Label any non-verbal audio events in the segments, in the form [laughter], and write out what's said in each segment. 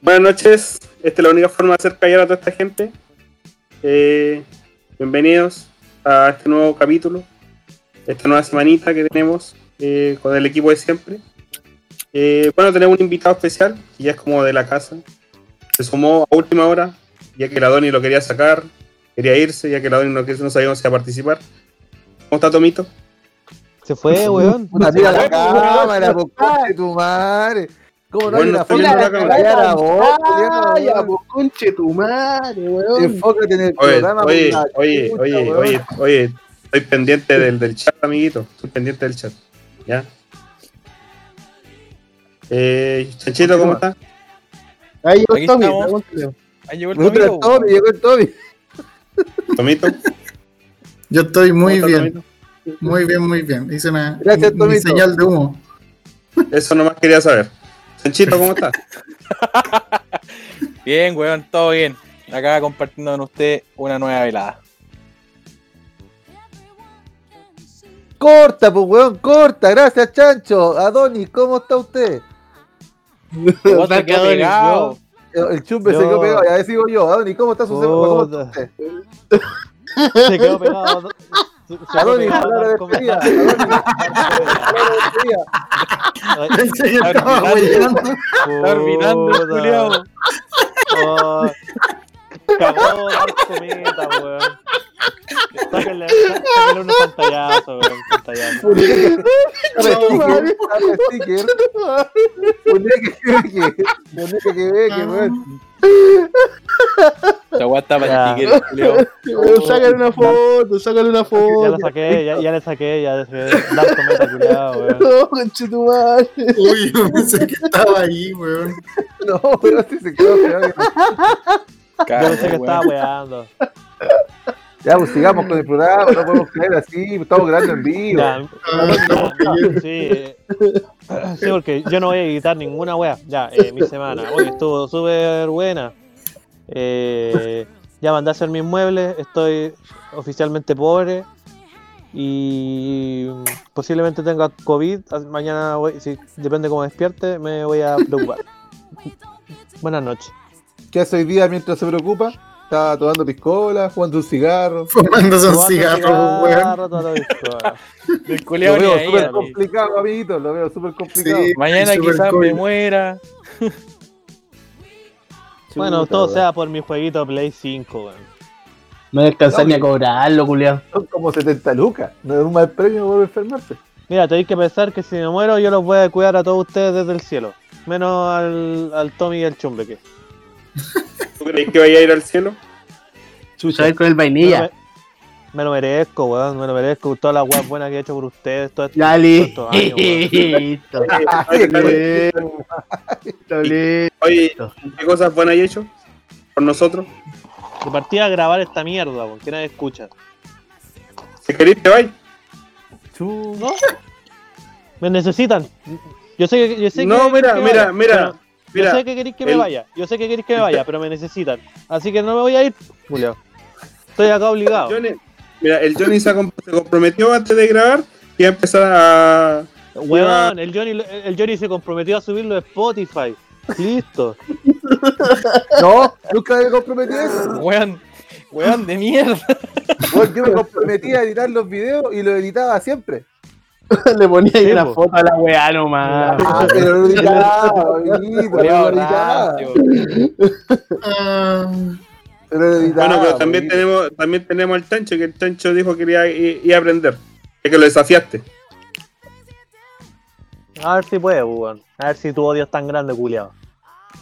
Buenas noches, esta es la única forma de hacer callar a toda esta gente. Eh, bienvenidos a este nuevo capítulo, esta nueva semanita que tenemos eh, con el equipo de siempre. Eh, bueno, tenemos un invitado especial, que ya es como de la casa. Se sumó a última hora, ya que la Doni lo quería sacar, quería irse, ya que la Doni no, no sabíamos si iba a participar. ¿Cómo está Tomito? Se fue, weón. Puta, mira la cámara, po, conche tu madre. ¿Cómo no hay Bueno, una viendo de la cámara. callar a vos, Ay, weón? pues conche tu madre, weón. Enfócate en el Oye, programa. oye, oye, oye, oye, oye, estoy pendiente del, del chat, amiguito. Estoy pendiente del chat. ¿Ya? Eh, Chanchito, ¿cómo está? Ahí llegó Aquí Tommy. Ahí llegó el el Tommy, llegó el Tommy. Tomito. Yo estoy muy ¿cómo está, bien, Tomito? muy bien, muy bien. Hice una Gracias, mi Tomito. señal de humo. Eso nomás quería saber. Chanchito, ¿cómo está? [laughs] Bien, weón, todo bien. Acá compartiendo con usted una nueva velada. Corta, pues, weón, corta. Gracias, Chancho. Adonis, ¿cómo está usted? [laughs] Está te quedó quedado pegado. El chumbe se quedó pegado. Ya decido yo. Adonis, ¿cómo está su semana? ¿Cómo está Puta. usted? Se quedó pegado. De al despedida. de despedida. Estaba. Oh, Cagó Cometa, weón. Sáquenle, sáquenle unos pantallazos, weón. Pantallazo. Que que. Que weá está para Ya. Sácale una foto, sácale una Ya foto. lo saqué, ya, ya le saqué, ya dejé Dark Cometa culiado, weón. No, conche tu madre. Uy, yo pensé que estaba ahí, weón. No, pero si se quedó pegado. Yo pensé que estaba weando. Ya, pues sigamos con el programa. No podemos creer así. Estamos grabando en vivo. Ya. Sí, eh, sí, porque yo no voy a editar ninguna wea. Ya, eh, mi semana. Hoy estuvo súper buena. Eh, ya mandé a hacer mis muebles. Estoy oficialmente pobre. Y posiblemente tenga COVID. Mañana, voy- si depende cómo despierte, me voy a preocupar. Buenas noches. ¿Qué hace hoy día mientras se preocupa? Está tomando piscola, jugando un cigarro. Fumándose un cigarro, weón. cigarro, toda la piscola. [laughs] El Lo veo súper amigo. complicado, amiguito. Lo veo súper complicado. Sí. Mañana quizás COVID. me muera. [laughs] Bueno, Chuta, todo sea por mi jueguito Play 5, weón. No alcanzar No, ni a cobrarlo, culiao. Son como 70 lucas. No es un mal premio por enfermarse. Mira, tenéis que pensar que si me muero yo los voy a cuidar a todos ustedes desde el cielo. Menos al, al Tommy y al Chumbeque. ¿Tú crees que vaya a ir al cielo? Chucha, con el Me, vainilla. lo- me lo merezco, weón. Me lo merezco. Todas las weas buenas que he hecho por ustedes. Todo esto, Ya todos estos años, weón. [laughs] listo. Oye, ¿qué cosas buenas hay hecho? Por nosotros. De partida a grabar esta mierda, weón. Que nadie escucha. Si queréis, te vais. Chu- ¿No? Me necesitan. Yo sé que. Yo sé No, que mira, que mira, vaya, mira, pero- Mira, yo sé que queréis que me vaya. Yo sé que queréis que me vaya, pero me necesitan. Así que no me voy a ir, Julio. Estoy acá obligado. Johnny, mira, el Johnny se, com- se comprometió antes de grabar y a empezar a. Weón, el Johnny, el Johnny se comprometió a subirlo a Spotify. Listo. [laughs] No, nunca me comprometí a eso. Weón, weón de mierda. Bueno, yo me comprometí a editar los videos y los editaba siempre. [laughs] Le ponía ahí una foto a la weá nomás. Ah, [laughs] [laughs] pero no editaba. Ah, Pero Bueno, pero también tenemos, también tenemos al Chancho, que el Chancho dijo que quería ir, a aprender. Es que lo desafiaste. A ver si puede, weón. A ver si tu odio es tan grande, culiao.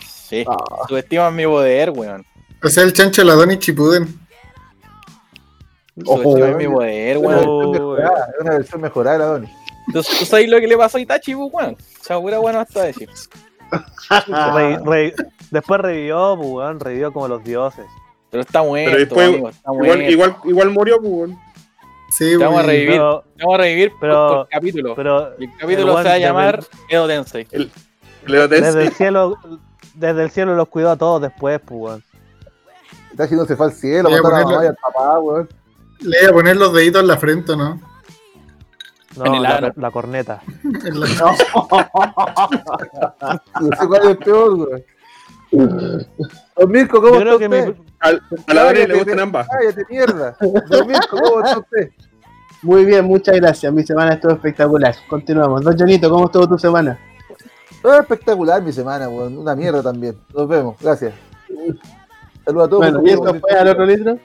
Sí, subestiman mi poder, weón. o sea, el chancho la Donny Chipuden. Subestiman mi poder, weón. es una versión mejorada de la Doni. Entonces, ¿tú sabes lo que le pasó a Itachi, pues, weón? Segura, bueno, hasta decir. Re- re- después revivió, pues, weón. Revivió como los dioses. Pero está muerto, Pero después, amigo, está igual, muerto. igual, igual murió, pues. weón. Sí, Te vamos a revivir. Pero, Vamos a revivir por- Pero- por capítulo. pero el capítulo weón se va a llamar el- Edo Tensei. Leo Tensei. desde el [laughs] cielo, desde el cielo los cuidó a todos después, pues, weón. Está haciendo se fue al cielo, Voy a mataron a la ponerlo- mamá y al papá, weón. Le voy a poner los deditos en la frente, ¿no? No, En el la, corneta. En la- No sé cuál es el peor, weón. [laughs] Don Mirko, ¿cómo está usted? mi, Al- a la Dani le gustan ambas. Cállate, mierda. Don Mirko, ¿cómo está usted? Muy bien, muchas gracias. Mi semana estuvo espectacular. Continuamos. Don Jonito, ¿cómo estuvo tu semana? Todo espectacular mi semana, weón. Una mierda también. Nos vemos. Gracias. Saludos a todos. Bueno, ¿y eso fue al otro litro?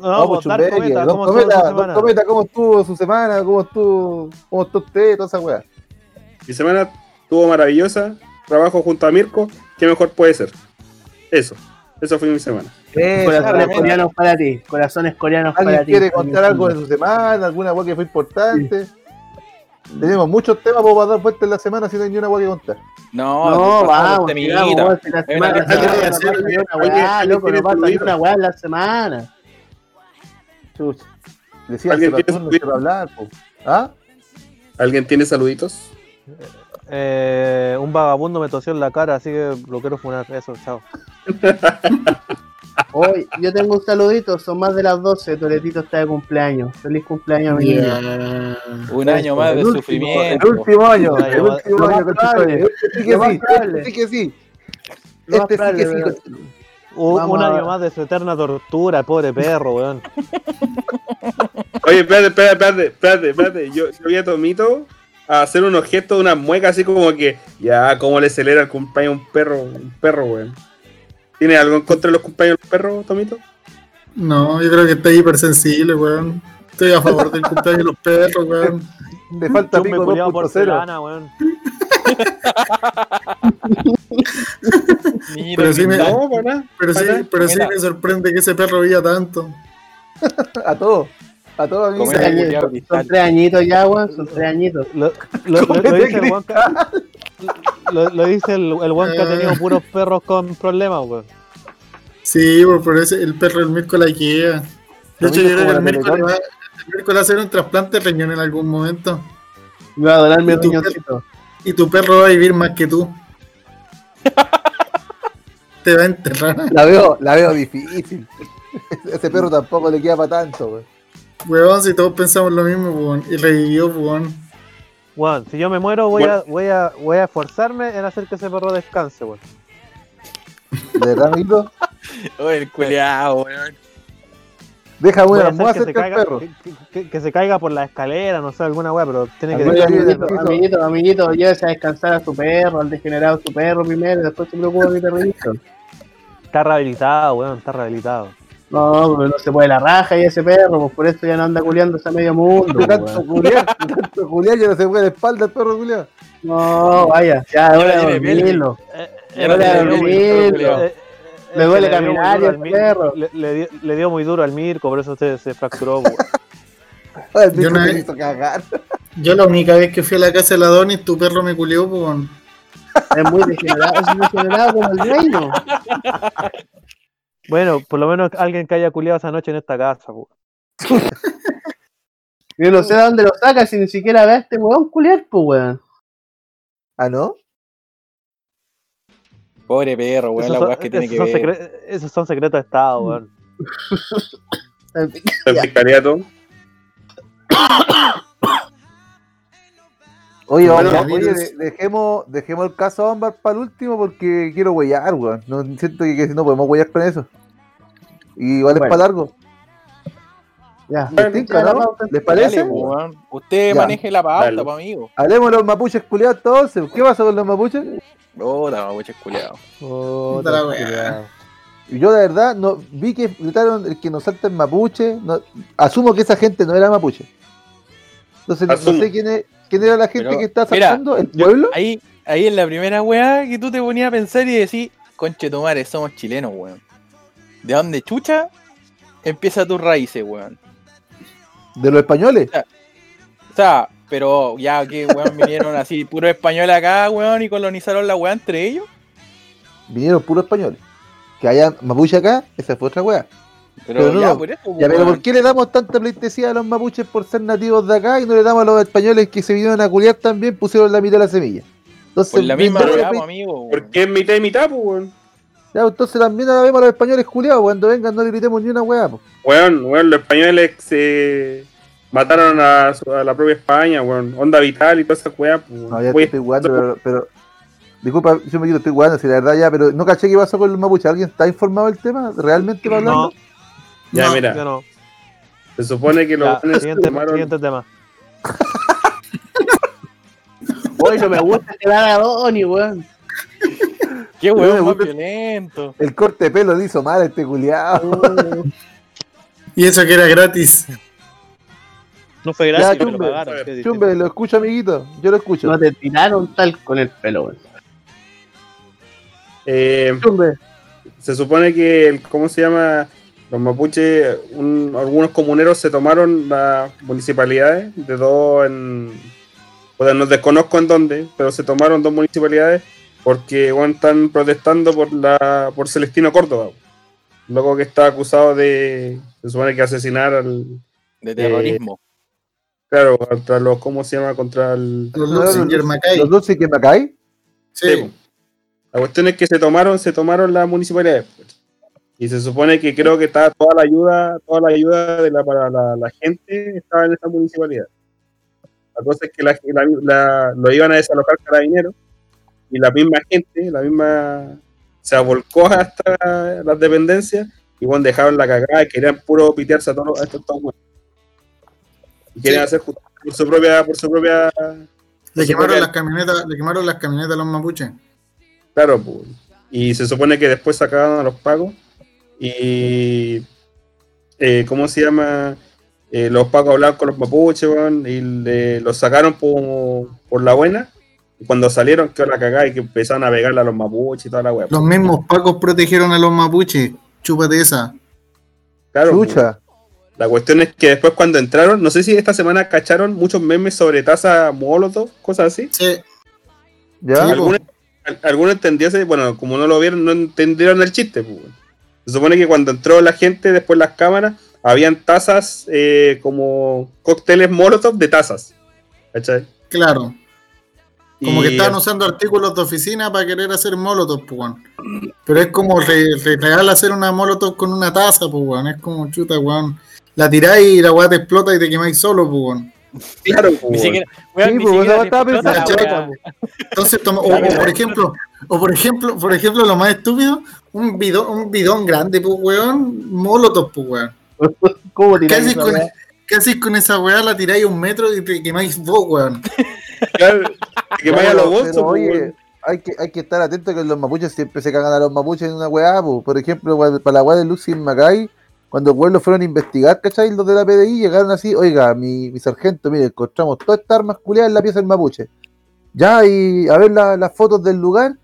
No, No, pues, pues Dark. Cometa, ¿cómo estuvo Don semana? Cometa, ¿cómo estuvo su semana? ¿Cómo estuvo, cómo está usted? Toda esa weá. Mi semana estuvo maravillosa. Trabajo junto a Mirko. ¿Qué mejor puede ser? Eso. Eso fue mi semana. Corazones coreanos para ti. Corazones coreanos para ¿Alguien ti. quiere contar algo de su semana? ¿Alguna weá que fue importante? Tenemos muchos temas para dar vuelta en la semana si no hay ni una weá que contar. No, No, vamos, una weá en la semana. Chucha. Decía ¿Alguien tiene no hablar, po. ¿Ah? ¿Alguien tiene saluditos? Eh, un vagabundo me tosió en la cara, así que lo quiero funar. Eso, chao. [laughs] Hoy, yo tengo un saludito, son más de las 12, Toretito está de cumpleaños. Feliz cumpleaños, mi niño. Un año más de El último- sufrimiento. El último año, el último año. Este sí que lo más sí, este que sí. Este sí que sí. Un, Vamos un a- año más de su eterna tortura, pobre perro, weón. [laughs] Oye, espérate, espérate, espérate, espérate, espérate. Yo, yo vi a Tomito a hacer unos gestos, una mueca así como que, ya, cómo le celebra el cumpleaños a un perro, un perro, weón. ¿Tiene algo en contra de los cumpleaños de los perros, Tomito? No, yo creo que está hipersensible, weón. Estoy a favor del cumpleaños de los perros, weón. Le falta pico culiao 2.0. Pero sí me- cristal. No, para nada. Pero sí, para nada. pero sí Mira. me sorprende que ese perro viva tanto. A todos. A todos Son tres añitos ya, weón, son tres añitos. Lo, lo, lo- lo dice el que, lo, dice el, el ha tenido puros perros con problemas, weón. Sí, por, por ese, el perro del Mirko la guía. De hecho, yo creo que el la Mirko, le Teletón. va, el va a hacer un trasplante de riñón en algún momento. Me va a donar mi ¿Y tu riñoncito. Y tu perro va a vivir más que tú. [laughs] Te va a enterrar. La veo, la veo difícil. [laughs] Ese perro tampoco le queda para tanto, güey. Weón, si todos pensamos lo mismo, weón. Y revivió, weón. Weón, si yo me muero, voy a, voy a, voy a esforzarme en hacer que ese perro descanse, weón. ¿De verdad, amiguito? [laughs] Oye, el culiao, weón. Deja Voy a una mueca que se, caiga, perro. que, que- que se caiga por la escalera, no sé, alguna weá, pero tiene que descansar. amiguito, amiguito, amiguito, llévese a descansar a su perro, al degenerado su perro primero, y después se preocupa de mi perrito. Está rehabilitado, weón, está rehabilitado. No, pero no se puede la raja y ese perro, pues por eso ya no anda culiándose a medio mundo. Tanto culiar, [laughs] tanto culiar, ya no se puede de espalda el perro culiar. No, vaya, ya, Ya hora de tiene piel. dormirlo. Le muy duele muy caminar y al el perro. Le, le dio, le dio muy duro al Mirko, por eso se, se fracturó, [laughs] Yo no me he- hizo cagar. [laughs] Yo la única vez que fui a la casa de la Donis, tu perro me culió, pues, weón. Es muy degenerado, es degenerado como el reino. Bueno, por lo menos alguien que haya culiado esa noche en esta casa, weón. Yo no sé de dónde lo saca si ni siquiera ve a este weón culiar, pues weón. ¿Ah, no? Pobre perro, weón, la weá que tiene que son ver. esos son secretos de Estado, weón. [laughs] El fiscaliato. Oye, Bueno, vamos, oye, de- dejemos, dejemos el caso Ámbar para el último porque quiero huellar, weón. No, siento que, que si no podemos huellar con eso. Y igual es Bueno. para largo. Ya, ¿Les tinca, ya, no? la pauta. ¿Les parece? Dale, weón. Usted Ya. maneje la pauta, Dale. pa' amigo. Hablemos de los mapuches culiados entonces. ¿Qué pasa con los mapuches? Mapuches. Puta, la weá. culiao. Y Yo de verdad no vi que gritaron el que nos salta en mapuche. No, asumo que esa gente no era mapuche. Entonces no- sé quién, es- quién era la gente Pero, que está mira, saltando, el Yo- pueblo. ahí, ahí en la primera weá que tú te ponías a pensar y decís, conche tu madre, somos chilenos, weón. ¿De dónde chucha empieza tus raíces, weón? De los españoles. O sea, pero ya que weón vinieron así, [laughs] puro español acá, weón, y colonizaron la weá entre ellos. Vinieron puros españoles. Que haya mapuche acá, esa fue otra weá. Pero, Pero no, ya, por eso, Ya, pero. ¿por qué le damos tanta pleitesía a los mapuches por ser nativos de acá y no le damos a los españoles que se vinieron a culiar también pusieron la mitad de la semilla? Entonces, Por la misma weá, amigo. weón. Porque es mitad y mitad, pues, weón. Ya, entonces también ahora vemos a los españoles culiados, cuando vengan no le gritemos ni una weá, po. Weón, weón, los españoles se mataron a, la propia España, weón. Onda vital y toda esa weá, pues. No, ya estoy jugando, pero, pero Disculpa, yo me quito, estoy jugando, si la verdad ya, pero no caché qué pasó con los mapuches. ¿Alguien está informado del tema? ¿Realmente va No, hablando? Ya, No, mira, yo no. se supone que los Ya, siguiente, tomaron- siguiente tema. [laughs] Oye, no me gusta que la haga Donny, weón. [laughs] Qué weón más violento. El corte de pelo le hizo mal a este culiado. [laughs] Y eso que era gratis. No fue gratis, Ya, pero chumbe, pagaron. Chumbe, lo escucho, amiguito. Yo lo escucho. No te tiraron tal con el pelo, eh, Chumbe. se supone que, el, ¿cómo se llama? Los mapuches, un- algunos comuneros se tomaron las municipalidades de dos en. Bueno, no desconozco en dónde, pero se tomaron dos municipalidades porque bueno, están protestando por la por Celestino Córdoba. Luego que está acusado de. Se supone que asesinar al. De terrorismo. Claro, contra los. ¿Cómo se llama? Contra el. Los los- Macay. ¿Los dulces que me caí? Sí, Sí. La cuestión es que se tomaron, se tomaron las municipalidades. Y se supone que creo que estaba toda la ayuda, toda la ayuda de la, para la, la gente estaba en esa municipalidad. La cosa es que la, la- la- lo iban a desalojar carabineros y la misma gente, la misma se volcó hasta las dependencias y bueno, dejaron la cagada y querían puro pitearse a todos estos todos. Y querían Sí. hacer justicia por su propia, por su propia Le quemaron las camionetas, le quemaron las camionetas a los mapuches. Claro, pues. Y se supone que después sacaban a los pagos. Y. eh, ¿Cómo se llama? Eh, los pagos hablaban con los mapuches, weón, y le- los sacaron por, por la buena. Cuando salieron, quedó la cagada y que empezaron a pegarle a los mapuches y toda la weá. Los mismos pacos protegieron a los mapuches. Chúpate esa. Claro. Chucha. La cuestión es que después, cuando entraron, no sé si esta semana cacharon muchos memes sobre taza Molotov, cosas así. Sí, ¿Ya? Algunos, al- algunos entendiese, bueno, como no lo vieron, no entendieron el chiste. pues. Se supone que cuando entró la gente, después las cámaras, habían tazas eh, como cócteles molotov de tazas. ¿Cachai? claro. Como que estaban usando artículos de oficina para querer hacer molotov, pues, weón. Pero es como re, re- real hacer una molotov con una taza, pues, weón. Es como chuta, weón. La tiráis y la weá te explota y te quemáis solo, pues, weón. Claro, pues, Sí. Entonces, toma- o, o por ejemplo, o por ejemplo, por ejemplo, lo más estúpido, un bidón, un bidón grande, pues, weón, molotov, pues, weón. ¿Cómo ¿Qué haces con, weá? qué haces con esa weá? La tiráis un metro y te quemáis vos, weón. Claro, que vaya a los bolsos, pero, oye, hay que, hay que estar atento que los mapuches siempre se cagan a los mapuches en una weá, po. por ejemplo, para la weá de Lucy en Macay, cuando los pueblos fueron a investigar, ¿cachai? Los de la PDI llegaron así, oiga, mi, mi sargento, mire, encontramos todas estas armas culiadas en la pieza del mapuche. Ya, y a ver la- las fotos del lugar,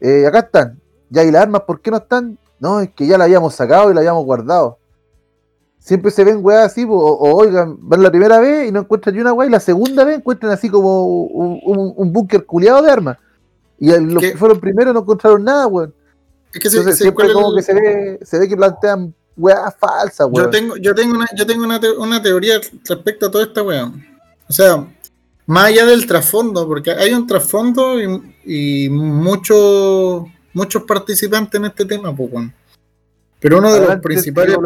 eh, acá están. Ya, y las armas, ¿por qué no están? No, es que ya la habíamos sacado y la habíamos guardado. Siempre se ven weas así, o, o, oigan, van la primera vez y no encuentran ni una wea, y la segunda vez encuentran así como un, un- un búnker culiado de armas. Y el- los que fueron primero no encontraron nada, weón. Es que Entonces se- siempre ¿cuál es como el- que se ve, se ve que plantean weas falsas, Yo weón. tengo, yo tengo una, yo tengo una, te- una teoría respecto a toda esta weá. O sea, más allá del trasfondo, porque hay un trasfondo y, y muchos muchos participantes en este tema, pues, weón. Pero uno de los principales.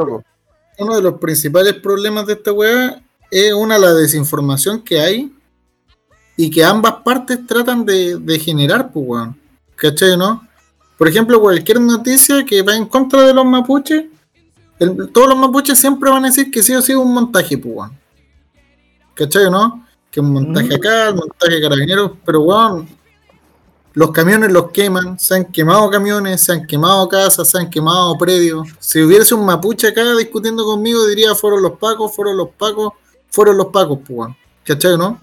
Uno de los principales problemas de esta weá es una la desinformación que hay y que ambas partes tratan de, de generar, pues, weón. ¿Cachai, no? Por ejemplo, cualquier noticia que va en contra de los mapuches, el- todos los mapuches siempre van a decir que sí o sí es un montaje, pues, weón. ¿Cachai, no? Que un montaje Mm. acá, el montaje de carabineros, pero, weón, los camiones los queman, se han quemado camiones, se han quemado casas, se han quemado predios. Si hubiese un mapuche acá discutiendo conmigo, diría, fueron los pacos, fueron los pacos, fueron los pacos, pues. ¿Cachai, no?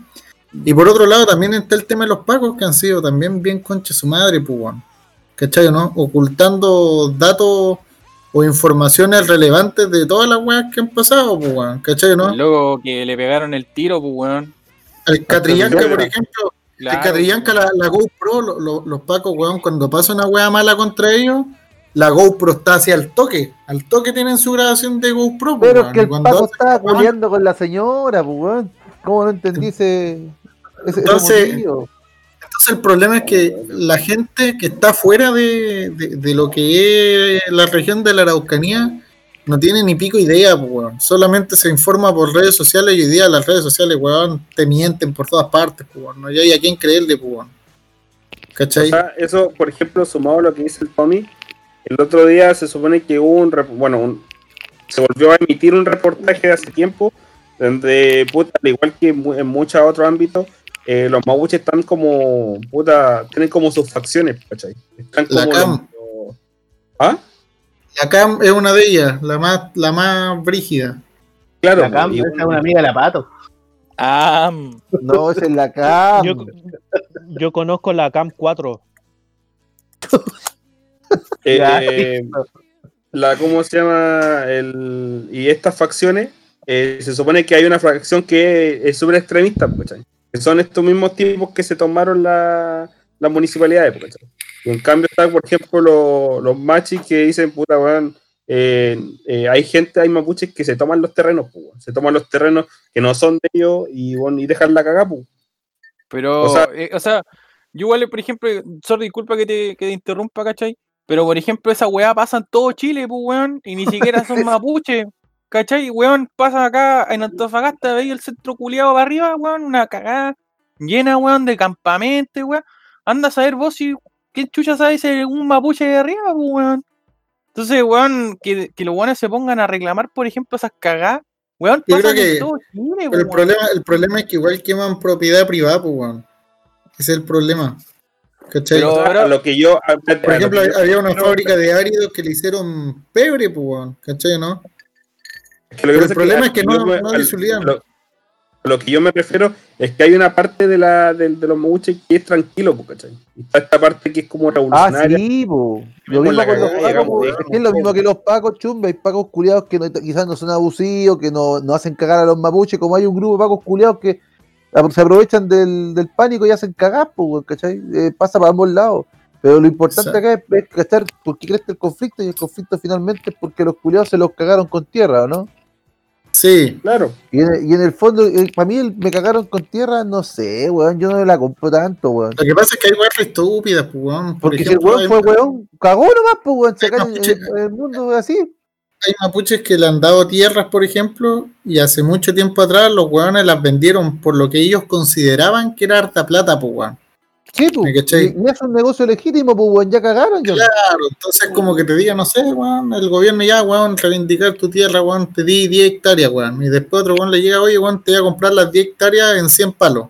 Y por otro lado, también está el tema de los pacos, que han sido también bien concha su madre, pues. ¿Cachai, no? Ocultando datos o informaciones relevantes de todas las weas que han pasado, pues. ¿Cachai, no? Loco que le pegaron el tiro, pues, weón. El Catrillanca, por ejemplo, Claro, el Catrillanca, la, la GoPro, lo- lo- los pacos, weón, cuando pasa una wea mala contra ellos, la GoPro está hacia el toque. Al toque tienen su grabación de GoPro, pues, Pero es que el cuando Paco estaba culiando con la señora, pues, weón. ¿Cómo no entendí ese, ese, Entonces? Entonces el problema es que la gente que está fuera de, de- de lo que es la región de la Araucanía no tiene ni pico idea, pues, weón. Solamente se informa por redes sociales y hoy día las redes sociales, weón, te mienten por todas partes, pues, weón. No hay a quién creerle, pues, weón. ¿Cachai? O sea, eso, por ejemplo, sumado a lo que dice el Tommy, el otro día se supone que hubo un. Bueno, un- se volvió a emitir un reportaje de hace tiempo, donde, puta, al igual que en mu- en muchos otros ámbitos, eh, los mapuches están como. Puta, tienen como sus facciones, ¿cachai? Están La como. CAM. los- ¿Ah? La CAM es una de ellas, la más, la más brígida. Claro, La Cam, es una amiga de la pato. Ah. No, esa es la cam. Yo, yo conozco la Cam 4. [laughs] eh, la cómo se llama el y estas facciones eh, se supone que hay una facción que es súper extremista pues, que son estos mismos tipos que se tomaron la- las municipalidades pues, ¿cachai? Y en cambio está por ejemplo lo- los machis que dicen puta weón eh, eh, hay gente, hay mapuches que se toman los terrenos, pues, weón. se toman los terrenos que no son de ellos y, bueno, y dejan la cagada, pues. Pero, O o sea- sea, yo igual, por ejemplo, sorry, disculpa que te, que te interrumpa, ¿cachai? Pero, por ejemplo, esa weá pasa en todo Chile, pues, weón, y ni siquiera son [laughs] mapuche, ¿cachai? Weón, pasa acá en Antofagasta, veis el centro culiado para arriba, weón, una cagada llena, weón, de campamentos, weón. Anda a saber vos si, ¿quién chucha sabe si hay un mapuche de arriba, pues, weón? Entonces, weón, que, que los weones se pongan a reclamar, por ejemplo, esas cagadas, weón, Yo creo que- todo Chile, Pero el weón. problema, el problema es que igual queman propiedad privada, pues, weón. Ese es el problema. ¿Cachai? Pero- sea, a lo que yo. a- a Por lo ejemplo, que yo- había una fábrica de áridos que le hicieron pebre, pues, weón. ¿Cachai, no? Es que lo que Pero el problema es que no- no al- disolvían. Lo, a lo que yo me refiero es que hay una parte de, la, de, de los mapuches que es tranquilo, ¿cachai? Y está esta parte que es como Ah, revolucionaria. sí, po. Lo mismo con los pacos, Es que es lo mismo que los pacos, chumbe. Hay pacos culiados que no- quizás no son abusivos, que no, no hacen cagar a los mapuches, como hay un grupo de pacos culiados que se aprovechan del, del pánico y hacen cagar, po, ¿cachai? Eh, pasa para ambos lados. Pero lo importante Exacto. acá es, es cachar por qué crece el conflicto y el conflicto finalmente es porque los culiados se los cagaron con tierra, ¿o ¿no? Sí. Claro. Y en, y en el fondo, para mí el- me cagaron con tierra, no sé, weón, yo no la compro tanto, weón. Lo que pasa es que hay weas estúpidas, pues, weón. Por Porque si el weón hay, fue weón, cagó nomás, pues weón, se en- en el mundo así. hay mapuches que le han dado tierras, por ejemplo, y hace mucho tiempo atrás los weones las vendieron por lo que ellos consideraban que era harta plata, pues, weón. Sí, pues. Y, es un negocio legítimo, pues weón, ya cagaron. ya. Claro, entonces como que te diga, no sé, weón, el gobierno ya, weón, reivindicar tu tierra, weón, te di 10 hectáreas, weón. Y después otro weón le llega, oye, weón, te voy a comprar las 10 hectáreas en 100 palos.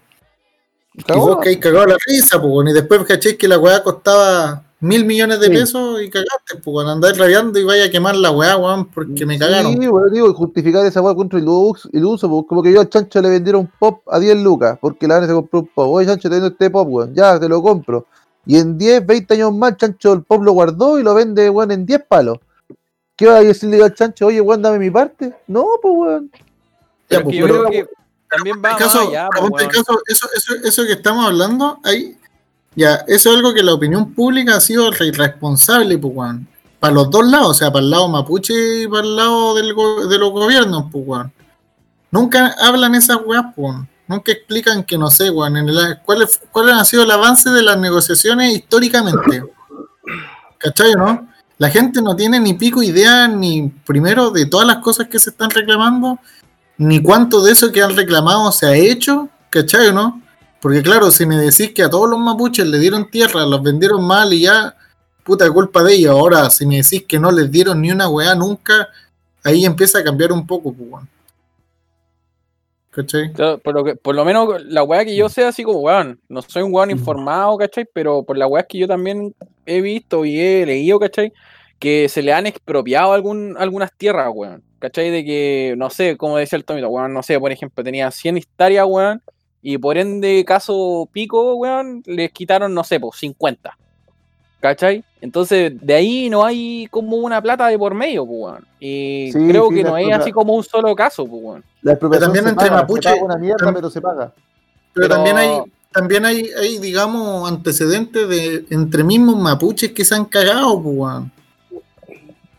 Y vos que hay cagado la risa, pues, weón. Y después caché que la weá costaba mil millones de Sí. pesos y cagaste, pues, weón. Andáis rabiando y vaya a quemar la weá, weón, porque me cagaron. Sí, weón, digo, justificar esa weá contra el uso, el uso, pues, como que yo al chancho le vendiera un pop a 10 lucas, porque la Ana se compró un pop. Oye, chancho, te vendo este pop, weón, ya, te lo compro. Y en 10, 20 años más, chancho el pop lo guardó y lo vende, weón, en 10 palos. ¿Qué va a decirle al chancho? Oye, weón, dame mi parte. No, pues, weón. Ya, pues, es que yo pero- creo que también va En más caso, allá, pues, weón. caso, eso, eso, eso que estamos hablando, ahí, ya, eso es algo que la opinión pública ha sido re- irresponsable, pues, weón. Para los dos lados, o sea, para el lado mapuche y para el lado del de los gobiernos, pues, weón. Nunca hablan esas weas, pues. Nunca explican que, no sé, weón, en cuál, cuál ha sido el avance de las negociaciones históricamente. ¿Cachai, no? La gente no tiene ni pico idea, ni primero de todas las cosas que se están reclamando, ni cuánto de eso que han reclamado se ha hecho, ¿cachai no? Porque claro, si me decís que a todos los mapuches le dieron tierra, los vendieron mal y ya, puta culpa de ellos. Ahora, si me decís que no les dieron ni una weá nunca, ahí empieza a cambiar un poco, pues, weón. ¿Cachai? Claro, por, lo que, por lo menos la weá que yo sé, así como weón, no soy un weón informado, ¿cachai? Pero por la weá que yo también he visto y he leído, ¿cachai? Que se le han expropiado algún, algunas tierras, weón. ¿Cachai? De que, no sé, como decía el Tomito, weón, no sé, por ejemplo, tenía 100 hectáreas, weón, y por ende, caso pico, weón, les quitaron, no sé, pues 50. ¿Cachai? Entonces, de ahí no hay como una plata de por medio, pues, weón. Y Sí, creo sí, que no expropia- así como un solo caso, pues, weón. La expropiación también se entre paga, mapuche- se paga una mierda, pero se paga. Pero, Pero- también hay, también hay, hay, digamos, antecedentes de entre mismos mapuches que se han cagado, pues, weón.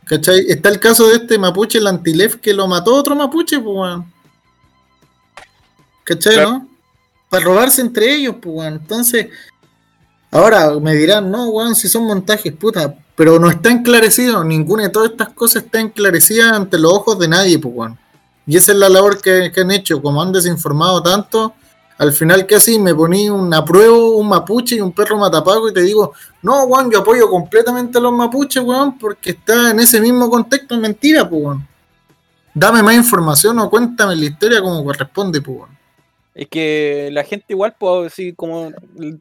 ¿Cachai? Está el caso de este mapuche, el Antilef, que lo mató otro mapuche, pues, weón. ¿Cachai, Claro. no? Para robarse entre ellos, pues, weón. Entonces, ahora me dirán, no, weón, si son montajes, puta. Pero no está enclarecido, ninguna de todas estas cosas está enclarecida ante los ojos de nadie, pues, weón. Y esa es la labor que, han hecho, como han desinformado tanto, al final que así me poní un apruebo, un mapuche y un perro matapaco y te digo, no, weón, yo apoyo completamente a los mapuches, weón, porque está en ese mismo contexto, mentira, pues, weón. Dame más información o cuéntame la historia como corresponde, pues, weón. Es que la gente igual, pues, así como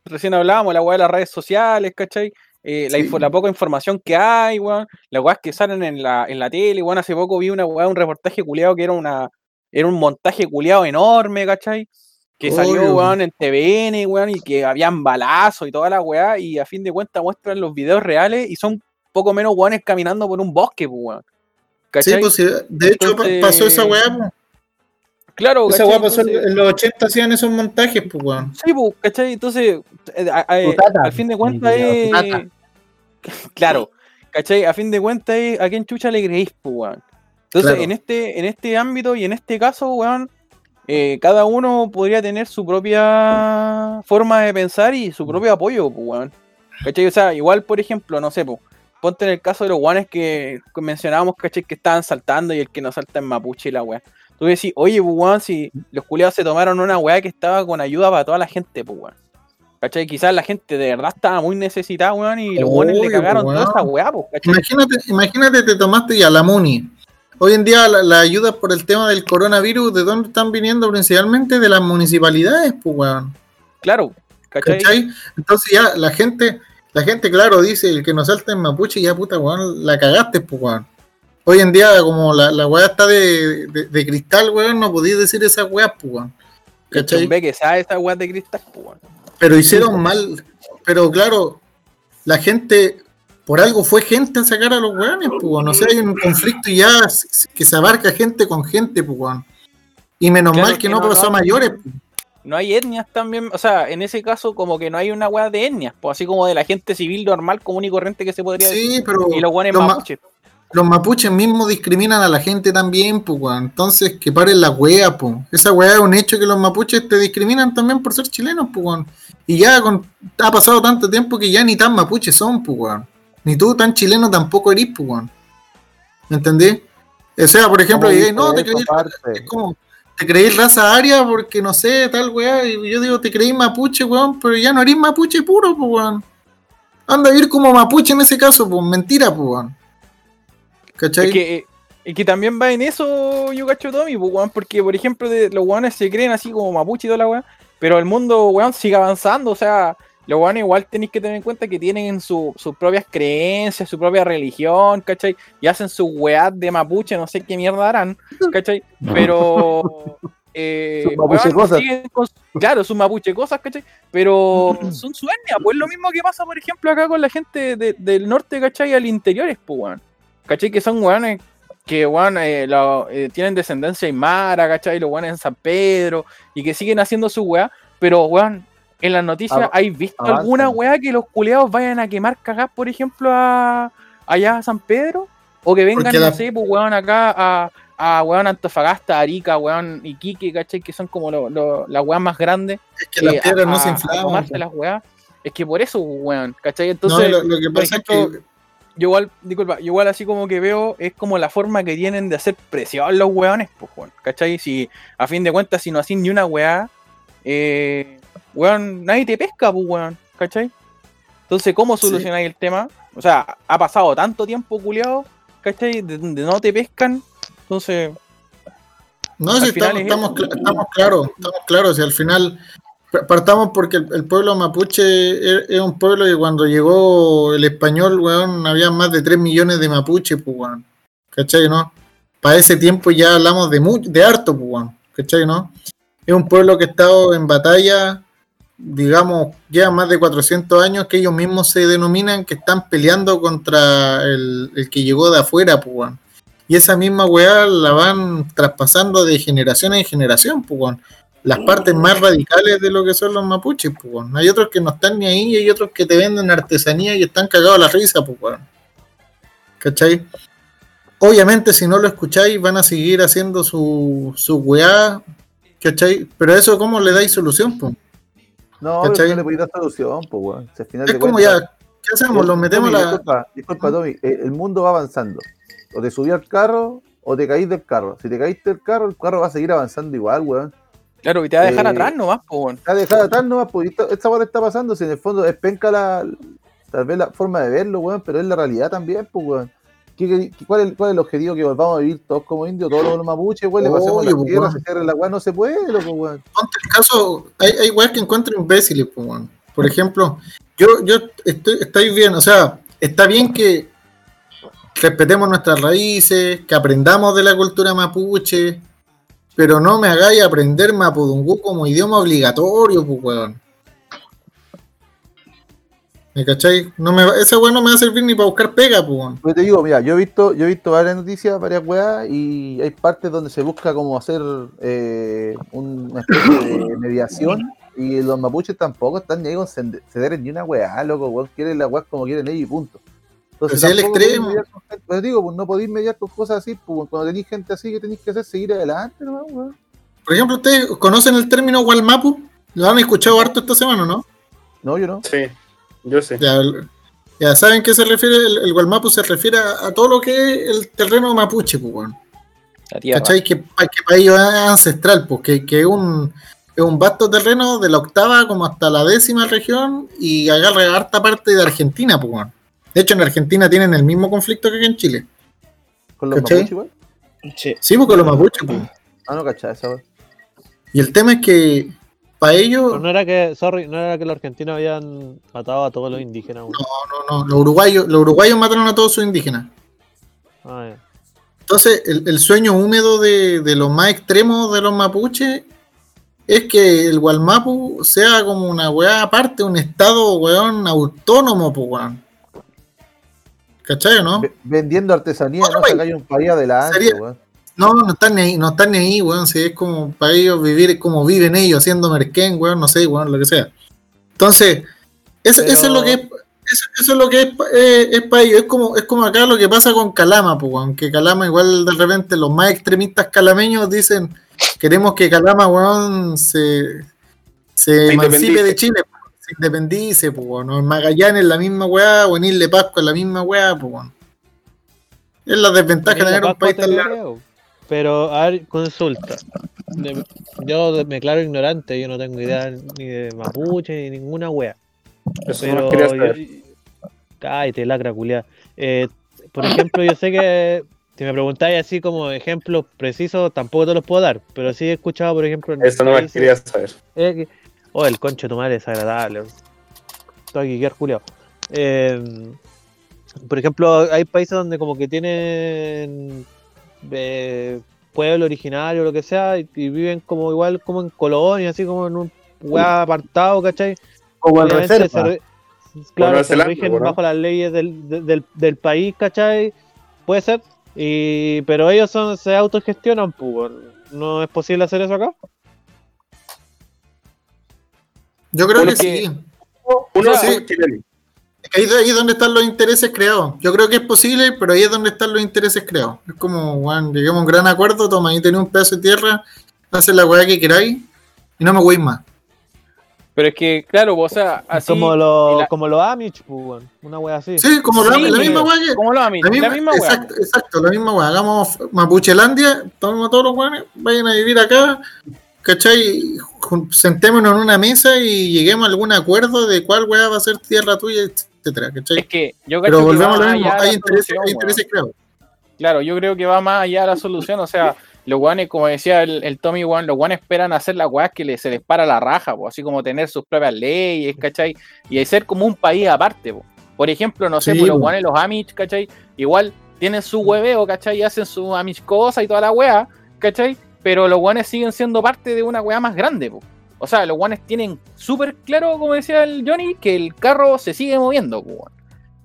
recién hablábamos, la weá de las redes sociales, ¿cachai? Eh, la, Sí. info- la poca información que hay, weón. Las weas que salen en la, en la tele, weón. Hace poco vi una weá, un reportaje culiado que era una era un montaje culiado enorme, ¿cachai? Que salió, weón, en TVN, weón, y que habían balazos y toda la weá, y a fin de cuentas muestran los videos reales y son poco menos weones caminando por un bosque, pues, weón. Sí, ¿Cachai? pues sí, de hecho Entonces- pasó esa weá, pues. Claro, Esa weá pasó en Entonces- en los 80 hacían esos montajes, pues, weón. Sí, pues, ¿cachai? Entonces, eh, a- a- Tu tata, al fin de cuentas es... tata. [laughs] Claro, ¿cachai? A fin de cuentas es a quién chucha le creéis, pues, weón. Entonces, Claro. en, este, en este ámbito y en este caso, weón, eh, cada uno podría tener su propia forma de pensar y su propio apoyo, pues, weón. ¿Cachai? O sea, igual, por ejemplo, no sé, pues, ponte en el caso de los guanes que mencionábamos, ¿cachai? Que estaban saltando y el que no salta en mapuche y la weá. Tú decís, oye, pues, weón, si los culiados se tomaron una weá que estaba con ayuda para toda la gente, pues, weón. ¿Cachai? Quizás la gente de verdad estaba muy necesitada, weón, y los weones le cagaron pues, toda esa weón. weá, pues, ¿cachai? Imagínate, imagínate, te tomaste ya la Muni. Hoy en día la, la ayuda por el tema del coronavirus, ¿de dónde están viniendo? Principalmente de las municipalidades, pues, weón. Claro, ¿cachai? ¿Cachai? Entonces ya la gente, la gente, claro, dice, el que no salta en mapuche, ya puta, weón, la cagaste, pues, weón. Hoy en día, como la, la weá está de, de, de cristal, weón, no podías decir esa weá, pues, weón. ¿Cachai? Ve que sabe esa weá de cristal, pues, weón. Pero hicieron mal. Pero claro, la gente, por algo fue gente a sacar a los weones, pues, weón. O sea, hay un conflicto y ya que se abarca gente con gente, pues, weón. Y menos Claro mal que que no no, pasó no. a mayores, pues. No hay etnias también, o sea, en ese caso como que no hay una weá de etnias, pues así como de la gente civil normal, común y corriente que se podría decir. Sí, pero Y los weones los, ma- mapuches. Los mapuches mismos discriminan a la gente también, pues, weón. Entonces, que paren la wea, pues. Esa wea es un hecho que los mapuches te discriminan también por ser chilenos, pues, weón. Y ya con, ha pasado tanto tiempo que ya ni tan mapuches son, pues, weón. Ni tú tan chileno tampoco eres, pues, weón. ¿Me entendí? O sea, por ejemplo, ¿Cómo llegué, dice no, te creí, es como, te creí raza aria porque no sé, tal weá. Y yo digo, te creí mapuche, weón, pero ya no eres mapuche puro, pues, weón. Anda a vivir como mapuche en ese caso, pues, mentira, pues, weón. ¿Cachai? Es que, eh, es que también va en eso, yo cacho Tommy, pues, weón, porque por ejemplo de, los weones se creen así como mapuche y toda la weá, pero el mundo, weón, sigue avanzando, o sea, los weones igual tenéis que tener en cuenta que tienen su- sus propias creencias, su propia religión, ¿cachai? Y hacen su weá de mapuche, no sé qué mierda harán, [laughs] ¿cachai? Pero... [laughs] Eh, Sus mapuche cosas. siguen con- claro, sus mapuche cosas, ¿cachai? Pero son su etnia, pues lo mismo que pasa, por ejemplo, acá con la gente de- del norte, ¿cachai? Al interior, pues, weón. ¿Cachai? Que son weones que weón, eh, la- eh, tienen descendencia aymara, ¿cachai? Los weones en San Pedro y que siguen haciendo su weá, pero weón, en las noticias, ¿hay visto avanzan. alguna weá que los culeados vayan a quemar cagás, por ejemplo, a, allá a San Pedro? O que vengan, no la- sé, pues weón, acá a, a weón Antofagasta, Arica, weón Iquique, ¿cachai? Que son como lo- lo- las weas más grandes. Es que las eh, piedras a- no se inflaman. tomarse pues. las weas. Es que por eso, weón, ¿cachai? No, Entonces, lo, lo que pasa es que yo igual, disculpa, yo igual así como que veo, es como la forma que tienen de hacer presión los weones, pues, weón, ¿cachai? Si a fin de cuentas, si no hacen ni una weá, eh, weón, nadie te pesca, pues, weón, ¿cachai? Entonces, ¿cómo Sí. solucionáis el tema? O sea, ha pasado tanto tiempo, culiado, ¿cachai? De donde no te pescan, entonces, No, si estamos, es estamos, estamos claros, estamos claros. Si al final partamos porque el, pueblo mapuche es, es un pueblo que cuando llegó el español, weón, había más de 3 millones de mapuches, pues, weón. ¿Cachai, no? Para ese tiempo ya hablamos de, mu- de harto, pues, weón. ¿Cachai, no? Es un pueblo que ha estado en batalla, digamos, ya más de 400 años, que ellos mismos se denominan que están peleando contra el, que llegó de afuera, pues. Y esa misma weá la van traspasando de generación en generación, pues. Las partes más radicales de lo que son los mapuches, pues. Hay otros que no están ni ahí y hay otros que te venden artesanía y están cagados a la risa, pues. ¿Cachai? Obviamente, si no lo escucháis, van a seguir haciendo su, su weá, ¿cachai? Pero eso, ¿cómo le dais solución, pues? No, no le podéis dar solución, pues, weón. Si al final Es como ya, ¿qué hacemos? Lo metemos Tommy, la. Disculpa, disculpa, Tommy. El, el mundo va avanzando. O te subí al carro o te caís del carro. Si te caíste del carro, el carro va a seguir avanzando igual, weón. Claro, y te va a dejar Eh, atrás nomás, po, weón. Está dejada atrás nomás, pues, y esta, esta weá está pasando, si en el fondo es penca la, tal vez la forma de verlo, weón, pero es la realidad también, pues, weón. ¿Qué- qué- cuál, es, ¿Cuál es el objetivo? Que volvamos a vivir todos como indios, todos los mapuches, weón, le pasemos Obvio, la pues, tierra, weón. se cierre la weá, no se puede, loco, weón. Ponte el caso, hay, hay weas que encuentro imbéciles, pues, weón. Por ejemplo, yo, yo estoy, estoy bien, o sea, está bien que respetemos nuestras raíces, que aprendamos de la cultura mapuche, pero no me hagáis aprender mapudungú como idioma obligatorio, pues, weón. ¿Me cachai? No me, esa weá no me va a servir ni para buscar pega, pues, weón. Pero te digo, mira, yo he visto, yo he visto varias noticias, varias weas, y hay partes donde se busca como hacer eh, una especie de [coughs] mediación, y los mapuches tampoco están ni ahí con ceder ni una weá, loco, weón, quieren las weas como quieren ellos y punto. Entonces, es el extremo. con Pero digo, pues no podéis mediar con cosas así, pues cuando tenéis gente así, que tenéis que hacer? Seguir adelante, ¿no, weón? Por ejemplo, ¿ustedes conocen el término Walmapu? ¿Lo han escuchado harto esta semana, no? No, yo no. Sí, yo sé. Ya, ya saben qué se refiere, el, el Gualmapu se refiere a, a todo lo que es el terreno mapuche, pues, tierra. ¿Cachai? Que, que para ellos es ancestral, pues, que, que es, un, es un vasto terreno de la octava como hasta la décima región y agarra harta parte de Argentina, pues, weón. De hecho, en Argentina tienen el mismo conflicto que aquí en Chile. Con los ¿Cachai? mapuches, weón. Sí. Sí, porque los mapuches, pues. Ah, no, cachai, esa weón. Y el tema es que para ellos, Pero no era que, sorry, no era que los argentinos habían matado a todos los indígenas. weón. no, no, los uruguayos, los uruguayos mataron a todos sus indígenas. Ah, ya. Entonces, el, el sueño húmedo de, de los más extremos de los mapuches es que el Gualmapu sea como una weá aparte, un estado, weón, autónomo, pues, weón. ¿Cachai o no? Ve- Vendiendo artesanía, Otro no sacáis un país adelante, Sería- weón. No, no están ni ahí, no están ni ahí, weón. Si es como para ellos vivir como viven ellos, haciendo merquén, weón, no sé, weón, lo que sea. Entonces, eso, Pero- eso es lo que es, eso, eso es lo que es, pa- eh, es para ellos. Es como, es como acá lo que pasa con Calama, pues, weón. Que Calama, igual de repente, los más extremistas calameños dicen queremos que Calama, weón, se, se emancipe de Chile, se independice, pues, weón. O en Magallanes la misma weá, o en Isla de Pascua la misma weá, pues, weón. Es la desventaja de tener un país tan largo. Pero, a ver, consulta. De- Yo de- me declaro ignorante, yo no tengo idea ni de mapuche ni ninguna wea. Eso Pero no yo-. Cállate, lacra culiá. Eh, por ejemplo, yo sé que si me preguntáis así como ejemplos precisos, tampoco te los puedo dar, pero sí he escuchado, por ejemplo, en Eso no me quería saber. eh, oh, el concho de tu madre es agradable. Estoy aquí, qué culiao. Eh, por ejemplo, hay países donde como que tienen eh, pueblo originario o lo que sea, y, y viven como igual como en colonias, así como en un weá apartado, ¿cachai? Como en reserva. se re- claro, se Zelanda, rigen ¿no? bajo las leyes del, de- del, del país, ¿cachai? Puede ser. Y, pero ellos son, se autogestionan, pues. ¿No es posible hacer eso acá? Yo creo Porque- que sí. Uno sí. Ahí, ahí es donde están los intereses creados. Yo creo que es posible, pero ahí es donde están los intereses creados. Es como, weón, lleguemos a un gran acuerdo, toma, ahí tenés un pedazo de tierra, haces la weá que queráis y no me voy más. Pero es que, claro, o sea, así. como los y la- como los Amish, pues. Una wea así. Sí, como la, Sí, la misma weá que. Como los amigos, La la misma, misma weá. exacto, exacto, la misma weá. Hagamos Mapuchelandia, tomemos a todos los weones, vayan a vivir acá, ¿cachai? Sentémonos en una mesa y lleguemos a algún acuerdo de cuál weá va a ser tierra tuya, etcétera, ¿cachai? Es que yo Pero cacho que volvemos a lo mismo, hay intereses, hay intereses creados. Claro, yo creo que va más allá de la solución. O sea, los guanes, como decía el, el Tommy Juan, los guanes esperan hacer las weas que le- se les para la raja, po, así como tener sus propias leyes, ¿cachai? Y ser como un país aparte, po. Por ejemplo, no sé, Sí, pues, los guanes, los Amish, ¿cachai? Igual tienen su hueveo, ¿cachai? Y hacen sus Amish cosas y toda la wea, ¿cachai? Pero los guanes siguen siendo parte de una wea más grande, po. O sea, los guanes tienen súper claro, como decía el Johnny, que el carro se sigue moviendo, po.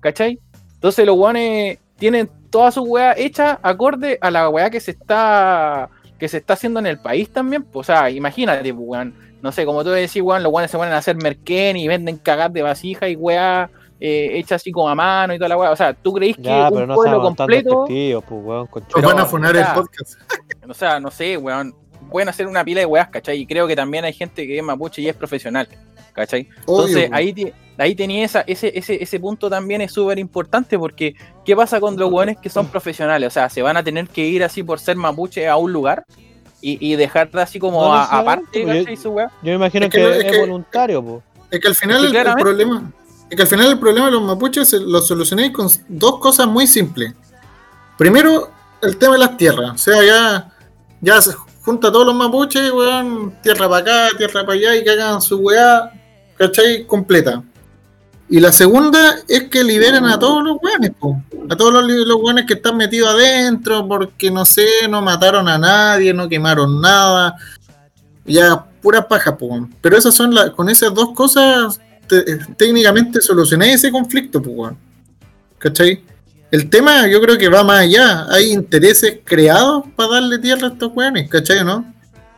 ¿cachai? Entonces los guanes tienen toda su weá hecha acorde a la weá que se está que se está haciendo en el país también. pues, O sea, imagínate, weón. No sé, como tú decís, weón, los guanes se ponen a hacer merquén y venden cagar de vasija y weá eh, hecha así como a mano y toda la weá. O sea, ¿tú creís que Ya, pero un no pueblo completo, pues, weón. Pero, van a funar el podcast. O sea, no sé, weón, pueden hacer una pila de weás, ¿cachai? Y creo que también hay gente que es mapuche y es profesional, ¿cachai? Entonces Obvio, ahí, ahí tenía esa, ese, ese, ese punto también es súper importante porque ¿qué pasa con los hueones que son profesionales? O sea, ¿se van a tener que ir así por ser mapuche a un lugar? y, y dejar así como No a- necesariamente, aparte, ¿cachai? Su. Yo me imagino Es que que, no- es es, que- voluntario, po. Es que al final Es que el- problema. Es que al final el problema de los mapuches lo solucionáis con dos cosas muy simples. Primero, el tema de las tierras. O sea, ya, ya se junta a todos los mapuches, weón, tierra para acá, tierra para allá, y que hagan su weá, ¿cachai? Completa. Y la segunda es que liberen a todos los weones, po. a todos los, los weones que están metidos adentro, porque no sé, no mataron a nadie, no quemaron nada. Ya, pura paja, po. Pero esas son las, con esas dos cosas, te- técnicamente solucioné ese conflicto, po. ¿Cachai? El tema yo creo que va más allá. Hay intereses creados para darle tierra a estos weones, ¿cachai o no?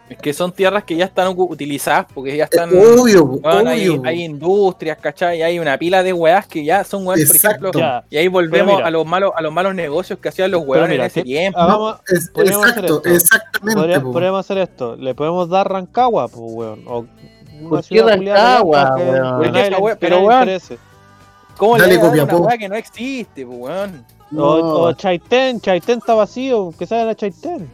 Es que son tierras que ya están utilizadas porque ya están. obvio, weón, hay, obvio. hay industrias, ¿cachai? Hay una pila de weás que ya son weas, por Exacto. ejemplo. Ya. Y ahí volvemos mira. a los malos, a los malos negocios que hacían los Pero weones mira, en ese que- tiempo. hagamos- Es- podríamos hacer exacto, esto. exactamente. podría- po. podríamos hacer esto. Le podemos dar Rancagua, pues, weón. O una ¿Por qué Rancagua, weón? pero, weón, interese. ¿Cómo Dale, le dan una wea que no existe, pues, weón? O, No. o Chaitén, Chaitén está vacío, que sabe la Chaitén.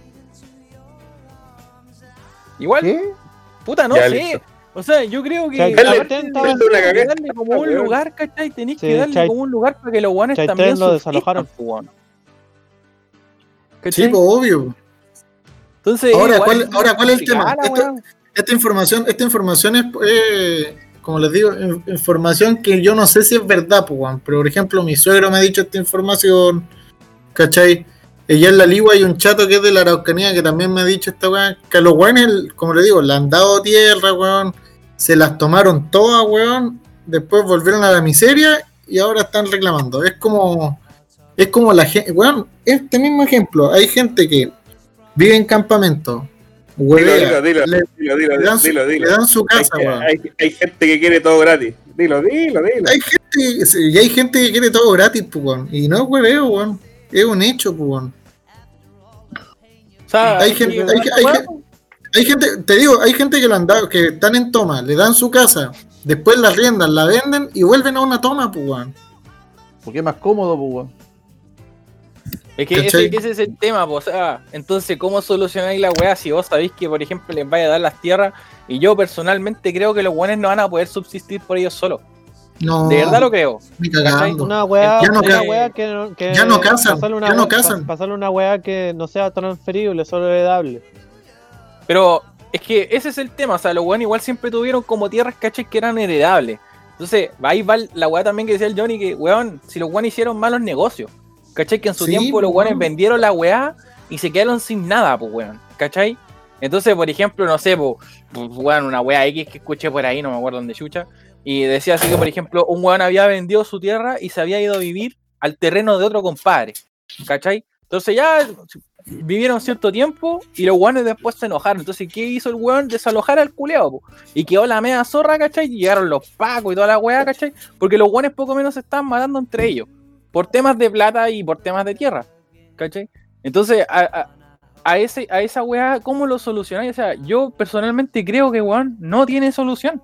Igual, ¿Qué? puta, no Ya, sé. listo. O sea, yo creo que Chaitén aparte está vacío. una cagada. darle como un lugar, ¿cachai? Tenéis Sí, que darle Chait- como un lugar para que los guanes Chaitén también lo desalojaron. weón. Sí, pues obvio. Entonces, Ahora, igual ¿cuál- es ahora, ¿cuál es el tema? Esto- weá. Esta información, esta información es, eh, como les digo, in- información que yo no sé si es verdad, pues. Pero por ejemplo, mi suegro me ha dicho esta información, ¿cachai? Ella en la Ligua hay un chato que es de la Araucanía que también me ha dicho esta weón, que los weones, como le digo, le han dado tierra, weón, se las tomaron todas, weón, después volvieron a la miseria y ahora están reclamando. Es como, es como la gente, weón, este mismo ejemplo, hay gente que vive en campamento, Dilo, dilo, dilo, le- dilo, le dilo, dan su, dilo, le dilo. dan su Hay, casa, hay- hay gente que quiere todo gratis. Dilo, dilo, dilo. Hay gente, y hay gente que quiere todo gratis, pues, weón. Y no es hueveo, weón. Es un hecho, pues, weón. O sea, Hay gente- que, hay- gente, te digo, hay gente que lo han dado, que están en toma, le dan su casa, después la riendan, la venden y vuelven a una toma, pues, weón. Porque es más cómodo, pues, weón. Es que ese, ese es el tema, po, o sea, entonces, ¿cómo solucionáis la weá si vos sabéis que, por ejemplo, les vaya a dar las tierras? Y yo personalmente creo que los buenos no van a poder subsistir por ellos solos. No, De verdad lo creo. Una weá, Ya no una weá que, no- que ya no casan, pasarle una ya no weá- casan. pa- Pasarle una weá que no sea transferible, solo heredable. Pero es que ese es el tema, o sea, los buenos igual siempre tuvieron como tierras, ¿cachai? Que eran heredables. Entonces, ahí va la weá también que decía el Johnny, que, weón, si los buenos hicieron malos negocios, ¿cachai? Que en su Sí, tiempo los weón. vendieron la weá y se quedaron sin nada, pues, weón, ¿cachai? Entonces, por ejemplo, no sé, pues, pues, weón, una weá X que escuché por ahí, no me acuerdo dónde chucha, y decía así que, por ejemplo, un weón había vendido su tierra y se había ido a vivir al terreno de otro compadre, ¿cachai? Entonces ya vivieron cierto tiempo y los weones después se enojaron. Entonces, ¿qué hizo el weón? Desalojar al culeado, po. Y quedó la media zorra, ¿cachai? Y llegaron los pacos y toda la weá, ¿cachai? Porque los weones poco menos se estaban matando entre ellos. Por temas de plata y por temas de tierra, ¿cachai? Entonces, a, a- a ese, a esa weá, ¿cómo lo solucionáis? O sea, yo personalmente creo que weón no tiene solución.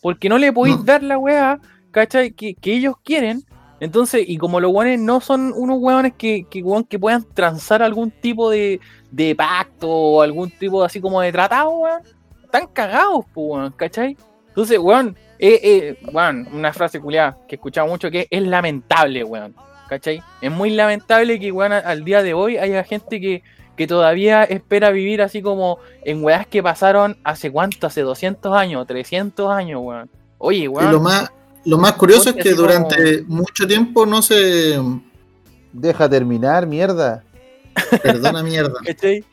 Porque no le podéis No. dar la weá, ¿cachai? Que, que ellos quieren. Entonces, y como los weones no son unos weones que, que, weón, que puedan transar algún tipo de, de pacto o algún tipo así como de tratado, weón, están cagados, pues, weón, ¿cachai? Entonces, weón, eh, eh, weón, una frase culiada que he escuchado mucho que es lamentable, weón, ¿cachai? Es muy lamentable que, weón, al día de hoy haya gente que, que todavía espera vivir así como en weas que pasaron hace cuánto, hace 200 años, 300 años, weón. Oye, Y weón. lo más, lo más curioso es que como- durante mucho tiempo no se. Deja terminar, mierda. Perdona, mierda. [laughs] ¿cachai?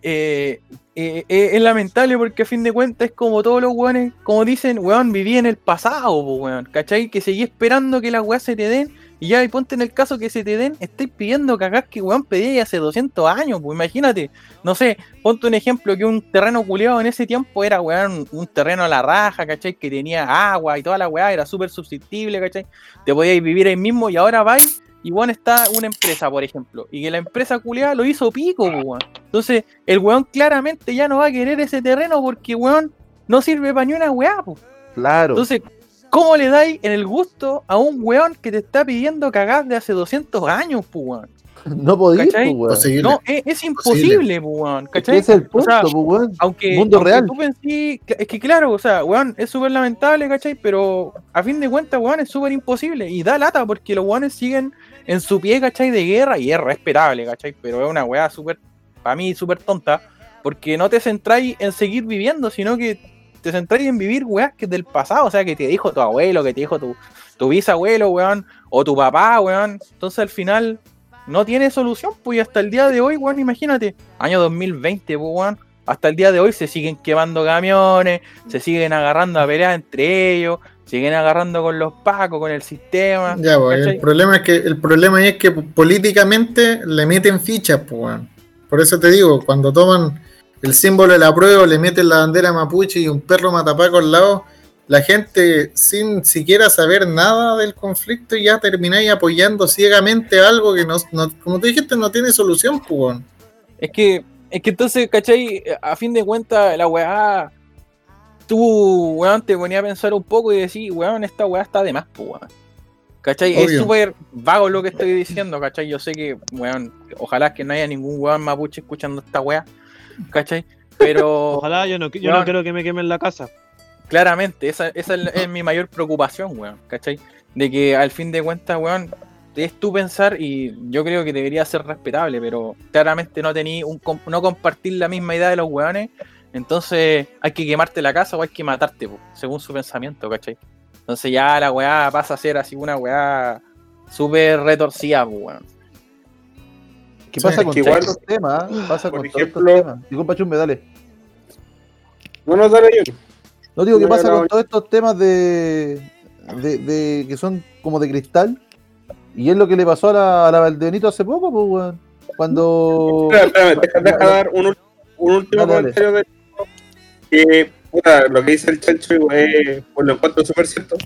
Eh, eh, eh, es lamentable porque a fin de cuentas es como todos los weones, como dicen, weón, viví en el pasado, po, weón, ¿cachai? Que seguí esperando que las weas se te den y ya, ponte en el caso que se te den, estáis pidiendo cagás que weón pedí hace 200 años, pues imagínate, no sé, ponte un ejemplo que un terreno culeado en ese tiempo era, weón, un terreno a la raja, ¿cachai? Que tenía agua y toda la weá, era súper subsistible, ¿cachai? Te podíais vivir ahí mismo y ahora vais y weón está una empresa, por ejemplo, y que la empresa culeada lo hizo pico, weón. Entonces, el weón claramente ya no va a querer ese terreno porque, weón, no sirve para ni una weá, po. Claro. Entonces, ¿cómo le dais en el gusto a un weón que te está pidiendo cagás de hace 200 años, po, weón? [laughs] No podía, ¿Cachai? pues, weón. Posible. No, es, es imposible, pues, weón. ¿Cachai? es el O punto, sea, pues, weón. Aunque, Mundo aunque real. tú pensí, es que claro, o sea, weón, es súper lamentable, ¿cachai? Pero a fin de cuentas, weón, es súper imposible. Y da lata porque los weones siguen en su pie, ¿cachai? De guerra y es respetable, ¿cachai? Pero es una weá súper, para mí, súper tonta. Porque no te centráis en seguir viviendo, sino que te centráis en vivir weás que del pasado, o sea, que te dijo tu abuelo, que te dijo tu, tu bisabuelo, weón, o tu papá, weón. Entonces al final no tiene solución, pues y hasta el día de hoy, weón, imagínate, año 2020, pues, weón, hasta el día de hoy se siguen quemando camiones, se siguen agarrando a pelear entre ellos, siguen agarrando con los pacos, con el sistema. Ya, pues, el problema es que el problema es que políticamente le meten fichas, pues, weón. Por eso te digo, cuando toman el símbolo de la prueba, le meten la bandera mapuche y un perro matapaco al lado, la gente sin siquiera saber nada del conflicto ya termináis apoyando ciegamente algo que no, no- como tú dijiste, no tiene solución, pues. Es que, es que entonces, ¿cachai? A fin de cuentas, la weá, tú, weón, te ponía a pensar un poco y decís, weón, esta weá está de más, pues, weón. ¿Cachai? Es súper vago lo que estoy diciendo, ¿cachai? Yo sé que, weón, ojalá que no haya ningún weón mapuche escuchando esta weá, ¿cachai? Pero [laughs] Ojalá yo no, yo Weón. no quiero que me quemen la casa. claramente, esa, esa es, es mi mayor preocupación, weón, ¿cachai? De que al fin de cuentas, weón, es tu pensar y yo creo que debería ser respetable, pero claramente no tení un, no compartir la misma idea de los weones, entonces hay que quemarte la casa o hay que matarte, po, según su pensamiento, ¿cachai? Entonces ya la weá pasa a ser así una weá súper retorcida, po, weón. ¿Qué pasa con que todos igual- estos temas? Pasa por con todos estos ejemplo- temas. Disculpa, Chumbe, dale. No nos dale yo. No digo que No, pasa no, con no. todos estos temas de, de, de- que son como de cristal. Y es lo que le pasó a la, a la Valdebenito hace poco, pues, weón. Cuando. [laughs] Espera, espérame, deja, deja dar un, último Dale, dale. comentario de que puta, lo que dice el chancho eh, pues lo encuentro súper cierto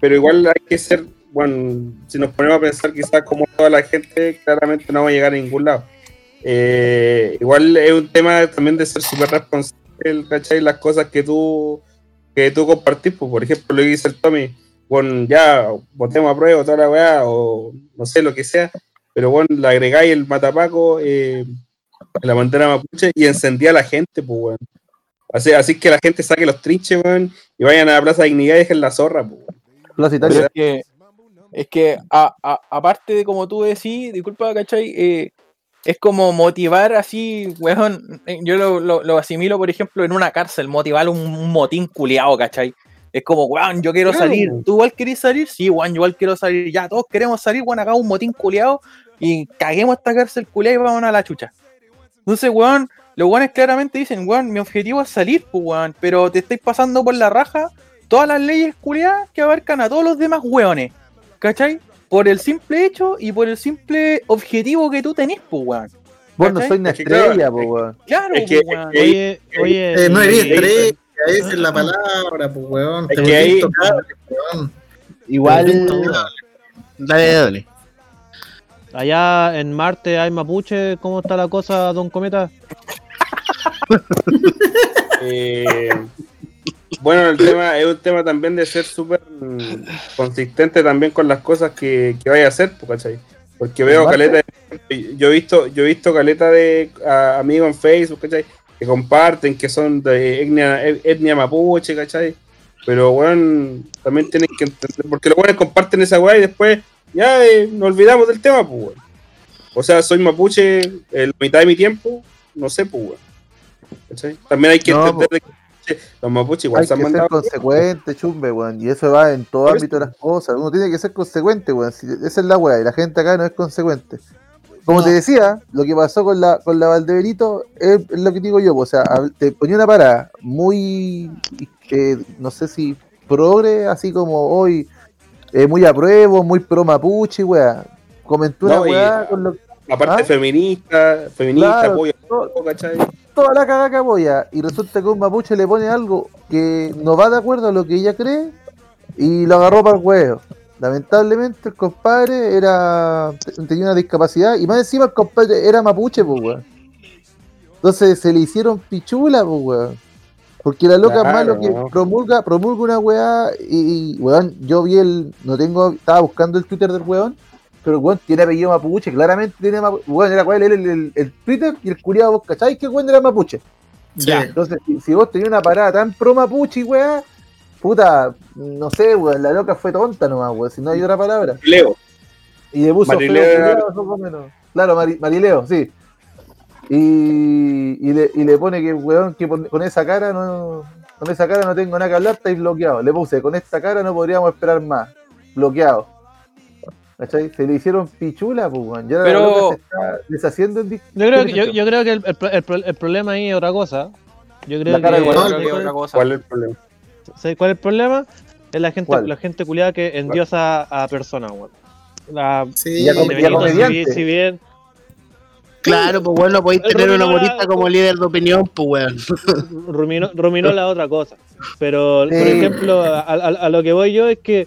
pero igual hay que ser bueno si nos ponemos a pensar quizás como toda la gente claramente no va a llegar a ningún lado Eh, igual es un tema también de ser súper responsable ¿cachai? las cosas que tú que tú compartís pues, por ejemplo lo que dice el Tommy bueno ya votemos a prueba toda la weá o no sé lo que sea pero bueno le agregáis el matapaco eh, la bandera mapuche y encendía a la gente, pues, weón. Así, así que la gente saque los trinches, weón, y vayan a la Plaza Dignidad y dejen la zorra, pues. weón. Plaza Pero Italia. es que, es que a- a- aparte de como tú decís, disculpa, ¿cachai? Eh, es como motivar así, weón. eh, Yo lo, lo- lo asimilo, por ejemplo, en una cárcel, motivar un, un motín culiado, ¿cachai? Es como, weón, yo quiero Claro. salir. ¿Tú igual querés salir? Sí, weón, yo igual quiero salir. Ya, todos queremos salir, weón, acá un motín culiado y caguemos esta cárcel culiada y vamos a la chucha. Entonces, weón, los weones claramente dicen, weón, mi objetivo es salir, pues, weón, pero te estáis pasando por la raja todas las leyes culiadas que abarcan a todos los demás weones, ¿cachai? Por el simple hecho y por el simple objetivo que tú tenés, pues, weón. Vos soy una estrella, es pues, weón. Claro, Es que- pues, weón. es que- Oye, oye. Eh, no eres estrella, esa es la palabra, pues, weón. Es Te que ahí- intocable, weón. Igual. Dale, dale. Allá en Marte hay mapuche, ¿cómo está la cosa, don Cometa? [laughs] Eh, bueno, el tema es un tema también de ser súper mm, consistente también con las cosas que, que vaya a hacer, pues, ¿cachai? Porque veo caleta, de- yo he visto, yo he visto caleta de amigos en Facebook, ¿cachai? Que comparten, que son de etnia, etnia mapuche, ¿cachai? Pero bueno, también tienen que entender, porque los buenos comparten esa weá y después ya eh, nos olvidamos del tema, pues, weón. O sea, soy mapuche eh, la mitad de mi tiempo, no sé, pues, weón. ¿Cachai? También hay que No, entender de que los mapuches igual Hay se que han ser mandado. consecuente, chumbe, weón. Y eso va en todo ámbito de las cosas. Uno tiene que ser consecuente, weón. Si- esa es la weá. Y la gente acá no es consecuente. Como te decía, lo que pasó con la, con la Valdebenito es, es lo que digo yo. O sea, te ponía una parada muy, eh, no sé si progre, así como hoy, eh, muy apruebo, muy pro mapuche, weá. Comentó una No, weá con lo, Aparte ¿Ah? feminista, feminista, Claro, todo- toda la cagada que apoya y resulta que un mapuche le pone algo que no va de acuerdo a lo que ella cree y lo agarró para el huevo. Lamentablemente el compadre era tenía una discapacidad y más encima el compadre era mapuche, pues weón. Entonces se le hicieron pichula, pues weón. Porque la loca es Claro. malo que promulga, promulga una weá y, y, weón, yo vi el, no tengo, estaba buscando el Twitter del weón pero el weón tiene apellido mapuche, claramente tiene mapuche. Weón, era cuál, él el, el, el Twitter y el culiado, vos cacháis que el weón era mapuche. Sí. Entonces, si, si vos tenías una parada tan pro mapuche, weá, puta, no sé, weón, la loca fue tonta nomás, weón, si no hay otra palabra. Leo. Y le puso Marileo feo menos. Claro, Mari- Marileo, sí. Y, y, le, y le pone que, weón, que con esa cara no. Con esa cara no tengo nada que hablar, estáis bloqueado. Le puse, con esta cara no podríamos esperar más. Bloqueado. ¿Cachai? Se le hicieron pichula, pues, weón. Ya Pero- se está deshaciendo en Yo creo, que- ¿Qué yo, yo creo que el, el el pro- el problema ahí es otra cosa. Yo creo La cara que, de Yo Igual, creo que ¿sabes otra cosa. ¿Cuál es el problema? ¿sabes cuál es el problema? Es la gente, ¿Cuál? la gente culiada que endiosa a personas, weón. La, Sí, Ya com- de ya Benito, si, comediante. bien- si bien Claro, pues bueno, podéis tener un humorista como líder de opinión, pues weón. [laughs] ruminó, ruminó la otra cosa. Pero, por ejemplo, a, a- a lo que voy yo es que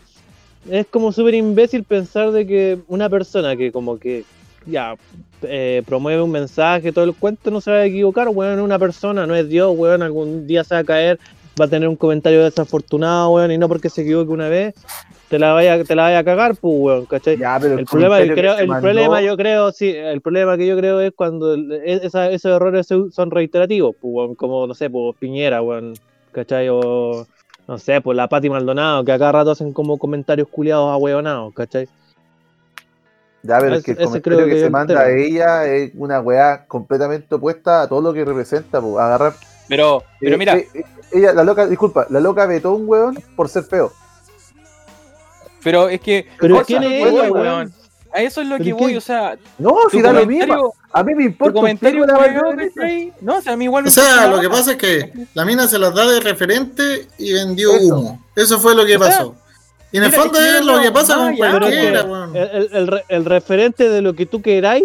es como súper imbécil pensar de que una persona que como que ya eh, promueve un mensaje, todo el cuento, no se va a equivocar, weón, es una persona, no es Dios, weón, algún día se va a caer, va a tener un comentario desafortunado, weón, y no porque se equivoque una vez, te la vaya, te la vaya a cagar, pues, weón, ¿cachai? Ya, pero El problema, yo creo, el mandó- problema yo creo, sí, el problema que yo creo es cuando e- esa- esos errores son reiterativos, pues, weón, como, no sé, pues Piñera, weón, ¿cachai? O, no sé, pues la Pati Maldonado, que a cada rato hacen como comentarios culiados a ¿cachai? Ya, pero es que el comentario creo que que se manda a ella es una weá completamente opuesta a todo lo que representa, pues. Agarrar. Pero, pero eh, mira, eh, eh, ella, la loca, disculpa, la loca vetó a un weón por ser feo. Pero es que. Pero a ¿quién es ella, weón? A eso es lo ¿Pero que qué? voy, o sea, No, si da lo mismo. A mí me importa. comentario la. No, o sea, a mí igual me O sea, lo que pasa es que la mina se las da de referente y vendió Eso. humo. Eso fue lo que O sea, pasó. Y en el fondo es que lo que pasa con cualquiera, weón. el, el- el re- el referente de lo que tú queráis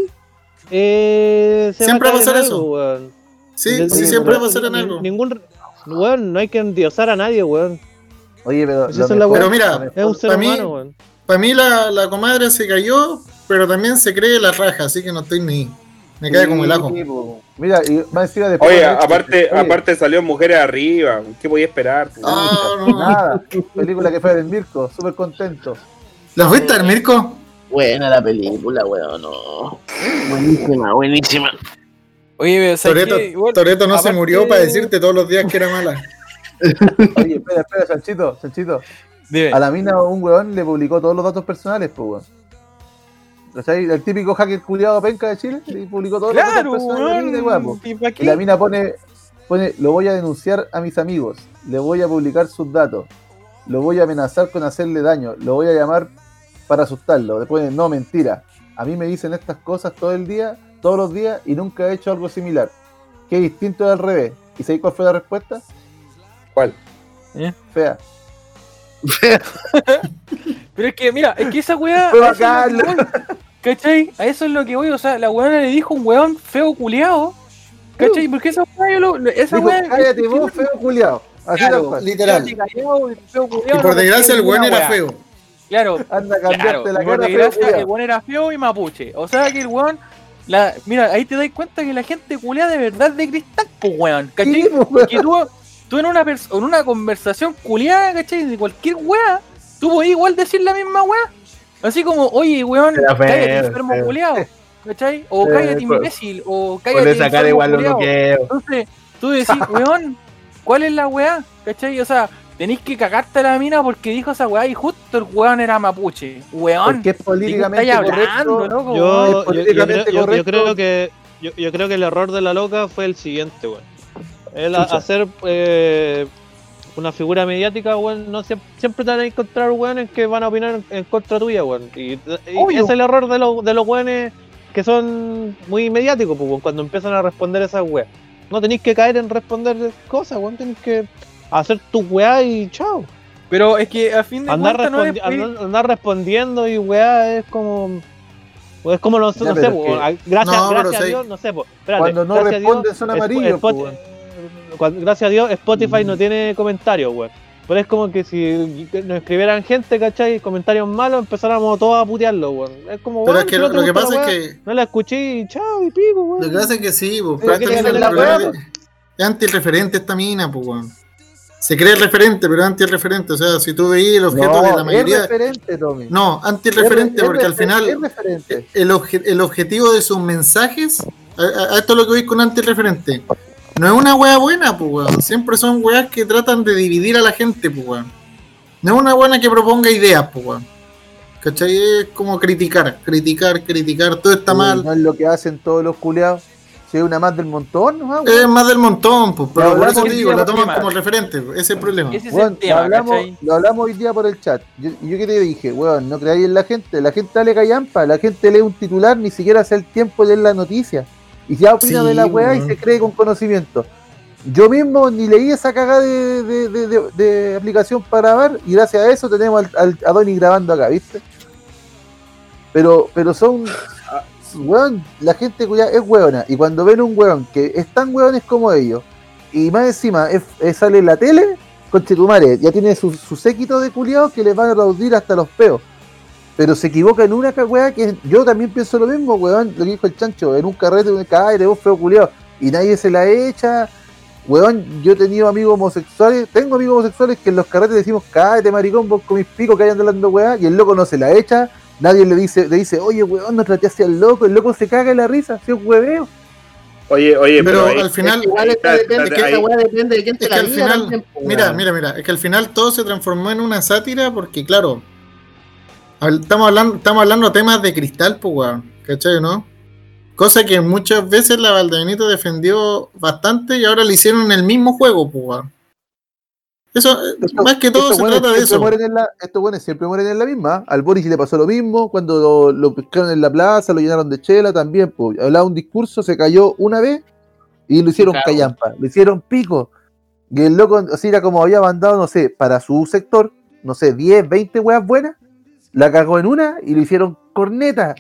eh, se Siempre va a ser eso. algo, weón. Sí, sí, siempre va a ser en algo. Ningún, weón, no hay que endiosar a nadie, weón. Oye, pero. Lo es mejor-. Pero mira, lo mejor- Es un ser Para mí- humano, weón. Para mí la, la comadre se cayó, pero también se cree la raja, así que no estoy ni. Me cae como el ajo. Po. Mira, y más encima después. Oye, de aparte, oye, aparte salió Mujeres Arriba. ¿Qué podía esperar? Ah, no. Nada, película que fue del Mirko, súper contento. ¿La fuiste al Mirko? Buena la película, weón, no. Buenísima, buenísima. Oye, ¿sabes Toreto, qué? Igual- Toreto no se murió para decirte todos los días que era mala. Oye, espera, espera, Chanchito. Dime. A la mina un weón le publicó todos los datos personales, pues. El típico hacker culiado penca de Chile le publicó todos Claro, los datos personales de la. ¿Y Y la mina pone, pone, lo voy a denunciar a mis amigos, le voy a publicar sus datos, lo voy a amenazar con hacerle daño, lo voy a llamar para asustarlo. Después, no, mentira. A mí me dicen estas cosas todo el día, todos los días, y nunca he hecho algo similar. Qué distinto es al revés. ¿Y sabéis cuál fue la respuesta? ¿Cuál? Fea. [laughs] Pero es que, mira, es que esa weá. Fue a eso es bacán. lo que voy, ¿Cachai? A eso es lo que voy. O sea, la weona le dijo un weón feo culiado. ¿Cachai? Porque esa weá, yo lo. Esa Dijo, weá. cállate vos, feo. Así Claro, cual. Literal. Callado, feo Y por no desgracia el weón era feo. Claro, Anda a claro. cambiarte la por desgracia el weón era feo y mapuche. O sea que el weón. La, mira, ahí te das cuenta que la gente culiada de verdad de cristal, pues weón. ¿Cachai? Sí, pues, weón. que tú, tú en una en una conversación culiada, ¿cachai? De cualquier weá, tú podés igual decir la misma weá. Así como, oye, weón, cállate enfermo feo. culiado, ¿cachai? O Sí, cállate pues. imbécil, o cállate enfermo igual lo. Entonces, tú decís, [laughs] weón, ¿cuál es la weá? ¿cachai? O sea, tenéis que cagarte a la mina porque dijo esa weá y justo el weón era mapuche. Weón, Porque es ¿de qué políticamente hablando, correcto. loco? weón? Yo, es yo, yo políticamente creo, yo- yo correcto. creo que yo, yo creo que el error de la loca fue el siguiente, weón. El Chucha. hacer eh, una figura mediática, weón, no siempre, siempre te van a encontrar weones que van a opinar en, contra tuya, weón. Y, es el error de, los de los weones que son muy mediáticos, pues, weón, cuando empiezan a responder esas weas. No tenéis que caer en responder cosas, weón, tenéis que hacer tu weá y chao. Pero es que a fin de Andar, cuentas no es... respondi- andar, andar respondiendo y weá es como. pues es como no, sé- Ya, no sé, po, gracias, No, pero gracias a. Dios, no sé, po, espérate, Cuando no responden son amarillos, cuando- gracias a Dios, Spotify no tiene comentarios, weón. Pero es como que si nos escribieran gente, ¿cachai? Comentarios malos, empezáramos todos a putearlo, weón. Es como, Pero weón, es que si lo, no te lo que gusta pasa la es weá, que. No la escuché y chao, y pico, weón. Lo que pasa es que sí, pues, es es antirreferente esta mina, pues, weón. Se cree referente, pero anti-referente. O sea, si tú veías el objeto de la es mayoría. referente, Tommy. No, anti-referente, Es- es porque al final Es referente. el, obje- el objetivo de sus mensajes, a, a- a esto es lo que voy con anti-referente, no es una wea buena, pues weón. Siempre son weas que tratan de dividir a la gente, pues weón. No es una buena que proponga ideas, pues weón. ¿Cachai? Es como criticar, criticar, criticar, todo está mal. No es lo que hacen todos los culiados. Si es una más del montón, ¿no? Es más del montón, pues, pero Lo por eso te digo, la toman como referente, ese es el problema. Ese es Weón, el lo, hablamos, lo hablamos hoy día por el chat. Yo, yo que te dije, weón, no creáis en la gente. La gente dale callampa. La gente lee un titular, ni siquiera hace el tiempo de leer la noticia. Y ya opina Sí, de la weá y se cree con conocimiento. Yo mismo ni leí esa cagada de, de- de- de- de aplicación para grabar y gracias a eso tenemos al, al- a Donny grabando acá, ¿viste? Pero, pero son. Weón, la gente cuya es weona. Y cuando ven un weón que es tan weones como ellos, y más encima es- es- sale en la tele, conchetumare, ya tiene su, su séquito de culiados que les van a aplaudir hasta los peos. Pero se equivoca en una weá que yo también pienso lo mismo, weón, lo que dijo el chancho, en un carrete, un cae de vos feo culiado, y nadie se la echa. Weón, yo he tenido amigos homosexuales, tengo amigos homosexuales que en los carretes decimos, cállate maricón, vos con mis picos que hayan hablando weá, y el loco no se la echa, nadie le dice, le dice, oye weón, no traté así al loco, el loco se caga en la risa, así es hueveo. Oye, oye, Pero ahí- al final, Igual depende, que esa de quién te Es la al final- también, Mira, mira, mira, es que al final todo se transformó en una sátira porque, claro, estamos hablando, estamos hablando temas de cristal, pues, weón, ¿cachai, no? Cosa que muchas veces la Valdebenito defendió bastante y ahora le hicieron en el mismo juego, pues, weón. Eso, eh, Esto- más que todo se trata de siempre eso. mueren en la- estos buenos siempre mueren en la misma. Al Boris le pasó lo mismo cuando lo, lo pescaron en la plaza, lo llenaron de chela también. Pues. Hablaba un discurso, se cayó una vez y lo hicieron Claro. callampa, lo hicieron pico. Y el loco, así era como había mandado, no sé, para su sector, no sé, 10, 20 weas buenas, la cagó en una y lo hicieron corneta.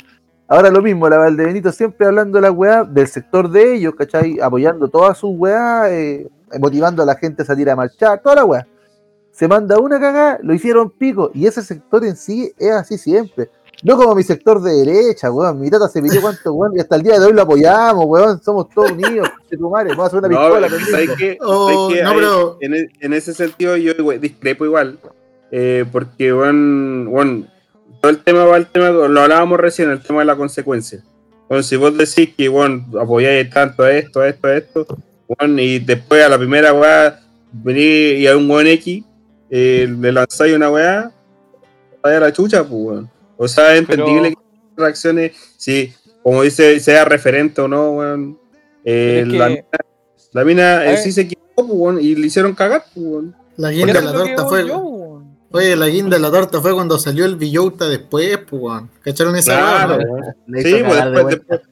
Ahora lo mismo, la Valdebenito siempre hablando de la weá del sector de ellos, ¿cachai? Apoyando todas sus weas, eh, motivando a la gente a salir a marchar, toda la weá se manda una cagada, lo hicieron pico. Y ese sector en sí es así siempre. No como mi sector de derecha, weón. Mi tata se pidió cuánto, weón, y hasta el día de hoy lo apoyamos, weón. Somos todos unidos. [laughs] madre, vamos a hacer una No, pistola. Oh, no, Ahí, pero- en, e- en ese sentido yo discrepo igual. eh, porque, bueno, bueno, todo el tema va al tema, lo hablábamos recién, el tema de la consecuencia. Bueno, si vos decís que, bueno, apoyáis tanto a esto, a esto, a esto, bueno, y después a la primera weá, venís y a un weón X, eh, le lanzáis una weá, vaya a la chucha, pues, weón. O sea, es Pero- entendible que reacciones, si, como dice, sea referente o no, weón. eh, Pero la, que- mina, la mina en ver. sí se equivocó, pues, weón, y le hicieron cagar, pues, weón. La guinda de la torta fue. yo. Oye, la guinda de la torta fue cuando salió el Villota después, pues, weón. ¿Cacharon esa Claro, no? Sí, pues, de después- vuelta.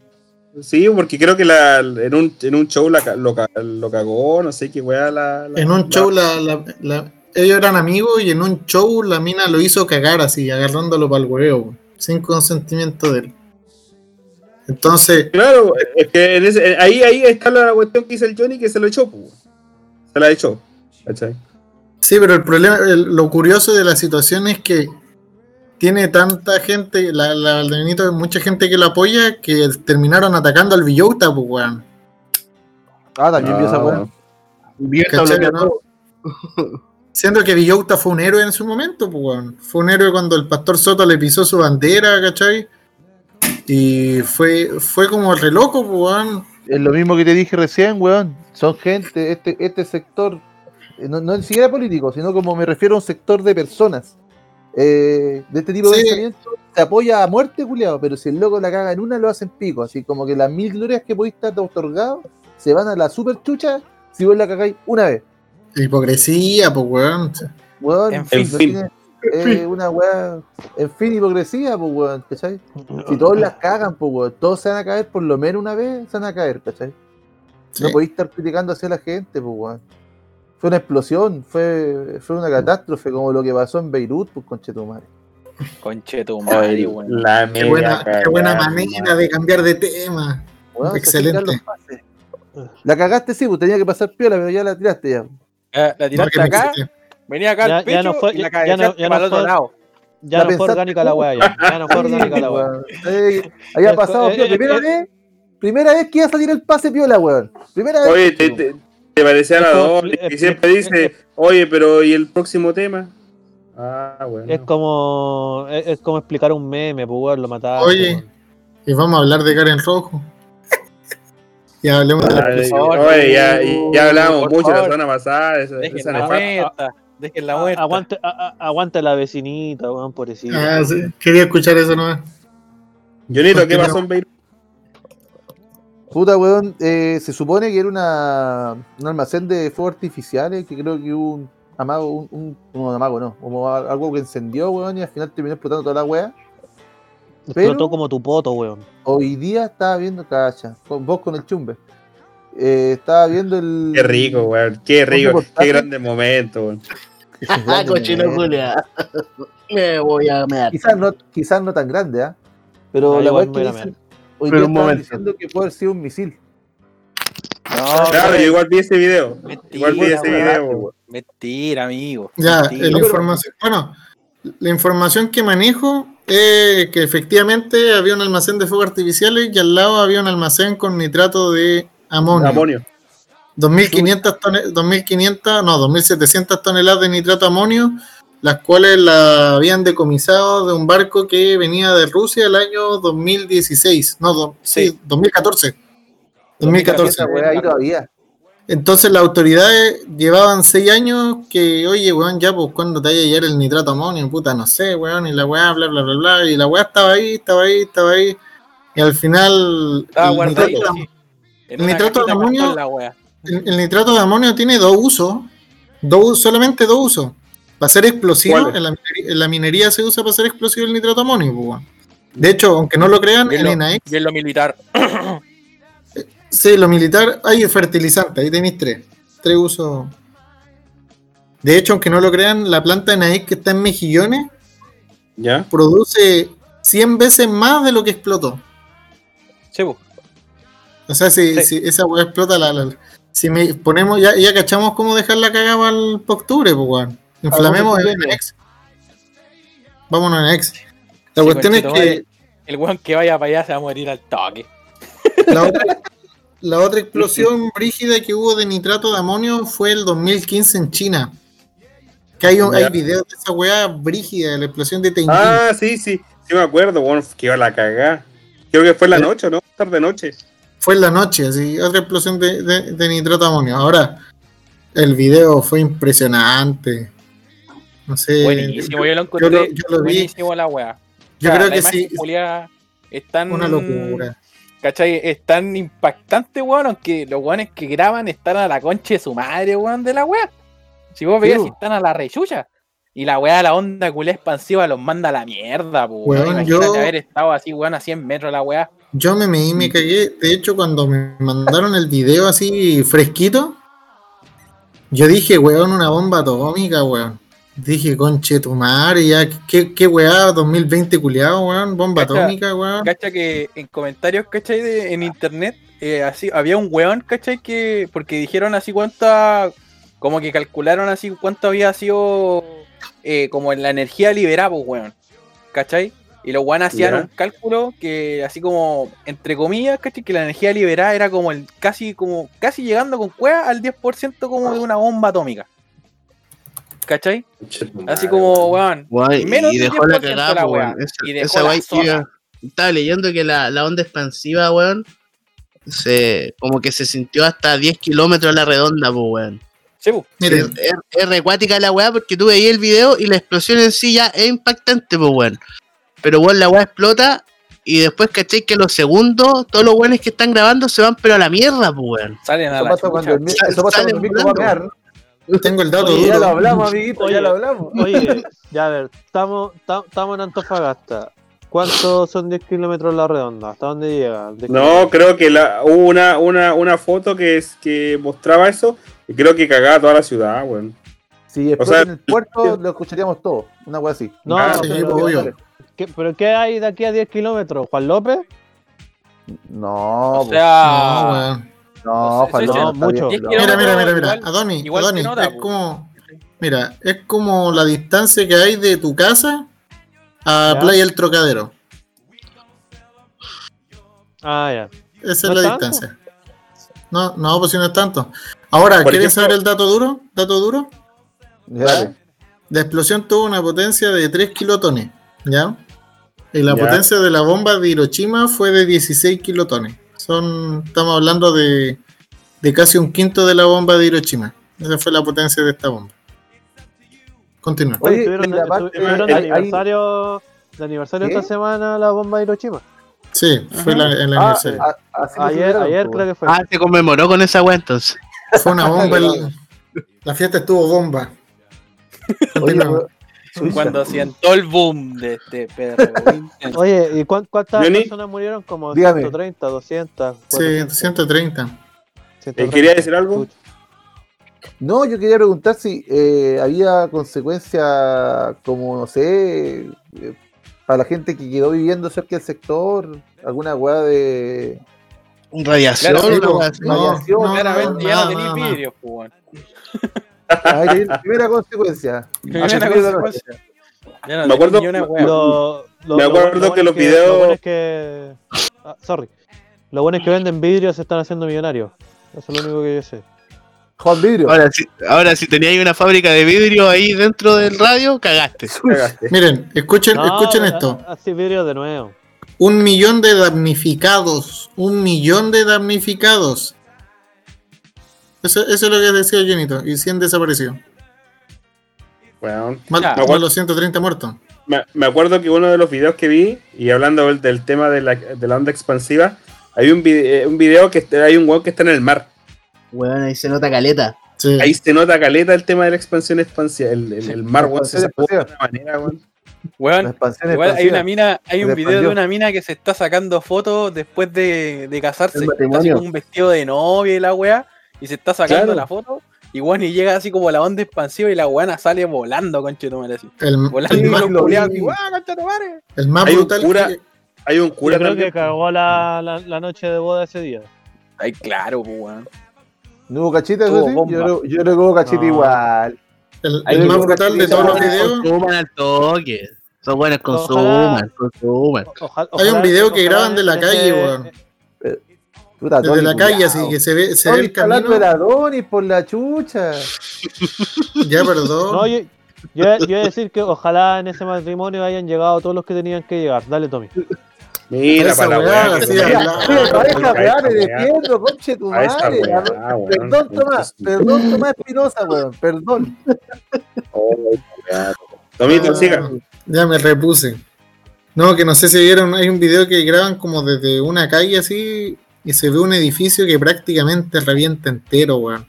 Sí, porque creo que la, en, un, en un show la, lo, ca- lo cagó, no sé qué weá. La, la- En un la- show, la, la- la- ellos eran amigos y en un show la mina lo hizo cagar así, agarrándolo para el huevo, weón, sin consentimiento de él. Entonces, Claro, es que en ese- ahí, ahí está la cuestión que hizo el Johnny que se lo echó, pues. Se la echó. ¿Cachai? Sí, pero el problema, el- lo curioso de la situación es que tiene tanta gente, la, la mucha gente que lo apoya, que terminaron atacando al Villota, pues, weón. Ah, también vio esa Ah, todo. Siendo que Villota fue un héroe en su momento, pues, weón. Fue un héroe cuando el pastor Soto le pisó su bandera, ¿cachai? Y fue, fue como re loco, pues, weón. Es lo mismo que te dije recién, weón. Son gente, este, este sector, no, no ni siquiera político, sino como me refiero a un sector de personas. eh, de este tipo de Sí. pensamiento, se apoya a muerte, culiado, pero si el loco la caga en una, lo hacen pico. Así como que las mil glorias que podéis estar otorgado se van a la super chucha si vos la cagáis una vez. Hipocresía, pues, weón. Weón, En no fin. tiene- eh, una weá, en fin, hipocresía, pues weón, ¿cachai? Si todos las cagan, pues weón, todos se van a caer por lo menos una vez, se van a caer, ¿cachai? No Sí. podéis estar criticando hacia la gente, pues weón. Fue una explosión, fue, fue una catástrofe como lo que pasó en Beirut, pues conchetumare. Conche tu madre, weón. La Qué buena, qué buena manera de cambiar de tema. Excelente. La cagaste, sí, pues tenía que pasar piola, pero ya la tiraste ya. Eh, la tiraste acá, venía acá Ya- al ya pecho no fue- y la ya cabezaste no- ya no para el otro fue- lado. Ya La no fue pensaste orgánica la weá, ya. Ya no fue orgánica la weá. Eh, había pasado, eh, piola, eh, primera eh, vez, primera vez que iba a salir el pase piola, weón. Primera vez. Oye, te, te- Se parecía a la es- y siempre es- dice, oye, pero ¿y el próximo tema? Ah, bueno. Es como, es, es como explicar un meme, pues weón, lo mataron. Oye. Y vamos a hablar de Karen Rojo. [laughs] y hablemos de la Ay, favor, oye, ya, ya hablábamos por mucho la favor. semana pasada. Esa, Dejen esa la muerta. Dejen la muerta. Aguante, a- la vecinita, weón, pobrecita. Ah, sí. Quería escuchar eso nomás. Jonito, ¿qué pasó en Beirut? Puta, weón, eh, se supone que era una, un almacén de fuegos artificiales, que creo que hubo un amago, un, un, no, un amago no, como a- algo que encendió, weón, y al final terminó explotando toda la weá. Explotó como tu poto, weón. Hoy día estaba viendo, cacha, con vos con el chumbe. Eh, estaba viendo el. Qué rico, weón. Qué rico. Qué grande momento, weón. [laughs] Ah, cochino. Julia. [laughs] Me voy a mear. Quizás no, quizás no tan grande, ¿ah? Pero Ah, la igual weá es me que la dicen, hoy Pero día un momento. diciendo que puede haber sido un misil. No, Claro, yo igual vi ese video. Mentira, Igual vi ese video. Mentira, amigo. Ya, Mentira. la información. Bueno, la información que manejo es que efectivamente había un almacén de fuegos artificiales y al lado había un almacén con nitrato de amonio. Amonio. 2.500, tone- 2.500, no, 2.700 toneladas de nitrato de amonio, las cuales la habían decomisado de un barco que venía de Rusia el año 2016, no, do- sí, Sí. 2014. 2014. Esa weá ahí todavía. Entonces las autoridades llevaban seis años que, oye, weón, ya, pues, cuando te vaya a llegar el nitrato de amonio? Puta, no sé, weón, y la weá, bla, bla, bla, bla, y la weá estaba ahí, estaba ahí, estaba ahí, y al final... Estaba el nitrato-. En el nitrato amonio- el, el nitrato de amonio tiene dos usos, dos, solamente dos usos. Para ser explosivo, en la, minería, en la minería se usa para ser explosivo el nitrato de amonio. De hecho, aunque no lo crean, Bien en lo- Y en lo militar. [coughs] sí, lo militar, hay fertilizante, ahí tenéis tres, tres usos. De hecho, aunque no lo crean, la planta ENAEX que está en Mejillones ¿Ya? produce 100 veces más de lo que explotó. Sí, pues. O sea, si, Sí. si esa weá explota, la, la- si me ponemos, ya, ya cachamos cómo dejar la cagada para octubre, pues. Inflamemos ¿A en Ex. Vámonos en Ex. La Sí, cuestión es que. El weón que vaya para allá se va a morir al toque. la otra, [laughs] la otra explosión brígida que hubo de nitrato de amonio fue el 2015 en China. Que hay, un- hay videos de esa weá brígida, de la explosión de Tianjin. Ah, sí, sí. Sí me acuerdo, weón. Que iba a la cagada. Creo que fue en la noche, ¿no? Tarde noche. Fue en la noche, así, otra explosión de, de- de nitrato de amonio. Ahora, el video fue impresionante. No sé. Buenísimo, yo lo encontré. yo lo- yo lo vi. buenísimo la wea. Yo O sea, creo que sí, culiada es tan. una locura. ¿Cachai? Es tan impactante, weón, aunque los weones que graban están a la concha de su madre, weón, de la wea. Si vos veías, si están a la rechucha. Y la weá, la onda culé expansiva los manda a la mierda, po, Weón, weón. Imagínate yo- haber estado así, weón, a 100 metros la weá. Yo me meí, me cagué. De hecho, cuando me mandaron el video así fresquito, yo dije, weón, una bomba atómica, weón. Dije, conche tu madre, ya, qué, qué weá, 2020 culiado, weón, bomba Cacha. atómica, weón. Cacha que en comentarios, ¿cachai? De, en internet, eh, así, había un weón, ¿cachai? Que, porque dijeron así cuánta, como que calcularon así cuánto había sido, eh, como la energía liberada, pues, weón. ¿Cachai? Y los weones hacían un cálculo que, así como, entre comillas, ¿cachai? Que la energía liberada era como el, casi, como, casi llegando con cueva al 10% como de una bomba atómica. ¿Cachai? Así como, weón. Weón, Menos y dejó la 10% cagada, la weón. Esa, Y dejó esa la yo estaba leyendo que la, la onda expansiva, weón, se, como que se sintió hasta 10 kilómetros a la redonda, pues, weón. Sí, pues. Miren, Es, recuática la weá porque tú veías el video y la explosión en sí ya es impactante, pues, weón. Pero, weón, la weá explota y después, ¿cachai? Que los segundos, todos los weones que están grabando se van, pero a la mierda, pues, weón. Salen a Eso la pasa cuando el, eso pasa sale cuando el micro va a volando. Mear. tengo el dato Oye, ya lo hablamos, amiguito, Oye. ya lo hablamos. Oye, ya a ver, estamos estamos en Antofagasta. ¿Cuántos son 10 kilómetros la redonda? ¿Hasta dónde llega? 10 No, creo que la, hubo una, una, una foto que, es, que mostraba eso y creo que cagaba toda la ciudad, weón. Si explota sea, en el puerto, lo escucharíamos todo. Una wea así. No, Ah, sí, pero, obvio. ¿qué, ¿pero qué hay de aquí a 10 kilómetros? ¿Juan López? No, O pues, sea, No, weón. No, está mucho. Mira, mira, mira, mira. Adoni, igual Adoni, nota, es como. Mira, es como la distancia que hay de tu casa a Ya. Playa El Trocadero. Ah, ya. Esa ¿No es la tanto? distancia. No, no, pues si no es tanto. Ahora, ¿quieren ejemplo- saber el dato duro? ¿Dato duro? ¿Ya? La explosión tuvo una potencia de 3 kilotones, ¿ya? Y la Ya. potencia de la bomba de Hiroshima fue de 16 kilotones. Son, estamos hablando de, de casi un quinto de la bomba de Hiroshima. Esa fue la potencia de esta bomba. Continúa. Oye, en la parte- hay- aniversario, de aniversario ¿Qué? esta semana la bomba de Hiroshima. Sí, fue la, el Ah, aniversario. a- así lo Ayer, ayer creo que fue. Ah, se conmemoró con esa weá entonces. Fue una bomba. [laughs] el- la fiesta estuvo bomba. Oye, Cuando siento el boom de este perro. [laughs] intenso. Oye, ¿y cuán- cuántas Johnny, personas murieron? Como dígame. 130, 200. Sí, 400, 130. 130. Eh, ¿Quería decir algo? No, yo quería preguntar si eh, había consecuencias como, no sé, eh, para la gente que quedó viviendo cerca del sector, alguna weá de... Radiación, Claro, sí, así. No, Radiación, no, Claramente ya no tenéis nada, [laughs] Ahí primera consecuencia. Primera consecuencia. no Me acuerdo- una. Lo- lo- Me lo acuerdo bueno- lo que los es videos- Lo bueno es que. ah, sorry. Lo bueno es que venden vidrios se están haciendo millonarios. Eso es lo único que yo sé. Juan Vidrio. Ahora, si, ahora, si teníais una fábrica de vidrio ahí dentro del radio, cagaste. Cagaste. Miren, escuchen, No, escuchen ah, esto. Así vidrios de nuevo. Un millón de damnificados. Un millón de damnificados. Eso, eso es lo que decía Jenito. Y 100 desaparecidos. Weón. Más, Ya. más los 130 muertos. Me, me acuerdo que uno de los videos que vi, y hablando del, del tema de la, de la onda expansiva, hay un, vide- eh, un video que hay un weón que está en el mar. Weón, ahí se nota caleta. Sí. Ahí se nota caleta el tema de la expansión expansiva. El, el, el mar, weón, se sacó de una manera, weón. Hay una mina, hay un video de una mina que se está sacando fotos después de, de casarse. Así con un vestido de novia y la weá. Y se está sacando Claro. la foto. Y weón, y llega así como la onda expansiva y la weana sale volando, conchetumare así. El, Volando el y más, lo así, ¡guau, el más Hay un brutal. cura- que- Hay un Yo cura creo también. que cagó la, la, la noche de boda ese día. Ay, claro, pues weón. ¿No hubo cachita? eso sí? Yo, creo- yo creo que hubo cachita No. igual. el, más brutal de todos los videos. Consuman al toque. Son buenas, Ojalá- consuman, consuman. Hay un video que graban de la calle, weón. Puta, Desde la calle, así que se ve, se ve el camino. de la Donis por la chucha. [laughs] Ya, perdón. No, yo, yo, yo iba a decir que ojalá en ese matrimonio hayan llegado todos los que tenían que llegar. Dale, Tommy. Mira, Esa para la weá, Mira, weá me conche tu madre. weá. Perdón, Tomás, perdón, Tomás Espinosa, weón, perdón. Oh. Tomito, siga. Ya me repuse. No, que no sé si vieron, hay un video que graban como desde una calle así y se ve un edificio que prácticamente revienta entero, weón.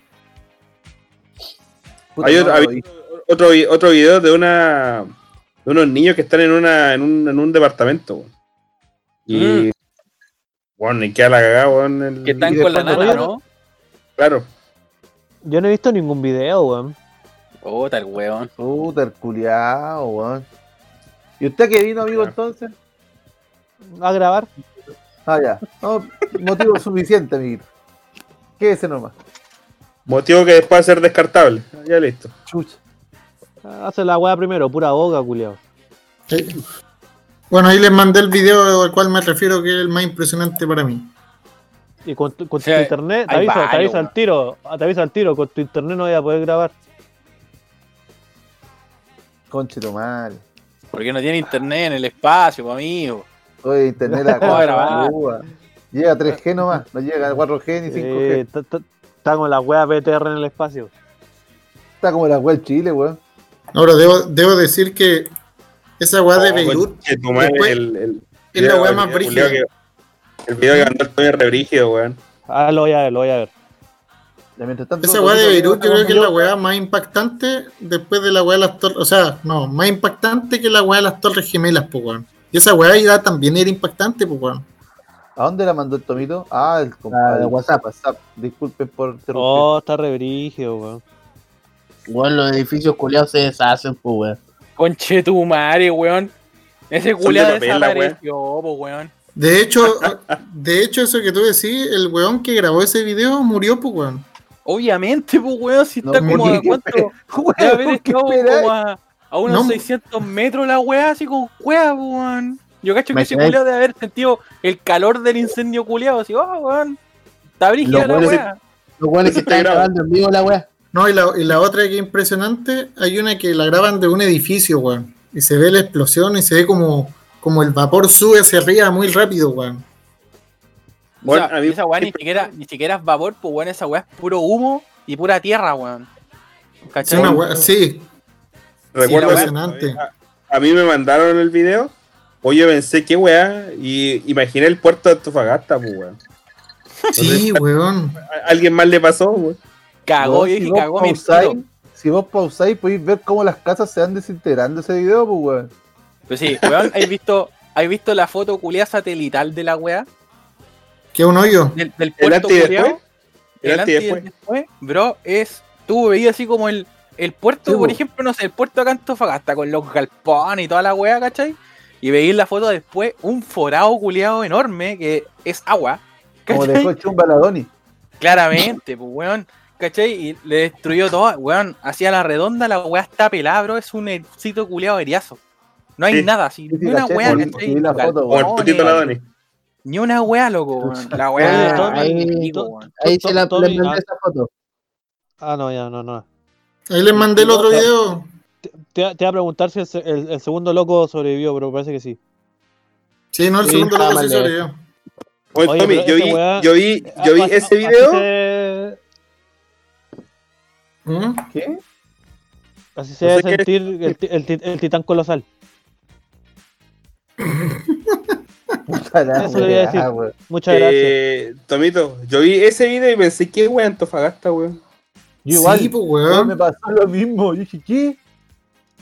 Hay otro, hay otro, otro video de una de unos niños que están en una en un, en un departamento. weón. Y bueno, y queda la cagada, weón. el- Que están con la nana, no-. Claro. Yo no he visto ningún video, weón. Puta el weón. Puta, el culiao, weón. ¿Y usted qué vino, amigo, Ya. entonces? A grabar. Ah, ya. No, motivo [laughs] suficiente, amiguito. Quédese nomás. Motivo que después va a ser descartable. Ya listo. Chucha. Hace la weá primero, pura boca, culiao. Bueno, ahí les mandé el video al cual me refiero que es el más impresionante para mí. Y con tu, con tu sea, internet, te avisa, te avisa al tiro, te avisa al tiro, con tu internet no voy a poder grabar. Conche tu madre. Porque no tiene internet en el espacio, amigo. Oye, internet la [laughs] ¿Cómo grabar? cosa. Llega 3G nomás, no llega a 4G ni 5G. Eh, Está con la weá PTR en el espacio. Está como la web Chile, weón. Ahora, debo, debo decir que esa weá de Oh, Beirut es la weá más brígida. El video que mandó el Toño es re brígido, weón. Ah, lo voy a ver, lo voy a ver. Esa weá de Beirut yo creo que es la weá más impactante después de la weá de las torres. O sea, no, más impactante que la weá de las torres gemelas, pues weón. Y esa weá ya también era impactante, pues weón. ¿A dónde la mandó el Tomito? Ah, el Ah, de WhatsApp. Disculpen por interrumpir. Oh, está re brígido, weón. Weón, los edificios culiados se deshacen, pues, weón. Conche tu madre, weón. Ese de culiado la desapareció, pues, weón. De hecho, [laughs] de hecho, eso que tú decís, el weón que grabó ese video murió, pues weón. Obviamente, pues, weón, si No, está como a [laughs] ¿qué- cuánto. Weón, como a, a unos No. 600 metros la weá, así con pues, weón. Yo cacho que ese culiado debe haber sentido el calor del incendio culiado, así, oh, weón. Está brígida la weá. Los weones que Eso está grabando en vivo la weá. No, y la, y la otra que es impresionante, hay una que la graban de un edificio, weón. Y se ve la explosión y se ve como, como el vapor sube hacia arriba muy rápido, weón. Bueno, o sea, a mí- esa weá ni siquiera, ni siquiera es vapor, pues weón, esa weá es puro humo y pura tierra, weón. Sí, una weá- sí, Recuerdo a, a mí me mandaron el video. Oye, pensé, qué weá. Y imaginé el puerto de Antofagasta, pues, [laughs] weón. Sí, weón. ¿A alguien más le pasó, weón? Cagó, yo si cagó mi. Si vos pausáis, podéis ver cómo las casas se van desintegrando ese video, pues, weón. Pues sí, weón, ¿has visto, ¿has visto la foto culiada satelital de la weá? Que un hoyo. Del, del ¿El puerto antes y después? El El antes y antes y el después. después, bro, es. Tú veías así como el, el puerto, Sí, por po. ejemplo, no sé, el puerto de Antofagasta con los galpones y toda la weá, ¿cachai? Y veías la foto después, un forado culiado enorme que es agua, Como ¿cachai? dejó chumba la Doni. Claramente, pues weón, ¿cachai? Y le destruyó todo, weón, hacia la redonda la weá está pelada, bro, es un sitio culiado eriazo. No hay Sí. nada, así, Sí, sí, ni una caché, weá, ¿cachai? sí, la foto, Como el Galpones. Ni una weá, loco, weón. La weá. Tommy, ahí, se la mandé ah. esa foto. Ah, no, ya, no, no. Ahí les mandé el otro video. Te, te iba a preguntar si el, se- el- el segundo loco sobrevivió, pero parece que sí. Sí, no, el Sí, segundo loco sí de- sobrevivió. Oye, Oye, Tommy, yo vi, weá- yo vi, yo vi Así- ese video. se- ¿Mm? ¿Qué? Así se No debe sentir el, el el titán colosal. Eso quería weá, decir. weón. Muchas gracias. Eh, Tomito, yo vi ese video y pensé, qué weá Antofagasta, weón. Yo igual, Sí, pues, weón, me pasó lo mismo. Yo dije, ¿qué?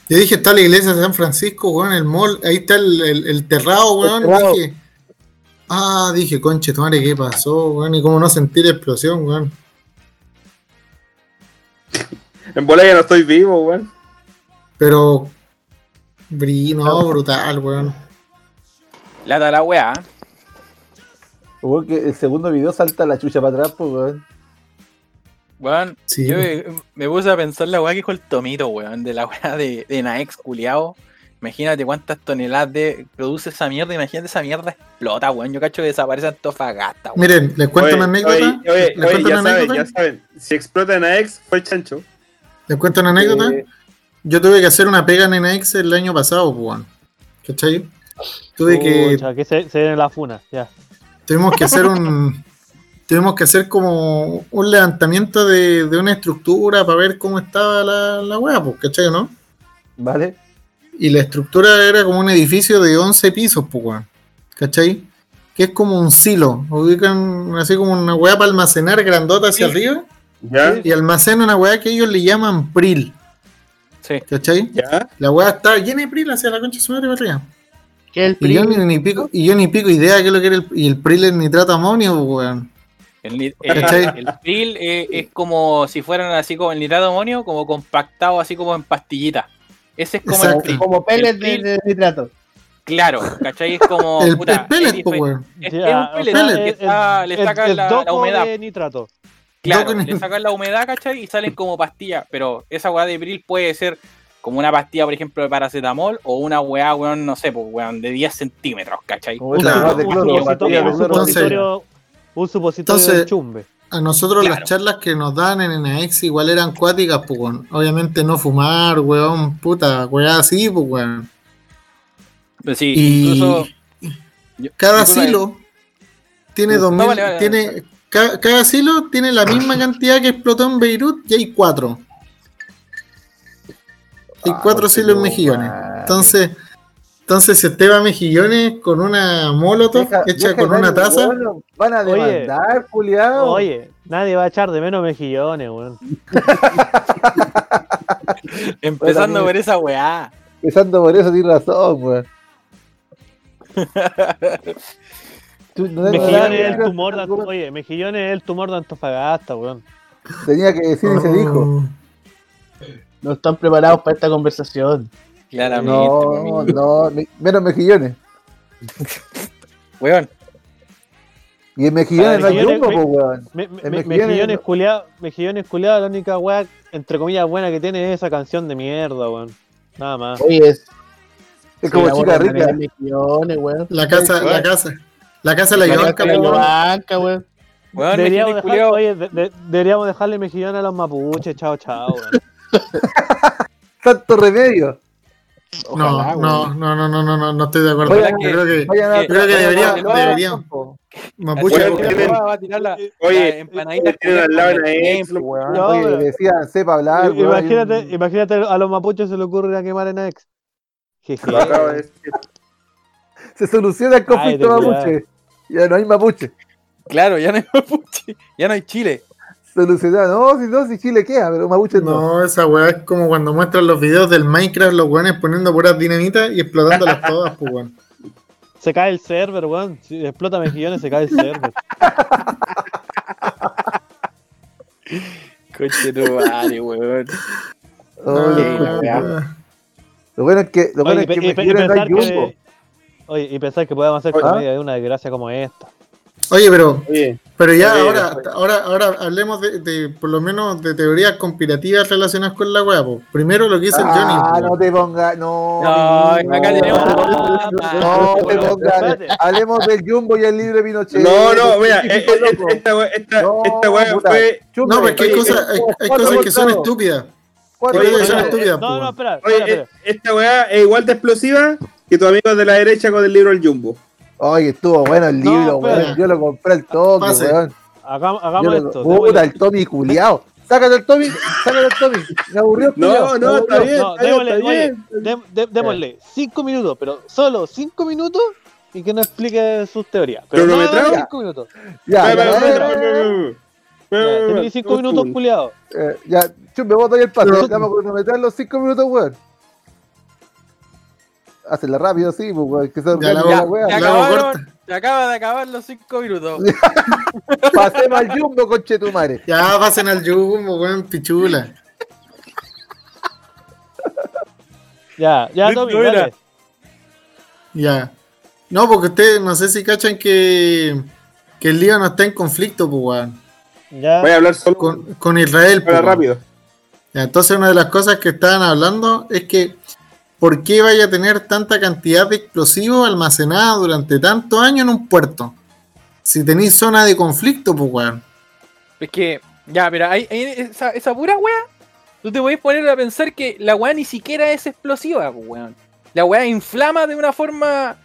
Yo dije, está la iglesia de San Francisco, weón, el mall, ahí está el, el, el terrado, weón. terrado. Dije, ah, dije, conche, tu madre, ¿qué pasó, weón? Y cómo no sentir explosión, weón. En bola ya no estoy vivo, weón. Pero, no, brutal, weón. Lata la weá. Weón, que el segundo video salta la chucha para atrás, pues, weón. Weón, Sí, yo weón. me, me puse a pensar la weá que dijo el Tomito, weón, de la weá de, de Naex culiao. Imagínate cuántas toneladas de produce esa mierda, imagínate esa mierda explota, weón. Yo cacho que desaparece Antofagasta, weón. Miren, les cuento Oye, una anécdota. Oye, oye, les oye, cuento ya una saben, anécdota. ya saben. Si explota en AX, fue el chancho. Les cuento una anécdota. Eh, Yo tuve que hacer una pega en NX el año pasado, pues, weón. ¿Cachai? Tuve que Pucha, que se, se viene la funa, ya. tuvimos que hacer un [laughs] tuvimos que hacer como un levantamiento de, de una estructura para ver cómo estaba la, la weá, pues, ¿cachai, no? ¿Vale? Y la estructura era como un edificio de 11 pisos, pues, weón. ¿Cachai? Que es como un silo. Ubican así como una weá para almacenar grandota hacia Sí. arriba. ¿Ya? Y almacena una weá que ellos le llaman pril. Sí. ¿Cachai? ¿Ya? La weá está llena de pril hacia la concha de su madre para arriba. ¿Qué es el Y yo ni, ni pico, y yo ni pico idea de qué es lo que era el, y el pril es nitrato amonio, pues, weón. El, ni- el, eh, es como si fueran así como el nitrato de amonio, como compactado así como en pastillitas. Ese es como el. Pril. Como pellets El de, nitrato. Claro, ¿cachai? Es como. [laughs] el, puta, el pellet, es pues, es- Ya, es un o pellet sea, que el- está- el- le el- sacan el la, humedad. de nitrato. Claro, Doco- le sacan la humedad, ¿cachai? Y salen como pastillas. Pero esa weá de Pril puede ser como una pastilla, por ejemplo, de paracetamol o una weá, weón, no sé, pues, weón, de 10 centímetros, ¿cachai? Claro. weá de un supositorio, Entonces- de chumbe. A nosotros Claro. las charlas que nos dan en NX igual eran cuáticas, pues, weón. Obviamente no fumar, weón, puta, weá así, pues, weón. Pero sí, Y incluso. cada disculpa, silo tiene No, 2000, vale, vale, tiene, vale. ca- cada silo tiene la misma cantidad que explotó en Beirut y hay cuatro. Hay Ah, cuatro porque silos en no, Mejillones. Entonces, entonces a Mejillones con una molotov Deja- hecha deja con una taza, Van a Oye. demandar, culiao. Oye, nadie va a echar de menos mejillones, weón. [laughs] Empezando por esa weá. Empezando por eso, tienes razón, weón. [laughs] No Mejillones es el tumor de Ant- Oye, Mejillones es el tumor de Antofagasta, weón. Tenía que decir y se dijo. Oh, No están preparados para esta conversación. Claramente. No, no, me- menos mejillones. [laughs] Weón. Y en mejillones no hay Mejillones, jumbo, me- po, weón. Me- me- En me- Mejillones Mejillones culiados, Mejillones culiados, la única weá, entre comillas, buena que tiene es esa canción de mierda, weón. Nada más. Oye, es. Es como chica rica. Millones, weón. la casa, la casa, la casa de la La Yobanca, casa de la pues, weón. Weón. Deberíamos, dejar- oye, de- de- deberíamos dejarle mejillón a los mapuches, chao, chao. weón. [laughs] Tanto remedio. No, Ojalá, no, no, no, no, no, no, no estoy de acuerdo. Vayan, Yo creo que a- que- creo que a- debería- vayan a- deberían. campo. Mapuche, va a tirar la, Oye, la empanadita tienen al lado con en el ahí, tiempo, weón. No, Oye, pero- decían, sepa hablar. Imagínate, imagínate a los mapuches se le ocurre ir a quemar en ex. Jeje. Lo acabo de decir. Se soluciona el conflicto mapuche. Ya no hay mapuche. Claro, ya no hay mapuche, ya no hay Chile. Solucionado. No, si no, si Chile queda, pero mapuche no. No, esa weá es como cuando muestran los videos del Minecraft, los weones poniendo puras dinamitas y explotándolas [laughs] todas, pues weón. Se cae el server, weón. Si explota mejillones, se cae el server. [laughs] Coche tu madre, weón. Qué lo- weá. Lo bueno es que, lo bueno Oye, es y, que y no pensar que, oye, y pensar que podemos hacer Oye, comedia de una desgracia como esta. Oye, pero, Oye, pero ya Oye, ahora, oye. ahora, ahora hablemos de, de, por lo menos de teorías conspirativas relacionadas con la weá, pues. Primero lo que dice el Johnny. Ah, pues, no te pongas, no. No, acá tenemos- No te Bueno, pongas. Hablemos del Jumbo y el libre Pinochet. no, no, mira, eh, científicos eh, locos. esta esta- No, esta weá fue. No, porque hay Oye, cosas, hay, hay cosas que son estúpidas. Cuatro Oye, No, no, espera. Oye, espera, eh, esta weá es igual de explosiva que tu amigo de la derecha con el libro El Jumbo. Oye, estuvo bueno el No, libro, weón. Yo lo compré al toque, Pase. weón. Hagamos, hagamos lo- esto. Puta, el Tommy culiao. Sácate el Tommy, sácate el Tommy. Me aburrió No, no, está bien, No, está bien, démosle, oye, démosle cinco minutos, pero solo cinco minutos y que nos explique sus teorías. Pero no cinco minutos. Ya, ya, ya, Tenéis cinco minutos, culiados. Eh, ya, chumbe, vos doy el pase. Pero- Vamos a cronometrar los cinco minutos, weón. Hácela rápido, sí, pues, weón. Que se Ya la. Ya acabaron, acaba de acabar los cinco minutos. [laughs] Pasemos al Jumbo, conche tu madre. Ya pasen al Jumbo, weón, pichula. Ya, ya, Tommy, dale. Ya. No, porque ustedes no sé si cachan que, que el lío no está en conflicto, pues, weón. Ya. Voy a hablar solo Con, con Israel, pues, para weón. rápido. Ya, entonces una de las cosas que estaban hablando es que ¿por qué vaya a tener tanta cantidad de explosivos almacenados durante tantos años en un puerto? Si tenéis zona de conflicto, pues weón. Es que, ya, pero hay, hay esa, esa pura wea, tú te podés poner a pensar que la wea ni siquiera es explosiva, pues, weón. La wea inflama de una forma.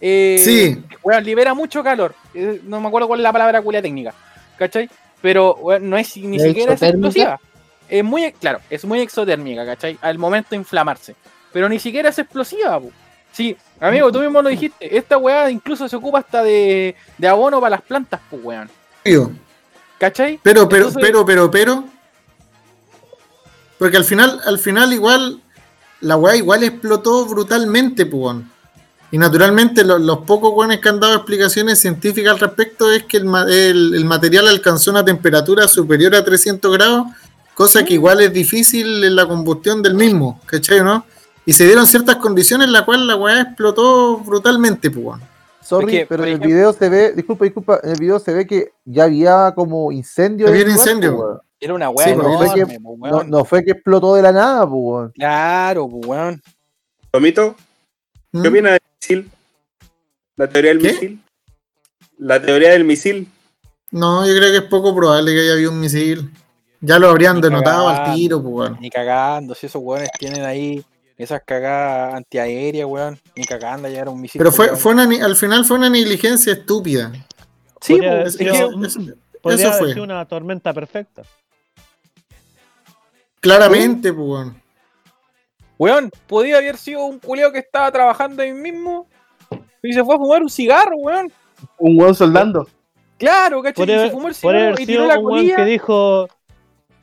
Eh, Sí. Weón, libera mucho calor. Eh, no me acuerdo cuál es la palabra culia técnica. ¿Cachai? Pero weón, no es ni ¿La siquiera es explosiva. Es muy, claro, es muy exotérmica, ¿cachai? Al momento de inflamarse. Pero ni siquiera es explosiva, po. Sí, amigo, tú mismo lo dijiste. Esta weá incluso se ocupa hasta de, de abono para las plantas, pues, weón. ¿Cachai? Pero, pero, Entonces- pero, pero, pero. Porque al final, al final igual, la weá igual explotó brutalmente, pues. Y naturalmente lo- los pocos weones que han dado explicaciones científicas al respecto es que el, el- el material alcanzó una temperatura superior a 300 grados, cosa que igual es difícil en la combustión del mismo, ¿cachai no? Y se dieron ciertas condiciones en las cuales la weá explotó brutalmente, pues. weón. Sorry, pero en el ejemplo- video se ve, disculpa, disculpa, en el video se ve que ya había como incendio. Había lugar, incendio. pues, weón. Era una weá Sí, no, enorme, fue que- po, no, fue que explotó de la nada, pues, weón. Claro, pues, weón. Tomito, ¿Mm? ¿qué opinas del misil? La teoría del ¿Qué? misil. La teoría del misil. No, yo creo que es poco probable que haya habido un misil. Ya lo habrían Ni denotado al tiro, pues, weón. Ni cagando, si esos weones tienen ahí esas cagadas antiaéreas, weón. Ni cagando, ya era un misil. Pero fue, fue una, al final fue una negligencia estúpida. Sí, Podría pues, haber es sido- que- Eso- Podría eso haber fue. sido una tormenta perfecta. Claramente, pues, weón. Weón, podía haber sido un culeo que estaba trabajando ahí mismo y se fue a fumar un cigarro, weón. Un weón soldando. Claro, ¿cachai? Se fumó el cigarro y tiró la un weón que dijo,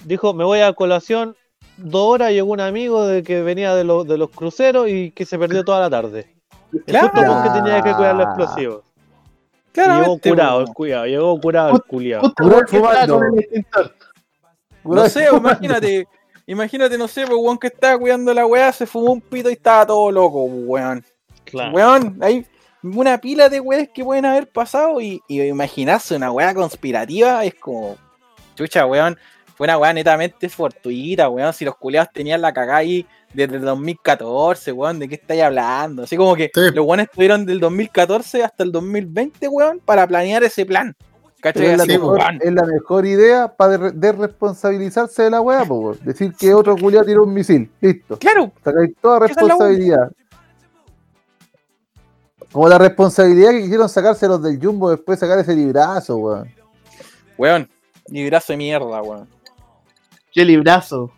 dijo, me voy a colación, dos horas llegó un amigo de que venía de, los de los cruceros y que se perdió toda la tarde. Claro. justo porque tenía que cuidar los explosivos. Y llegó curado el cuidado, llegó curado el culiado. El. No sé, imagínate, imagínate, no sé, pues weón que estaba cuidando la weá, se fumó un pito y estaba todo loco, weón. Claro. Weón, hay una pila de weas que pueden haber pasado y, y imaginarse una wea conspirativa es como, chucha, weón, fue una wea netamente fortuita, weón, si los culeados tenían la cagada ahí desde el 2014, weón, ¿de qué estáis hablando? Así como que Sí. los weones estuvieron del 2014 hasta el 2020, weón, para planear ese plan, es, la mejor, es la mejor idea para desresponsabilizarse de la weá, po, weón. Decir que otro culiado tiró un misil. Listo. Claro, Sacáis toda responsabilidad. Como la responsabilidad que quisieron sacarse los del Jumbo después de sacar ese librazo, weón. weón. Librazo de mierda, weón. Qué librazo.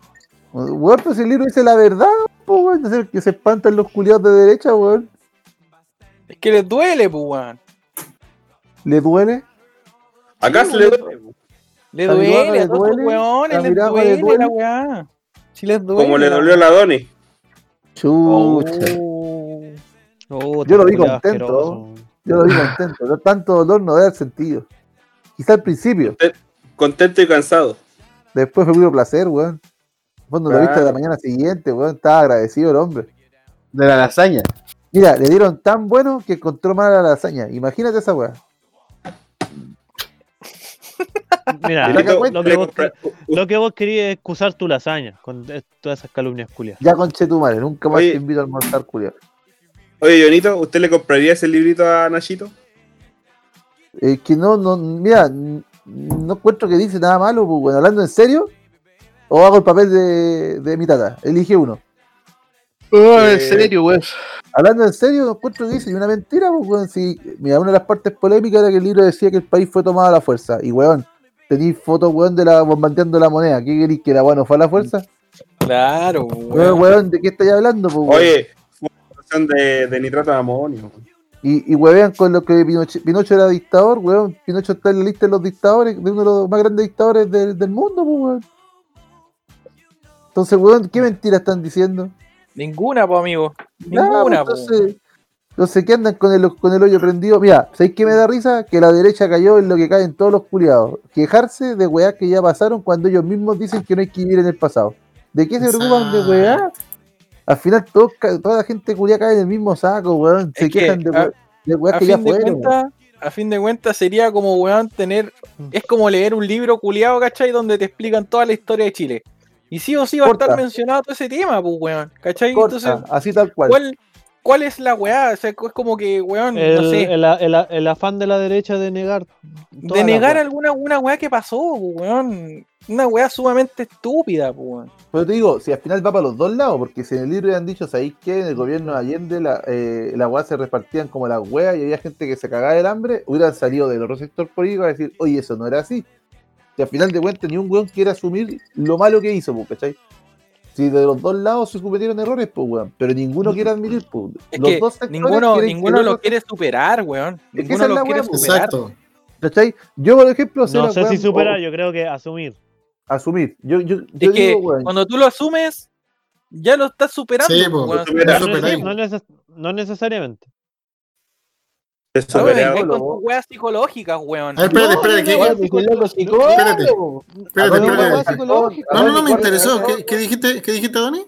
Weón, pues el libro dice la verdad, po, weón. Es el que se espantan los culiados de derecha, weón. Es que les duele, pues, weón. ¿Le duele? Acá Sí, se le duele. Le ¿A mi duele, le duele? weones ¿A les le duele duele? la weá. Si les duele. Como le dolió a la Doni. Chucha. Oh. Oh, Yo lo vi contento. asqueroso. Yo lo vi contento. No, tanto dolor no haber sentido. Quizá al principio. Contento y cansado. Después fue puro placer, weón. Cuando lo viste Claro. la mañana siguiente, weón, estaba agradecido el hombre. De la lasaña. Mira, le dieron tan bueno que encontró mal a la lasaña. Imagínate esa weá. Mira, lo, que vos, compra- lo que vos querías es excusar tu lasaña con todas esas calumnias culias. Ya conche tu madre, nunca más Oye. te invito a almorzar, culiao. Oye, Jonito, ¿usted le compraría ese librito a Nachito? Es que no, no, mira, no encuentro que dice nada malo, pues, bueno, hablando en serio, o hago el papel de, de mi tata, elige uno. Oh, Eh, en serio, weón. Hablando en serio, no encuentro que dice ni una mentira, pues, weón, si, mira, una de las partes polémicas era que el libro decía que el país fue tomado a la fuerza, y weón, tenéis fotos, weón, de la bombardeando la moneda, ¿qué queréis que la weón no fue a la fuerza? Claro, Weón, weón. weón, ¿de qué estáis hablando, pues, weón? Oye, fue una de, de nitrato de amonio. Y, y huevean con lo que Pinocho, Pinocho era dictador, weón. Pinocho está en la lista de los dictadores, de uno de los más grandes dictadores del, del mundo, pues, weón. Entonces, weón, ¿qué mentiras están diciendo? Ninguna, pues, amigo. Ninguna, pues, pues. entonces, entonces, ¿qué andan con el, con el hoyo prendido? Mira, ¿sabéis qué me da risa? Que la derecha cayó en lo que caen todos los culiados. Quejarse de weá que ya pasaron cuando ellos mismos dicen que no hay que vivir en el pasado. ¿De qué se preocupan de weá? Al final todos ca- toda la gente culiada cae en el mismo saco, weón. Se Es que, quejan de, a- de weá A que ya fueron. weón. cuentas, a fin de cuentas sería como, weón, tener... Es como leer un libro culiado, ¿cachai? Donde te explican toda la historia de Chile. Y sí o sí va a estar mencionado todo ese tema, pues, weón. ¿Cachai? Corta, Entonces, así tal cual. ¿cuál, ¿cuál es la weá? O sea, es como que, weón, El, no sé. el- el- el afán de la derecha de negar. de negar weá. alguna una weá que pasó, pues, weón. Una weá sumamente estúpida, pues, weón. Pero te digo, si al final va para los dos lados, porque si en el libro han dicho, ¿sabéis que en el gobierno de Allende la, eh, las weas se repartían como las weas y había gente que se cagaba del hambre, hubieran salido del otro sector político a decir, oye, eso no era así. Y al final de cuentas, ni un weón quiere asumir lo malo que hizo, pues, ¿cachai? Si de los dos lados se cometieron errores, pues, weón, pero ninguno quiere admitir, pues. Es los que dos sectores ninguno, ninguno lo quiere superar, weón. que Ninguno esa es lo la quiere superar. Exacto. ¿cachai? Yo, por ejemplo, No la sé si superar, o- yo creo que asumir. asumir. Yo, yo, yo Es que digo, weón, cuando tú lo asumes, ya lo estás superando. Sí, pues, neces- no necesariamente. Es No con tus weas psicológicas, weón. Espérate, espérate, ¿qué- Weón, dije, loco, psicólogo. Espérate. Espérate, no. No, no, no, me interesó. ¿Qué, qué dijiste, ¿Qué dijiste, Dani?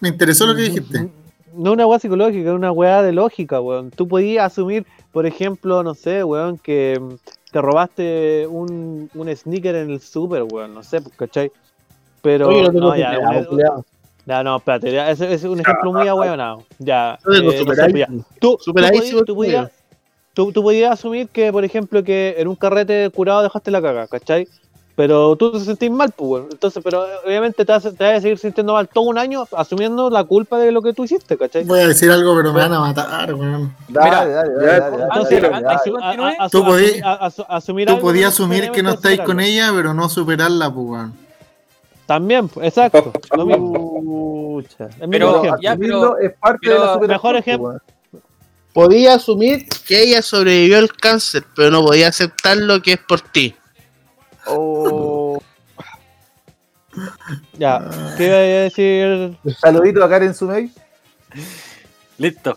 Me interesó lo que dijiste. No una weá psicológica, es una weá de lógica, weón. Tú podías asumir, por ejemplo, no sé, weón, que te robaste un, un sneaker en el super, weón, no sé, pues, ¿cachai? Pero, Oye, no no, ya, culiao. ya, no, espérate, ya, ese, ese es un ejemplo muy ahueonado. Ya, eh, no sé, ya. Tú, tú, podías, tú, podías, tú, tú podías asumir que, por ejemplo, que en un carrete curado dejaste la caga, ¿cachai? Pero tú te sentís mal, pues, weón. Entonces, pero obviamente te vas, a- te vas a seguir sintiendo mal todo un año asumiendo la culpa de lo que tú hiciste, ¿cachai? Voy a decir algo, pero me van a matar, weón. Dale, Mira, dale, dale, Tú podías asumir que no estáis con ella, pero no superarla, pues, weón. También, pues, exacto. lo mismo. Pero- ya, es parte pero de la superación, mejor pues, ejemplo- weón. Podía asumir que ella sobrevivió al cáncer, pero no podía aceptar lo que es por ti. Oh. Ya, ¿qué iba a decir? Saludito a Karen Sumey. Listo.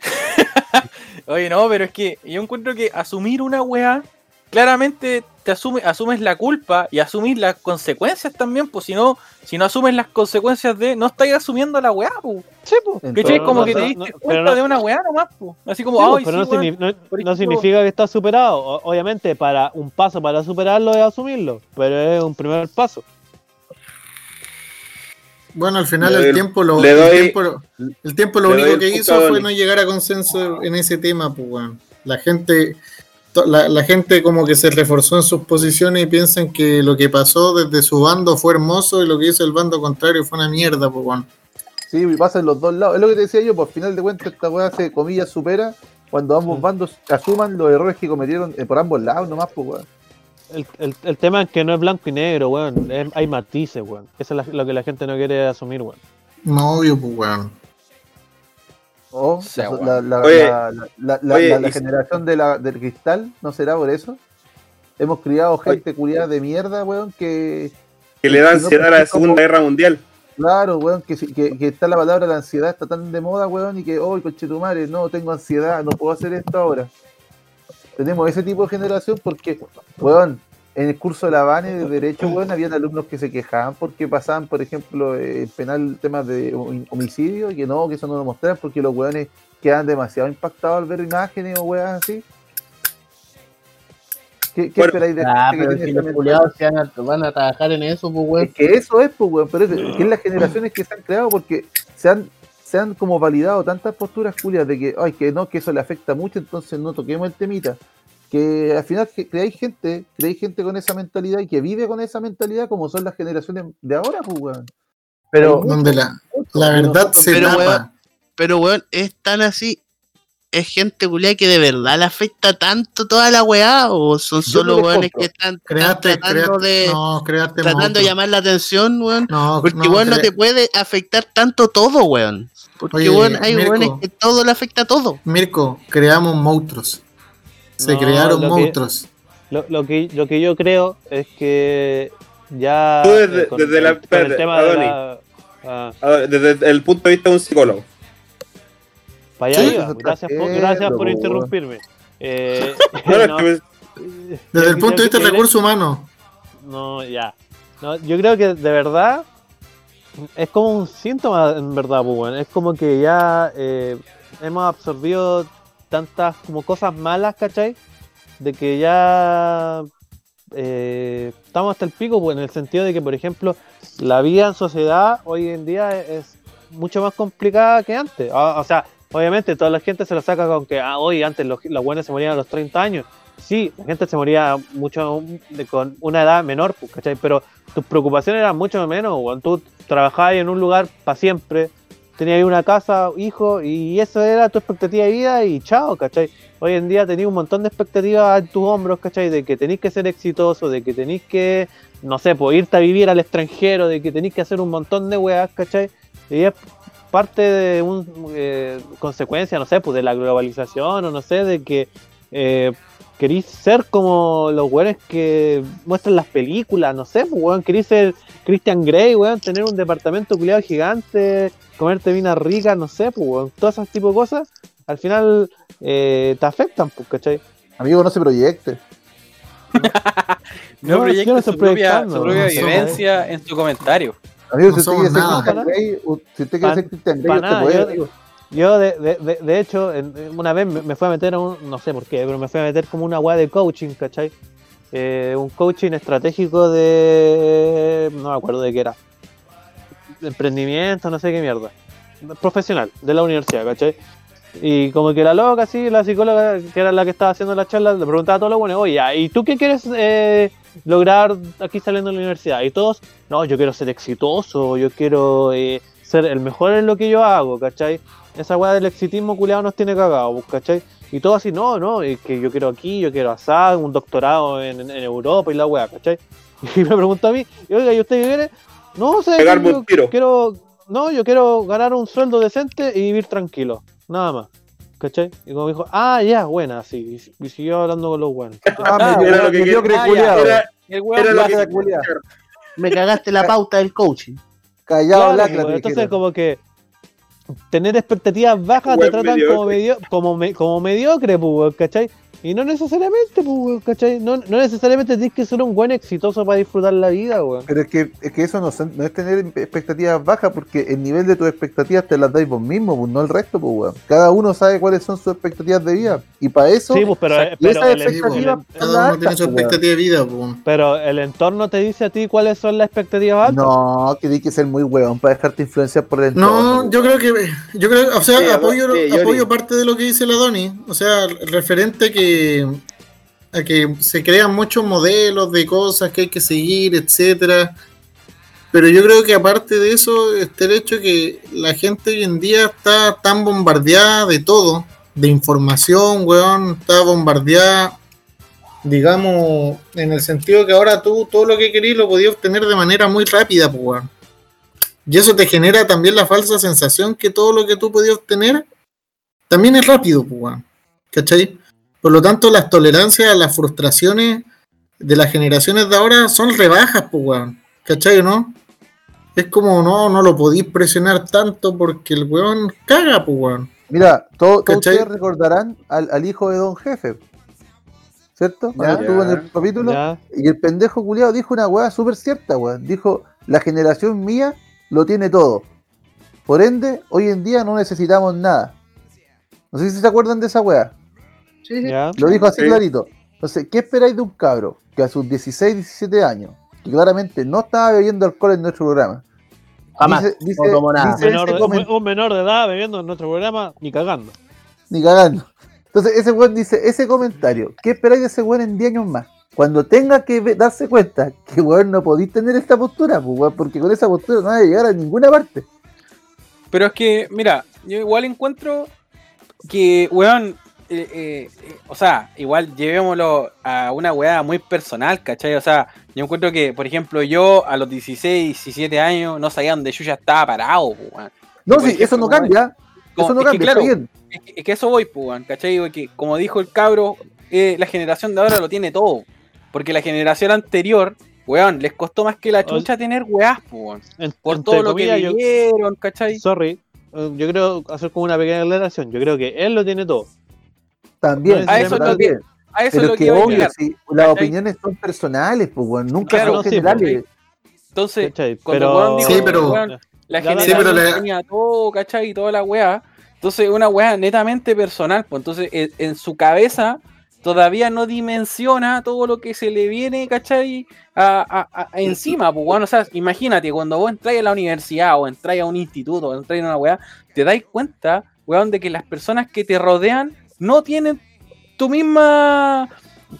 [laughs] Oye, no, pero es que yo encuentro que asumir una weá, claramente te asume, asumes la culpa y asumir las consecuencias también, pues si no, si no asumes las consecuencias de, no estáis asumiendo la weá, pues. Sí, pues. No, Como no, que te diste no, cuenta no- de una weá nomás, pues. Así como, Sí, pues, ay, pero sí, no, weón". signi- no- por no ejemplo- significa que está superado. O- obviamente, para un paso para superarlo es asumirlo, pero es un primer paso. Bueno, al final Le el doy- tiempo lo, el doy- tiempo, lo- el tiempo lo doy único el que hizo fue no llegar a consenso en ese tema, pues, weón. La gente la, la gente como que se reforzó en sus posiciones y piensan que lo que pasó desde su bando fue hermoso y lo que hizo el bando contrario fue una mierda, pues bueno. Sí, y pasa en los dos lados. Es lo que te decía yo, por final de cuentas esta weá se comillas supera cuando ambos Mm. bandos asuman los errores que cometieron eh, por ambos lados nomás, pues weón. El, el, el tema es que no es blanco y negro, weón. es- hay matices, weón. Eso es la- lo que la gente no quiere asumir, weón. No, obvio, pues weón. O O sea, la, la- Oye, oye, generación de la, del cristal, ¿no será por eso? Hemos criado gente culiada de mierda, weón, que, Que le da ansiedad a la como- Segunda Guerra Mundial. claro, weón, que, si- que, que está la palabra la ansiedad, está tan de moda, weón, y que, oh, conchetumare, no, tengo ansiedad, no puedo hacer esto ahora. Tenemos ese tipo de generación porque, weón, en el curso de la BANE de Derecho, weón, habían alumnos que se quejaban porque pasaban, por ejemplo, eh, en penal temas de hom- homicidio, y que no, que eso no lo mostraban porque los weones quedan demasiado impactados al ver imágenes o weas así. ¿Qué, qué Bueno, esperáis de Ah, gente que tiene si los culiados se van a, van a trabajar en eso, pues, Es weón. que eso es, pues, weón, pero es, que es las generaciones que se han creado porque se han, se han como validado tantas posturas culias de que, ay, que no, que eso le afecta mucho, entonces no toquemos el temita. Que al final que creáis gente, creáis gente con esa mentalidad y que vive con esa mentalidad como son las generaciones de ahora, pues, weón. Pero, Donde la, la verdad nosotros- se Pero, tapa. weón, Pero, weón, es tan así. ¿Es gente culiada que de verdad le afecta tanto toda la weá? ¿O son solo weones que están, tratando de, no, tratando de llamar la atención, weón? No, Porque, no, weón, no te puede afectar tanto todo, weón. Porque, Oye, weón, hay Mirko. weones que todo le afecta todo. Mirko, creamos monstruos. Se No, crearon lo que- monstruos. Lo, lo que, lo que yo creo es que ya. Tú desde- eh, con, desde la- el- con el de la. ah, Desde el punto de vista de un psicólogo. para allá Sí, iba. Gracias, por, gracias por po, interrumpirme. [laughs] Eh, No, [laughs] Desde el punto de vista del recurso humano. No, ya. No, yo creo que de verdad es como un síntoma, en verdad, pues. Es como que ya eh, hemos absorbido tantas como cosas malas, ¿cachai? De que ya eh, estamos hasta el pico, pues, en el sentido de que, por ejemplo, la vida en sociedad hoy en día es, mucho más complicada que antes. O, o sea, obviamente toda la gente se lo saca con que, ah, hoy antes los, los buenos se morían a los 30 años. Sí, la gente se moría mucho con una edad menor, pues, ¿cachai? Pero tus preocupaciones eran mucho menos, weón. Tú trabajabas en un lugar para siempre, tenías una casa, hijo, y eso era tu expectativa de vida y chao, ¿cachai? Hoy en día tenías un montón de expectativas en tus hombros, ¿cachai? De que tenéis que ser exitoso, de que tenéis que, no sé, pues irte a vivir al extranjero, de que tenéis que hacer un montón de weas, ¿cachai? Y es parte de un eh, consecuencia, no sé, pues de la globalización o no sé, de que eh, queréis ser como los weones que muestran las películas, no sé, pues weón, queréis ser Christian Grey, weón, tener un departamento culiado gigante, comerte vinas ricas, no sé, pues weón, todas esas tipo de cosas, al final eh, te afectan, pues, ¿cachai? Amigo, no se proyecte. No, No, proyecta yo no su propia, su propia no somos- vivencia en su comentario. Amigo, No si usted quiere ser nada. Christian Grey, si usted quiere ser Christian Grey, usted puede, yo- amigo. Yo, de, de, de, hecho, una vez me, me fui a meter a un, no sé por qué, pero me fui a meter como una weá de coaching, ¿cachai? Eh, un coaching estratégico de. No me acuerdo de qué era. Emprendimiento, no sé qué mierda. Profesional, de la universidad, ¿cachai? Y como que la loca, así, la psicóloga, que era la que estaba haciendo la charla, le preguntaba a todos los buenos, oye, ya, ¿y tú qué quieres eh, lograr aquí saliendo de la universidad? Y todos, no, yo quiero ser exitoso, yo quiero eh, ser el mejor en lo que yo hago, ¿cachai? Esa weá del exitismo culiado nos tiene cagados, pues, ¿cachai? Y todo así, no, no, es que yo quiero aquí, yo quiero asar, un doctorado en, Europa y la weá, ¿cachai? [laughs] Y me pregunta a mí, y, oiga, ¿y usted qué quiere? No, sé, Pegarme yo un tiro. quiero, no, yo quiero ganar un sueldo decente y vivir tranquilo, nada más. ¿Cachai? Y como dijo, ah, ya, buena, sí. Y, y siguió hablando con los buenos. [laughs] Ah, Ah, me era lo que quería- culiao. Era, El era lo que. Me cagaste la pauta del coaching. Callado, Claro, lacra, pues, entonces como que tener expectativas bajas te tratan mediocre. como, medio, como, me- como mediocre, pues, ¿cachai? Y no necesariamente, pues, weón, ¿cachai? No, no necesariamente tienes que ser un buen exitoso para disfrutar la vida, weón. Pero es que, es que eso no, es tener expectativas bajas, porque el nivel de tus expectativas te las dais vos mismo, pues, no el resto, pues, weón. Cada uno sabe cuáles son sus expectativas de vida. Y para eso, Sí, pues, pero, el, Cada uno tiene su pues, weón. expectativa de vida, po. pero el entorno te dice a ti cuáles son las expectativas altas. No, que tienes que ser muy weón para dejarte influenciar por el entorno. No, pues, yo creo que, yo creo, o sea, Sí, apoyo, sí, apoyo parte de lo que dice la Doni, o sea, referente que a que se crean muchos modelos de cosas que hay que seguir, etcétera. Pero yo creo que aparte de eso, está el hecho que la gente hoy en día está tan bombardeada de todo, de información, weón, está bombardeada, digamos, en el sentido que ahora tú todo lo que querías lo podías obtener de manera muy rápida, pues. Y eso te genera también la falsa sensación que todo lo que tú podías obtener también es rápido, pues. ¿Cachai? Por lo tanto, las tolerancias a las frustraciones de las generaciones de ahora son rebajas, pues, weón. ¿Cachai o no? Es como, no, no lo podéis presionar tanto porque el weón caga, pues, weón. Mira, todo- todos ustedes recordarán al, al hijo de Don Jefe. ¿Cierto? Cuando Ya. estuvo en el capítulo. Ya, Y el pendejo culiado dijo una weá súper cierta, weón. Dijo, la generación mía lo tiene todo. Por ende, hoy en día no necesitamos nada. No sé si se acuerdan de esa weá. Sí. Lo dijo así Sí. clarito. Entonces, ¿qué esperáis de un cabro que a sus 16, 17 años, que claramente no estaba bebiendo alcohol en nuestro programa? Jamás. Dice, dice- no tomo nada. dice Menor ese de- comen- un menor de edad bebiendo en nuestro programa, ni cagando. Ni cagando. Entonces, ese weón dice, ese comentario, ¿qué esperáis de ese weón en 10 años más? Cuando tenga que darse cuenta que weón no podéis tener esta postura, pues, weón, porque con esa postura no va a llegar a ninguna parte. Pero es que, mira, yo igual encuentro que, weón, eh, eh, eh, o sea, igual llevémoslo a una weá muy personal, ¿cachai? O sea, yo encuentro que, por ejemplo, yo a los 16, 17 años no sabía dónde yo ya estaba parado. No, sí, eso no cambia. como- Eso no es que, cambia, claro, está bien. Es que, es que eso voy, pues, weón, ¿cachai? Porque, como dijo el cabro, eh, la generación de ahora lo tiene todo. Porque la generación anterior, weón, les costó más que la chucha tener weás, pues, weón. Por todo lo que comillas, yo- vivieron, ¿cachai? Sorry, eh, yo creo hacer como una pequeña aclaración. Yo creo que él lo tiene todo. También, A eso es lo también. A eso Pero lo que que obvio, las ¿Cachai? opiniones son personales, pues, nunca Claro, son sí, generales. Entonces, ¿cachai? cuando Pero... Juan dijo, Sí, pero- weón, la generación sí, pero la- tenía todo, ¿cachai? Y toda la weá. Entonces, una weá netamente personal. Pues entonces, en, en su cabeza todavía no dimensiona todo lo que se le viene, ¿cachai? A, a- a- encima, pues. O sea, imagínate, cuando vos entráis a la universidad o entráis a un instituto o entráis a una weá, te dais cuenta, weón, de que las personas que te rodean no tienen tu misma.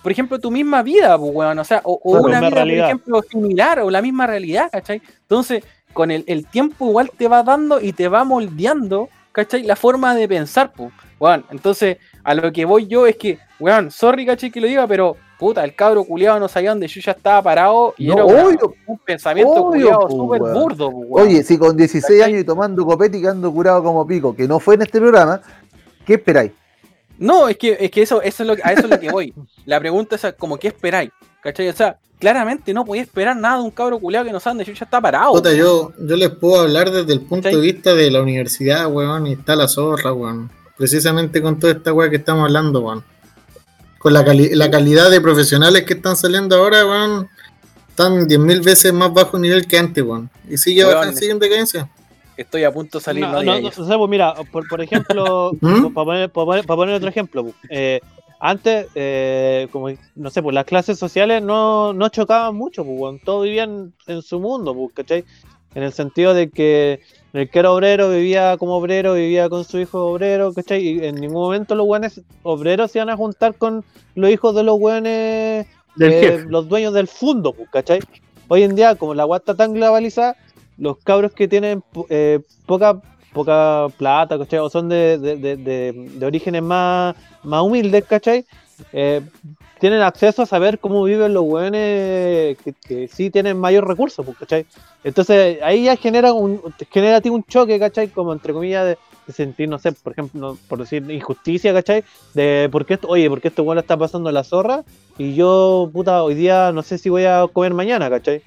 Por ejemplo, tu misma vida, pues, weón. O sea, o, una vida, realidad. por ejemplo, similar o la misma realidad, ¿cachai? Entonces, con el, el tiempo igual te va dando y te va moldeando, ¿cachai? La forma de pensar, pues. Weón, entonces, a lo que voy yo es que, weón, sorry, ¿cachai? Que lo diga, pero, puta, el cabro culiado no sabía dónde yo ya estaba parado y No, era una- un pensamiento culiado súper burdo, weón. Oye, si con 16 ¿Cachai? años y tomando copete y quedando curado como pico, que no fue en este programa, ¿qué esperáis? No, es que, es que eso, eso es lo, a eso es lo que voy. La pregunta es como, ¿qué esperáis? ¿Cachai? O sea, claramente no podía esperar nada de un cabro culiado que no sabe yo ya está parado. Puta, yo, yo les puedo hablar desde el punto de vista de la universidad, weón, y está la zorra, weón. Precisamente con toda esta weá que estamos hablando, weón. Con la, cali- la calidad de profesionales que están saliendo ahora, weón, están 10.000 veces más bajo nivel que antes, weón. Y sigue, Weón, sigue en decadencia. Estoy a punto de salir, no, No, no, no sé, pues mira, por, por ejemplo, [laughs] ¿Mm? para poner, pa' poner- otro ejemplo, pues, eh, antes, eh, como no sé, pues las clases sociales no, no chocaban mucho, pues, todos vivían en su mundo, pues, ¿cachai? En el sentido de que el que era obrero vivía como obrero, vivía con su hijo obrero, ¿cachai? Y en ningún momento los buenos obreros se iban a juntar con los hijos de los buenos eh, los dueños del fondo, pues, ¿cachai? Hoy en día, como la agua está tan globalizada, los cabros que tienen eh, poca poca plata, ¿cachai? O son de, de, de, de- orígenes más, más humildes, ¿cachai? Eh, tienen acceso a saber cómo viven los hueones que, que sí tienen mayor recursos, pues, ¿cachai? Entonces ahí ya genera un, genera un choque, ¿cachai? Como entre comillas de, de sentir, no sé, por ejemplo, por decir injusticia, ¿cachai? De por qué oye, ¿por qué este le está pasando la zorra? Y yo, puta, hoy día no sé si voy a comer mañana, ¿cachai?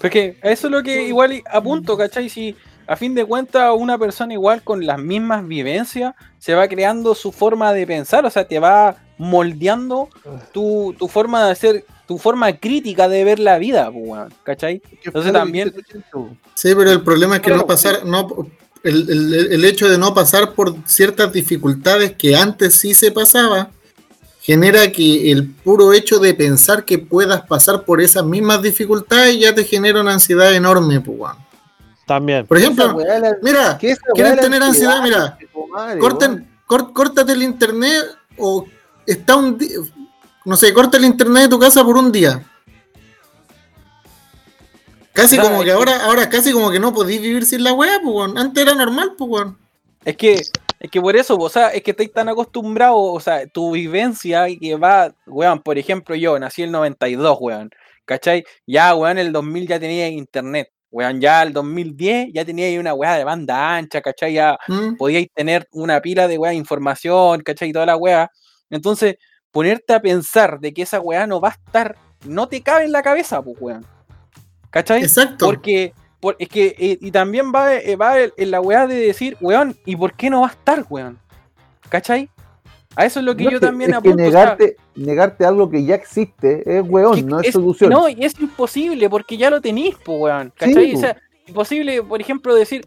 Porque eso es lo que igual apunto, ¿cachai? Si a fin de cuentas una persona igual con las mismas vivencias se va creando su forma de pensar, o sea, te va moldeando tu, tu forma de hacer, tu forma crítica de ver la vida, pues, ¿cachai? Entonces también- Sí, pero el problema es que Claro, no pasar, no, el, el- el hecho de no pasar por ciertas dificultades que antes sí se pasaba, genera que el puro hecho de pensar que puedas pasar por esas mismas dificultades ya te genera una ansiedad enorme, pues, weón. También. Por ejemplo, mira, ¿quieren tener ansiedad? Mira, corten, cor- córtate el internet o está un día, no sé, corta el internet de tu casa por un día. Casi como es que que- ahora, ahora casi como que no podís vivir sin la weá, pues. Antes era normal, pues. Es que, es que por eso, o sea, es que estáis tan acostumbrados, o sea, tu vivencia y que va, weón, por ejemplo, yo nací en el 92, weón, ¿cachai? Ya, weón, el 2000 ya tenía internet, weón, ya el 2010 ya tenía ahí una weá de banda ancha, ¿cachai? Ya ¿Mm? podíais tener una pila de weá de información, ¿cachai? Y toda la weá. Entonces, ponerte a pensar de que esa weá no va a estar, no te cabe en la cabeza, pues, weón. ¿Cachai? Exacto. Porque, por- es que, eh, y también va, eh, va en en la weá de decir, weón, ¿y por qué no va a estar, weón? ¿Cachai? A eso es lo que No, yo también es que apunto. o sea, negarte, negarte algo que ya existe es weón, que no es, es- solución. No, y es imposible porque ya lo tenéis, pues, weón. ¿Cachai? o sea, imposible, por ejemplo, decir,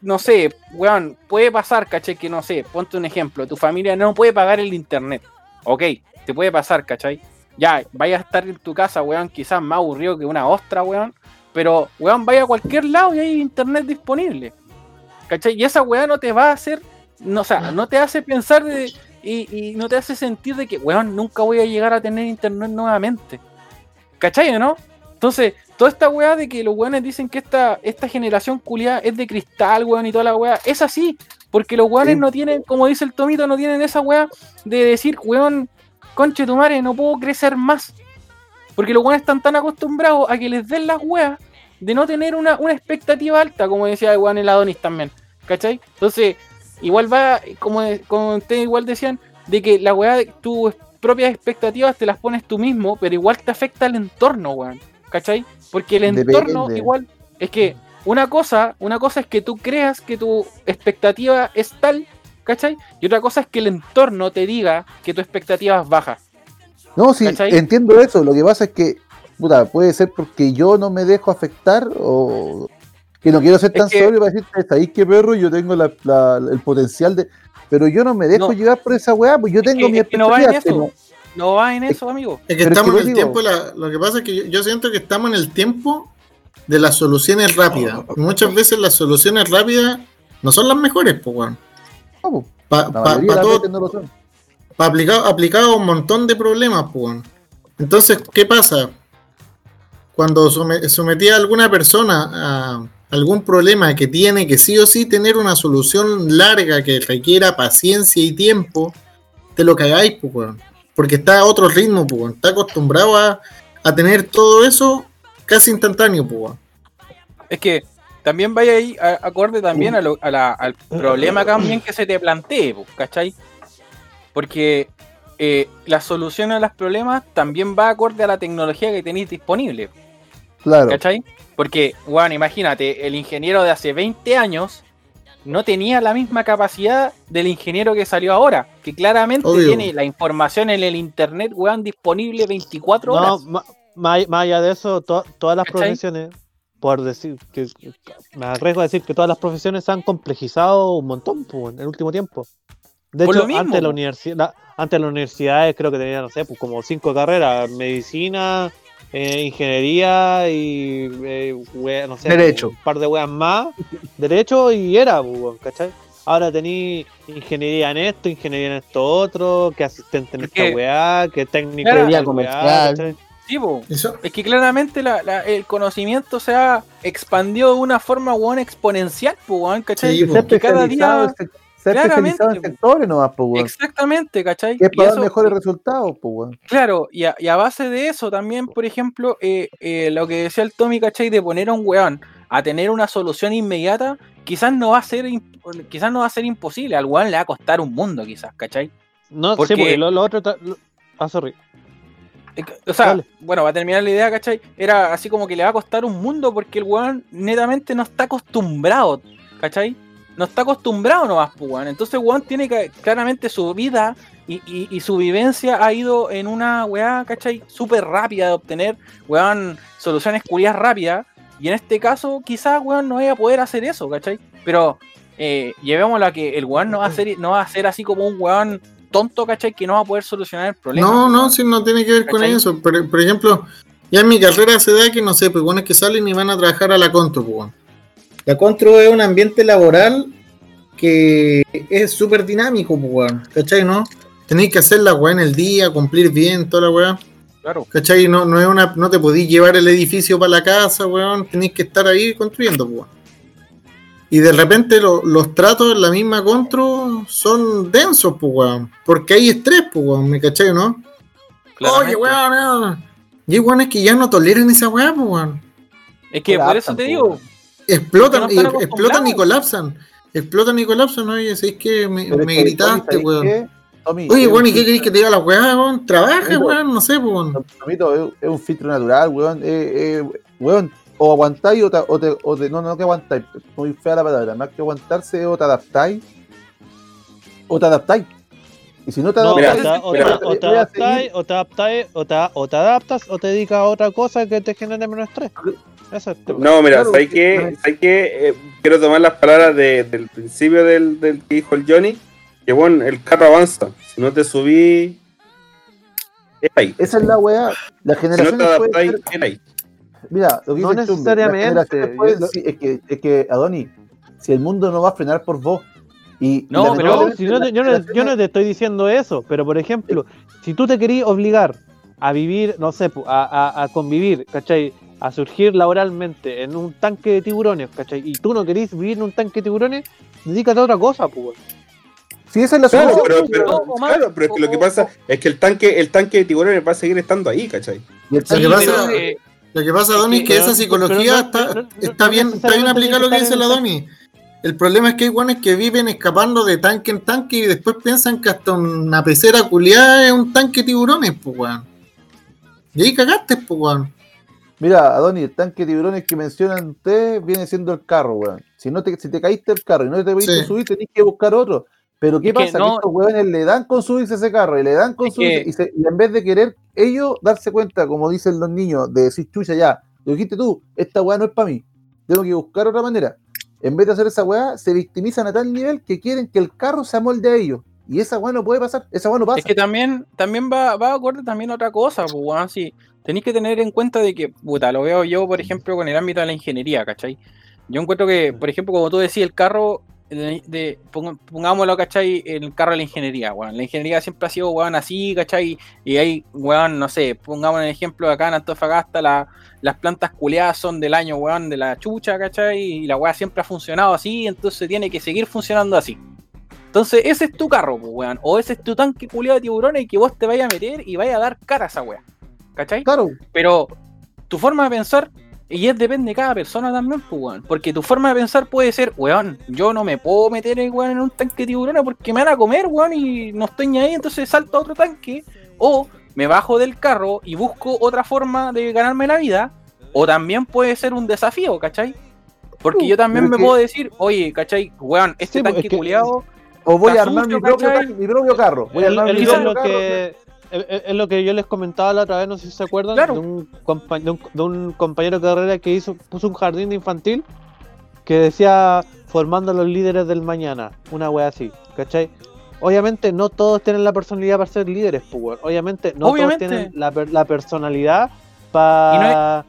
no sé, weón, puede pasar, ¿cachai? Que no sé, ponte un ejemplo, tu familia no puede pagar el internet. Ok, te puede pasar, ¿cachai? Ya, vaya a estar en tu casa, weón, quizás más aburrido que una ostra, weón. Pero, weón, vaya a cualquier lado y hay internet disponible. ¿Cachai? Y esa weá no te va a hacer, no, o sea, no te hace pensar de, y, y no te hace sentir de que, weón, nunca voy a llegar a tener internet nuevamente. ¿Cachai o no? Entonces, toda esta weá de que los weones dicen que esta, esta generación culiada es de cristal, weón, y toda la weá, es así. Porque los weones Sí. no tienen, como dice el Tomito, no tienen esa weá de decir, weón, conche tu madre, no puedo crecer más. Porque los weones están tan acostumbrados a que les den las weas de no tener una, una expectativa alta, como decía el weón el Adonis también. ¿Cachai? Entonces, igual va, como, como ustedes igual decían, de que la weá, tus propias expectativas te las pones tú mismo, pero igual te afecta el entorno, weón. ¿Cachai? Porque el Depende. entorno igual es que una cosa, una cosa es que tú creas que tu expectativa es tal, ¿cachai? Y otra cosa es que el entorno te diga que tu expectativa es baja. No, sí, ¿Cachai? entiendo eso. Lo que pasa es que, puta, puede ser porque yo no me dejo afectar o que no quiero ser Es tan que- sobrio para decirte, ¿sabéis qué perro? Yo tengo la- la- el potencial de. Pero yo no me dejo No. llevar por esa weá, pues yo tengo que- mi es que no va en eso. No va en eso, amigo. Es que Pero es estamos que en el digo- tiempo, la- lo que pasa es que yo, yo siento que estamos en el tiempo de las soluciones rápidas. Muchas veces las soluciones rápidas no son las mejores, pues, weón. No, pues, Para todo, aplicado, aplicado a un montón de problemas, pues. Entonces, ¿qué pasa? Cuando some- sometía a alguna persona a algún problema que tiene que sí o sí tener una solución larga que requiera paciencia y tiempo, te lo cagáis, pues. Porque está a otro ritmo, pues. Está acostumbrado a, a tener todo eso casi instantáneo, pues. Es que también vaya ahí a- acorde también a lo- a la- al problema también que se te plantee, pues, ¿cachai? Porque eh, la solución a los problemas también va acorde a la tecnología que tenéis disponible, Claro. ¿cachai? Porque, bueno, imagínate, el ingeniero de hace 20 años no tenía la misma capacidad del ingeniero que salió ahora, que claramente Obvio. tiene la información en el internet, weón, disponible 24 No, horas. ma- más, más allá de eso, to- todas las ¿Cachai? profesiones, por decir que me arriesgo a decir que todas las profesiones se han complejizado un montón pues, en el último tiempo. De Por hecho, lo antes, la universidad, antes las universidades creo que tenían, no sé, pues como cinco carreras, medicina, eh, ingeniería y eh, wea- no sé, Derecho. un par de weas más, derecho y era, pues, ¿cachai? Ahora tení ingeniería en esto, ingeniería en esto otro, que asistente en Es esta que- weá, que técnico Claro. en comercial. ¿cachai? Sí. Eso, Es que claramente la- la- el conocimiento se ha expandido de una forma, weón, exponencial, weón, ¿cachai? Sí, po. Que cada día- especializado en po. sectores nomás, pues, weón. Exactamente, ¿cachai? Que es Y para dar eso- mejores resultados, pues, weón. Claro, y a, y a base de eso también, por ejemplo, eh, eh, lo que decía el Tommy, ¿cachai? De poner a un weón a tener una solución inmediata, quizás no va a ser quizás no va a ser imposible, al weón le va a costar un mundo, quizás, ¿cachai? No, Porque- sí, porque lo, lo otro. ta- lo- Ah, sorry. O sea, Dale. bueno, va a terminar la idea, ¿cachai? Era así como que le va a costar un mundo porque el weón netamente no está acostumbrado, ¿cachai? No está acostumbrado nomás, pues. Entonces, weón tiene que, claramente su vida y, y- y su vivencia ha ido en una weá, ¿cachai? Súper rápida de obtener, weón, soluciones curiosas rápidas. Y en este caso, quizás, weón, no vaya a poder hacer eso, ¿cachai? Pero eh, llevémoslo a que el weón no va a ser, no va a ser así como un weón tonto, ¿cachai? Que no va a poder solucionar el problema. no, no, sí, no tiene que ver con eso. Por, por ejemplo, ya en mi carrera se da que, no sé, pues, bueno, que salen y van a trabajar a la Contro, pues. La Contro es un ambiente laboral que es súper dinámico, pues, weón, ¿cachai, no? tenéis que hacer la weá en el día, cumplir bien, toda la weá. Claro. ¿Cachai? No, no, es una, no te podís llevar el edificio para la casa, weón. Tenéis que estar ahí construyendo, pues, weón. Y de repente lo- los tratos en la misma contro son densos, pues, weón. Porque hay estrés, pues, weón. ¿Me cachai no? Claramente. Oye, weón, weón. Y hay weones que ya no toleran esa weá, pues, weón. Es que por eso te digo, weón. Explotan, y, explotan y colapsan. Explotan y colapsan, oye, es que me, me que, gritaste, Tommy, ¿sabes weón. Tommy, Oye, weón, ¿y qué querés que te diga la weá, weón? Trabaja, weón, no sé, weón. Tomito, es, un filtro natural, weón. Eh, eh, weón, o aguantáis o te, o te, o te- no, no que aguantáis, muy fea la palabra, más que aguantarse o te adaptáis, o te adaptáis. Y si no te Mira, te, adaptáis, o te- o adaptáis, o te adaptas, o te dedicas a otra cosa que te genere menos estrés. No, mira, Claro, ¿sabes que-? ¿Sabes qué? Eh, quiero tomar las palabras de- del principio del, del que dijo el Johnny. Que bueno, el carro avanza. Si no te subí, es ahí. Esa es la weá. Las Si no te adaptáis, ser- es ahí. Mira, lo que No necesariamente. Yo- es, que, es que, Adoni, si el mundo no va a frenar por vos. Y, No, y pero- si no te- yo, no, yo no te estoy diciendo eso, pero por ejemplo, si tú te querías obligar a vivir, no sé, a, a- a convivir, ¿cachai? A surgir laboralmente en un tanque de tiburones, ¿cachai? Y tú no querís vivir en un tanque de tiburones, dedícate a otra cosa, pues. Sí, esa es la Claro, solución. pero, pero- claro, pero es que lo que pasa es que el tanque, el tanque de tiburones va a seguir estando ahí, ¿cachai? Y el Lo que tanque- pasa- eh, Lo que pasa, Donny, es que esa psicología no- está, no- está no bien, está bien aplicado lo que dice la Donny. El problema es que hay guanes que viven escapando de tanque en tanque y después piensan que hasta una pecera culiada es un tanque de tiburones, pues, weón. Y ahí cagaste, pues, weón. Mira, Adoni, el tanque de tiburones que mencionan ustedes viene siendo el carro, weón. Si no te, si te caíste el carro y no te pudiste Sí. subir, tenés que buscar otro. Pero ¿qué Es pasa? Que, no- estos weones le dan con subirse ese carro y le dan con Es subirse que- y, se- y en vez de querer ellos darse cuenta, como dicen los niños, de decir chucha ya, lo dijiste tú, esta weá no es para mí, tengo que buscar otra manera. En vez de hacer esa weá, se victimizan a tal nivel que quieren que el carro se amolde a ellos. Y esa weá no puede pasar, esa weá no pasa. Es que también, también va, va a ocurrir también otra cosa, pues. Tenéis que tener en cuenta de que, puta, lo veo yo, por ejemplo, con el ámbito de la ingeniería, ¿cachai? Yo encuentro que, por ejemplo, como tú decías, el carro, de, de- pong- pongámoslo, ¿cachai? El carro de la ingeniería, weón. La ingeniería siempre ha sido, weón, así, ¿cachai? Y hay, weón, no sé, pongamos el ejemplo acá en Antofagasta, la- las plantas culeadas son del año, weón, de la chucha, ¿cachai? Y la weá siempre ha funcionado así, entonces tiene que seguir funcionando así. Entonces, ese es tu carro, pues, weón. O ese es tu tanque culiado de tiburones que vos te vayas a meter y vayas a dar cara a esa weá. ¿Cachai? Claro, Pero tu forma de pensar, y es depende de cada persona también, pues, weón. Porque tu forma de pensar puede ser, weón, yo no me puedo meter weón, en un tanque de tiburones porque me van a comer, weón, y no estoy ni ahí, entonces salto a otro tanque. O me bajo del carro y busco otra forma de ganarme la vida. O también puede ser un desafío, ¿cachai? Porque yo también me que- puedo decir, oye, ¿cachai? Weón, este Sí, pues, tanque es que- culiado o voy a armar sucio, mi propio, carro. Voy a Es, armar es mi lo- propio lo carro. que, es, lo que yo les comentaba la otra vez, no sé si se acuerdan, Claro. de, un de un- de un compañero de carrera que hizo, puso un jardín de infantil que decía formando a los líderes del mañana, una wea así, ¿cachai? Obviamente no todos tienen la personalidad para ser líderes, pues, weón. Obviamente no Obviamente. todos tienen la, per- la personalidad para...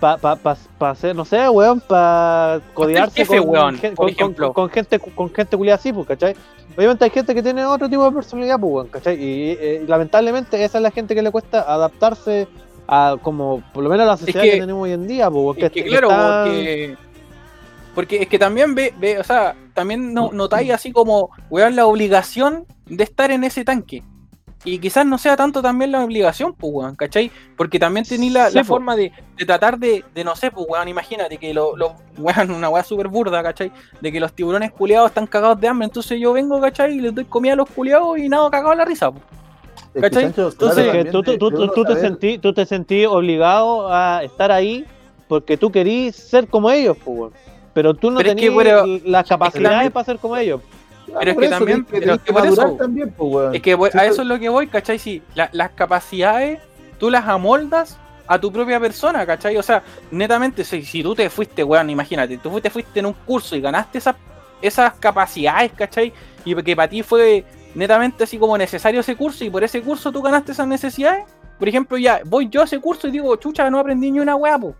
Pa, pa, pa, pa hacer, no sé, weón, para codearse jefe, con, weón, por con- con- ejemplo. con gente con gente culiada así, pues, ¿cachai? Obviamente hay gente que tiene otro tipo de personalidad, pues, weón, ¿cachai? Y, eh, lamentablemente esa es la gente que le cuesta adaptarse a como, por lo menos a la sociedad que, que- tenemos hoy en día, pues, weón, Es que que claro, está- porque, porque es que también ve, ve, o sea, también no, notáis así como, weón, la obligación de estar en ese tanque. Y quizás no sea tanto también la obligación, pues, weón, ¿cachai? Porque también tenéis la, Sí, la po. forma de, de tratar de, de, no sé, pues, weón, imagínate que los, lo, [laughs] weón, una weá súper burda, ¿cachai? De que los tiburones culiados están cagados de hambre, entonces yo vengo, ¿cachai? Y les doy comida a los culiados y nada, cagado la risa, pues. ¿cachai? Entonces, tú, te sentí, tú te sentí obligado a estar ahí porque tú querías ser como ellos, pues, weón. Pero tú no Pero es que, tenías bueno, las capacidades para ser como ellos. Ah, pero es que también- es que voy- a pues. eso es lo que voy, ¿cachai? Sí, la- las capacidades tú las amoldas a tu propia persona, ¿cachai? O sea, netamente, si, si tú te fuiste, weón, imagínate, tú fuiste, fuiste en un curso y ganaste esas, esas capacidades, ¿cachai? Y que para ti fue netamente así como necesario ese curso y por ese curso tú ganaste esas necesidades. Por ejemplo, ya voy yo a ese curso y digo, chucha, no aprendí ni una weá, po.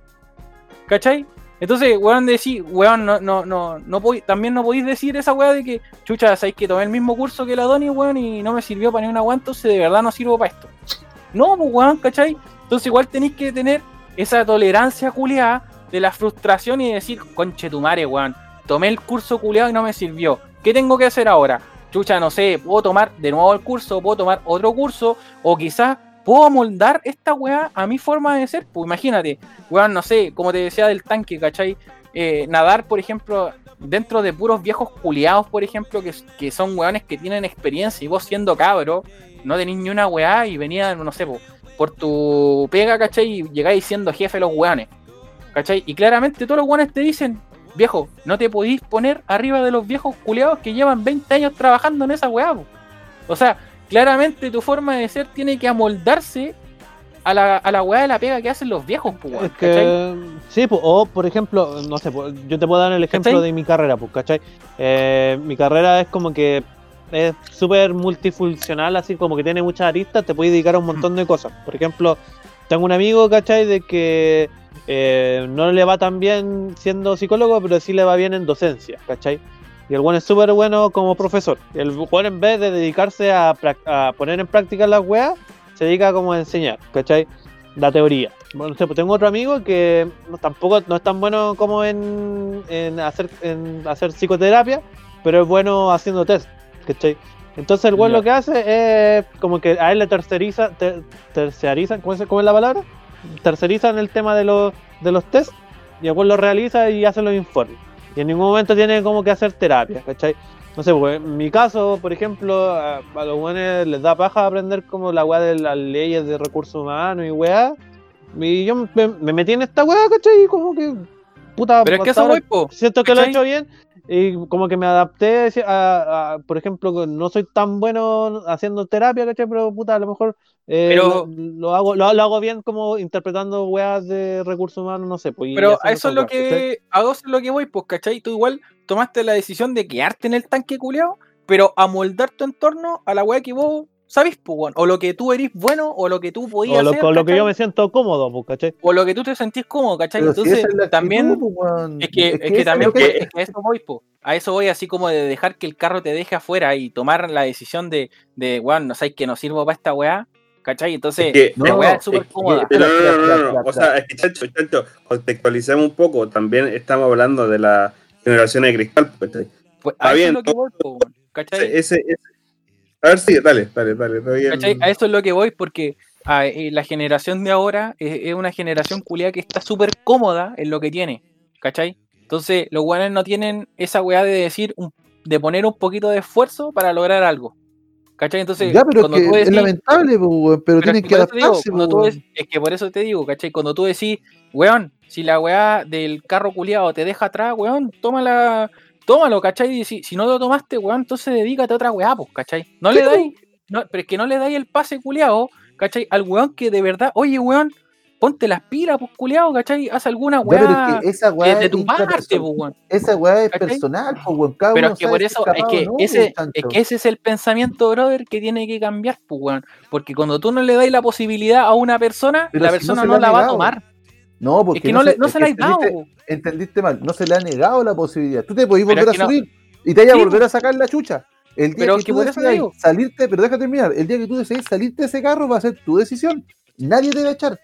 ¿cachai? Entonces, weón, decís, weón, no, no, no, no también no podéis decir esa weá de que, chucha, sabéis que tomé el mismo curso que la Doni, weón, y no me sirvió para ni una weá, entonces de verdad no sirvo para esto. No, pues weón, ¿cachai? Entonces igual tenéis que tener esa tolerancia culiada de la frustración y decir, conche tu madre, weón, tomé el curso culiado y no me sirvió. ¿Qué tengo que hacer ahora? Chucha, no sé, puedo tomar de nuevo el curso, puedo tomar otro curso, o quizás puedo moldar esta weá a mi forma de ser. Pues imagínate, weón, no sé, como te decía del tanque, ¿cachai? Eh, nadar, por ejemplo, dentro de puros viejos culiados, por ejemplo, que, que son weones que tienen experiencia y vos siendo cabro, no tenés ni una weá y venía, no sé, po, por tu pega, ¿cachai? Y llegáis siendo jefe de los weones, ¿cachai? Y claramente todos los weones te dicen, viejo, no te podís poner arriba de los viejos culiados que llevan 20 años trabajando en esa weá. O sea, claramente tu forma de ser tiene que amoldarse a la, a la weá de la pega que hacen los viejos, weón, Es sí, pues, o por ejemplo, no sé, pues, yo te puedo dar el ejemplo ¿Cachai? de mi carrera, pues, ¿cachai? Eh, mi carrera es como que es súper multifuncional, así como que tiene muchas aristas, te puedes dedicar a un montón de cosas. Por ejemplo, tengo un amigo, ¿cachai? De que eh, no le va tan bien siendo psicólogo, pero sí le va bien en docencia, ¿cachai? Y el bueno es súper bueno como profesor. El bueno en vez de dedicarse a, poner en práctica las weas, se dedica como a enseñar, ¿cachai? La teoría. Bueno, no sé, pues tengo otro amigo que no, tampoco no es tan bueno como en, en hacer en hacer psicoterapia, pero es bueno haciendo test, ¿cachai? Entonces el weón Ya. lo que hace es como que a él le terceriza, ter- terciarizan, ¿cómo es, cómo es la palabra? Tercerizan el tema de los, de los test y el weón lo realiza y hace los informes. Y en ningún momento tiene como que hacer terapia, ¿cachai? No sé, pues en mi caso, por ejemplo, a, a los buenos les da paja aprender como la weá de las leyes de recursos humanos y weá. Y yo me, me metí en esta weá, ¿cachai? Y como que, puta, Pero es que eso voy, po. siento que lo he hecho bien y como que me adapté a, a- por ejemplo, no soy tan bueno haciendo terapia, ¿cachai? Pero puta, a lo mejor eh, Pero- lo, lo hago, lo, lo hago bien como interpretando weas de recursos humanos, no sé. Pues, Pero a eso es lo que. A eso es lo que voy, pues, ¿cachai? Tú igual tomaste la decisión de quedarte en el tanque culeado, pero amoldar tu entorno a la weá que vos sabés, pues. O lo que tú eres bueno, o lo que tú podías O lo, hacer. con lo que yo me siento cómodo, pues, ¿cachai? O lo que tú te sentís cómodo, ¿cachai? Pero si Entonces, esa es la actitud, también. pues, weón. Es que, es que también que- pues, es que a eso voy, po. A eso voy así como de dejar que el carro te deje afuera y tomar la decisión de, de weón, no sabes que no sirvo para esta weá, ¿cachai? Entonces, Es que- la no, weá es Es súper que- cómoda. pero no, no, no, no, O sea, es que, chancho, chancho, contextualicemos un poco. También estamos hablando de la generación de cristal. pues, ¿cachai? Pues, está a bien, es lo que voy, po, ¿cachai? Ese, ese- A ver, sí, dale, dale, dale. A eso es lo que voy porque ah, eh, la generación de ahora es, es una generación culiada que está súper cómoda en lo que tiene, ¿cachai? Entonces, los guanes no tienen esa weá de decir, un- de poner un poquito de esfuerzo para lograr algo, ¿cachai? Entonces, Ya, pero es cuando que tú es decís- lamentable, pues, weón, pero, Pero tienen es que digo, adaptarse, tú des- es que por eso te digo, ¿cachai? Cuando tú decís, weón, si la weá del carro culiado te deja atrás, weón, tómala, tómalo, ¿cachai? Y si, si no lo tomaste, weón, entonces dedícate a otra weá, pues, ¿cachai? No le dais, no, pero es que no le dais el pase culiado, ¿cachai? Al weón que de verdad, oye, weón, ponte las pilas, pues, culiado, ¿cachai? Haz alguna Ya, pero weá es que esa weá de es tu parte, pues, weón. Esa weá es ¿Cachai? personal, pues, weón. Cada Pero es que por eso, es que, no, ese, pues, es que ese es el pensamiento, brother, que tiene que cambiar, pues, weón. Porque cuando tú no le das la posibilidad a una persona, Pero la si no persona se no, la la va a tomar. No, porque Es que no, no se la has dado. entendiste, mal. No se le ha negado la posibilidad. Tú te podés volver a no- subir y te vayas a Sí, volver a sacar la chucha. El día Pero que tú decidas salirte, pero deja terminar. El día que tú decides salirte de ese carro va a ser tu decisión. Nadie te va a echar.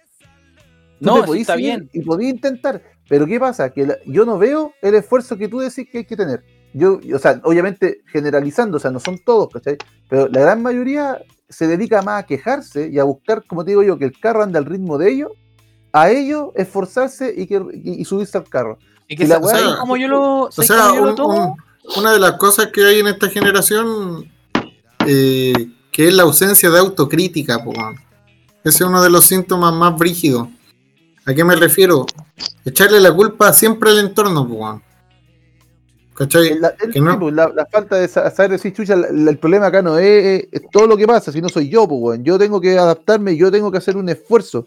Tú No, te está bien. Y podías intentar. Pero ¿qué pasa? Que la- yo no veo el esfuerzo que tú decís que hay que tener. Yo, o sea, obviamente generalizando, o sea, no son todos, ¿cachai? Pero la gran mayoría se dedica más a quejarse y a buscar, como te digo yo, que el carro ande al ritmo de ellos, a ellos esforzarse y, que, y, y subirse al carro. Y que Y la sa- ¿sabes weá- cómo yo lo, O sea, lo tomo? un- una de las cosas que hay en esta generación, eh, que es la ausencia de autocrítica, po. Ese es uno de los síntomas más brígidos. ¿A qué me refiero? Echarle la culpa siempre al entorno, po. ¿Cachai? La, el- que no- sí, la- la falta de sa- saber decir, chucha, la- el problema acá no es, todo lo que pasa, si no soy yo, pues. Yo tengo que adaptarme, yo tengo que hacer un esfuerzo.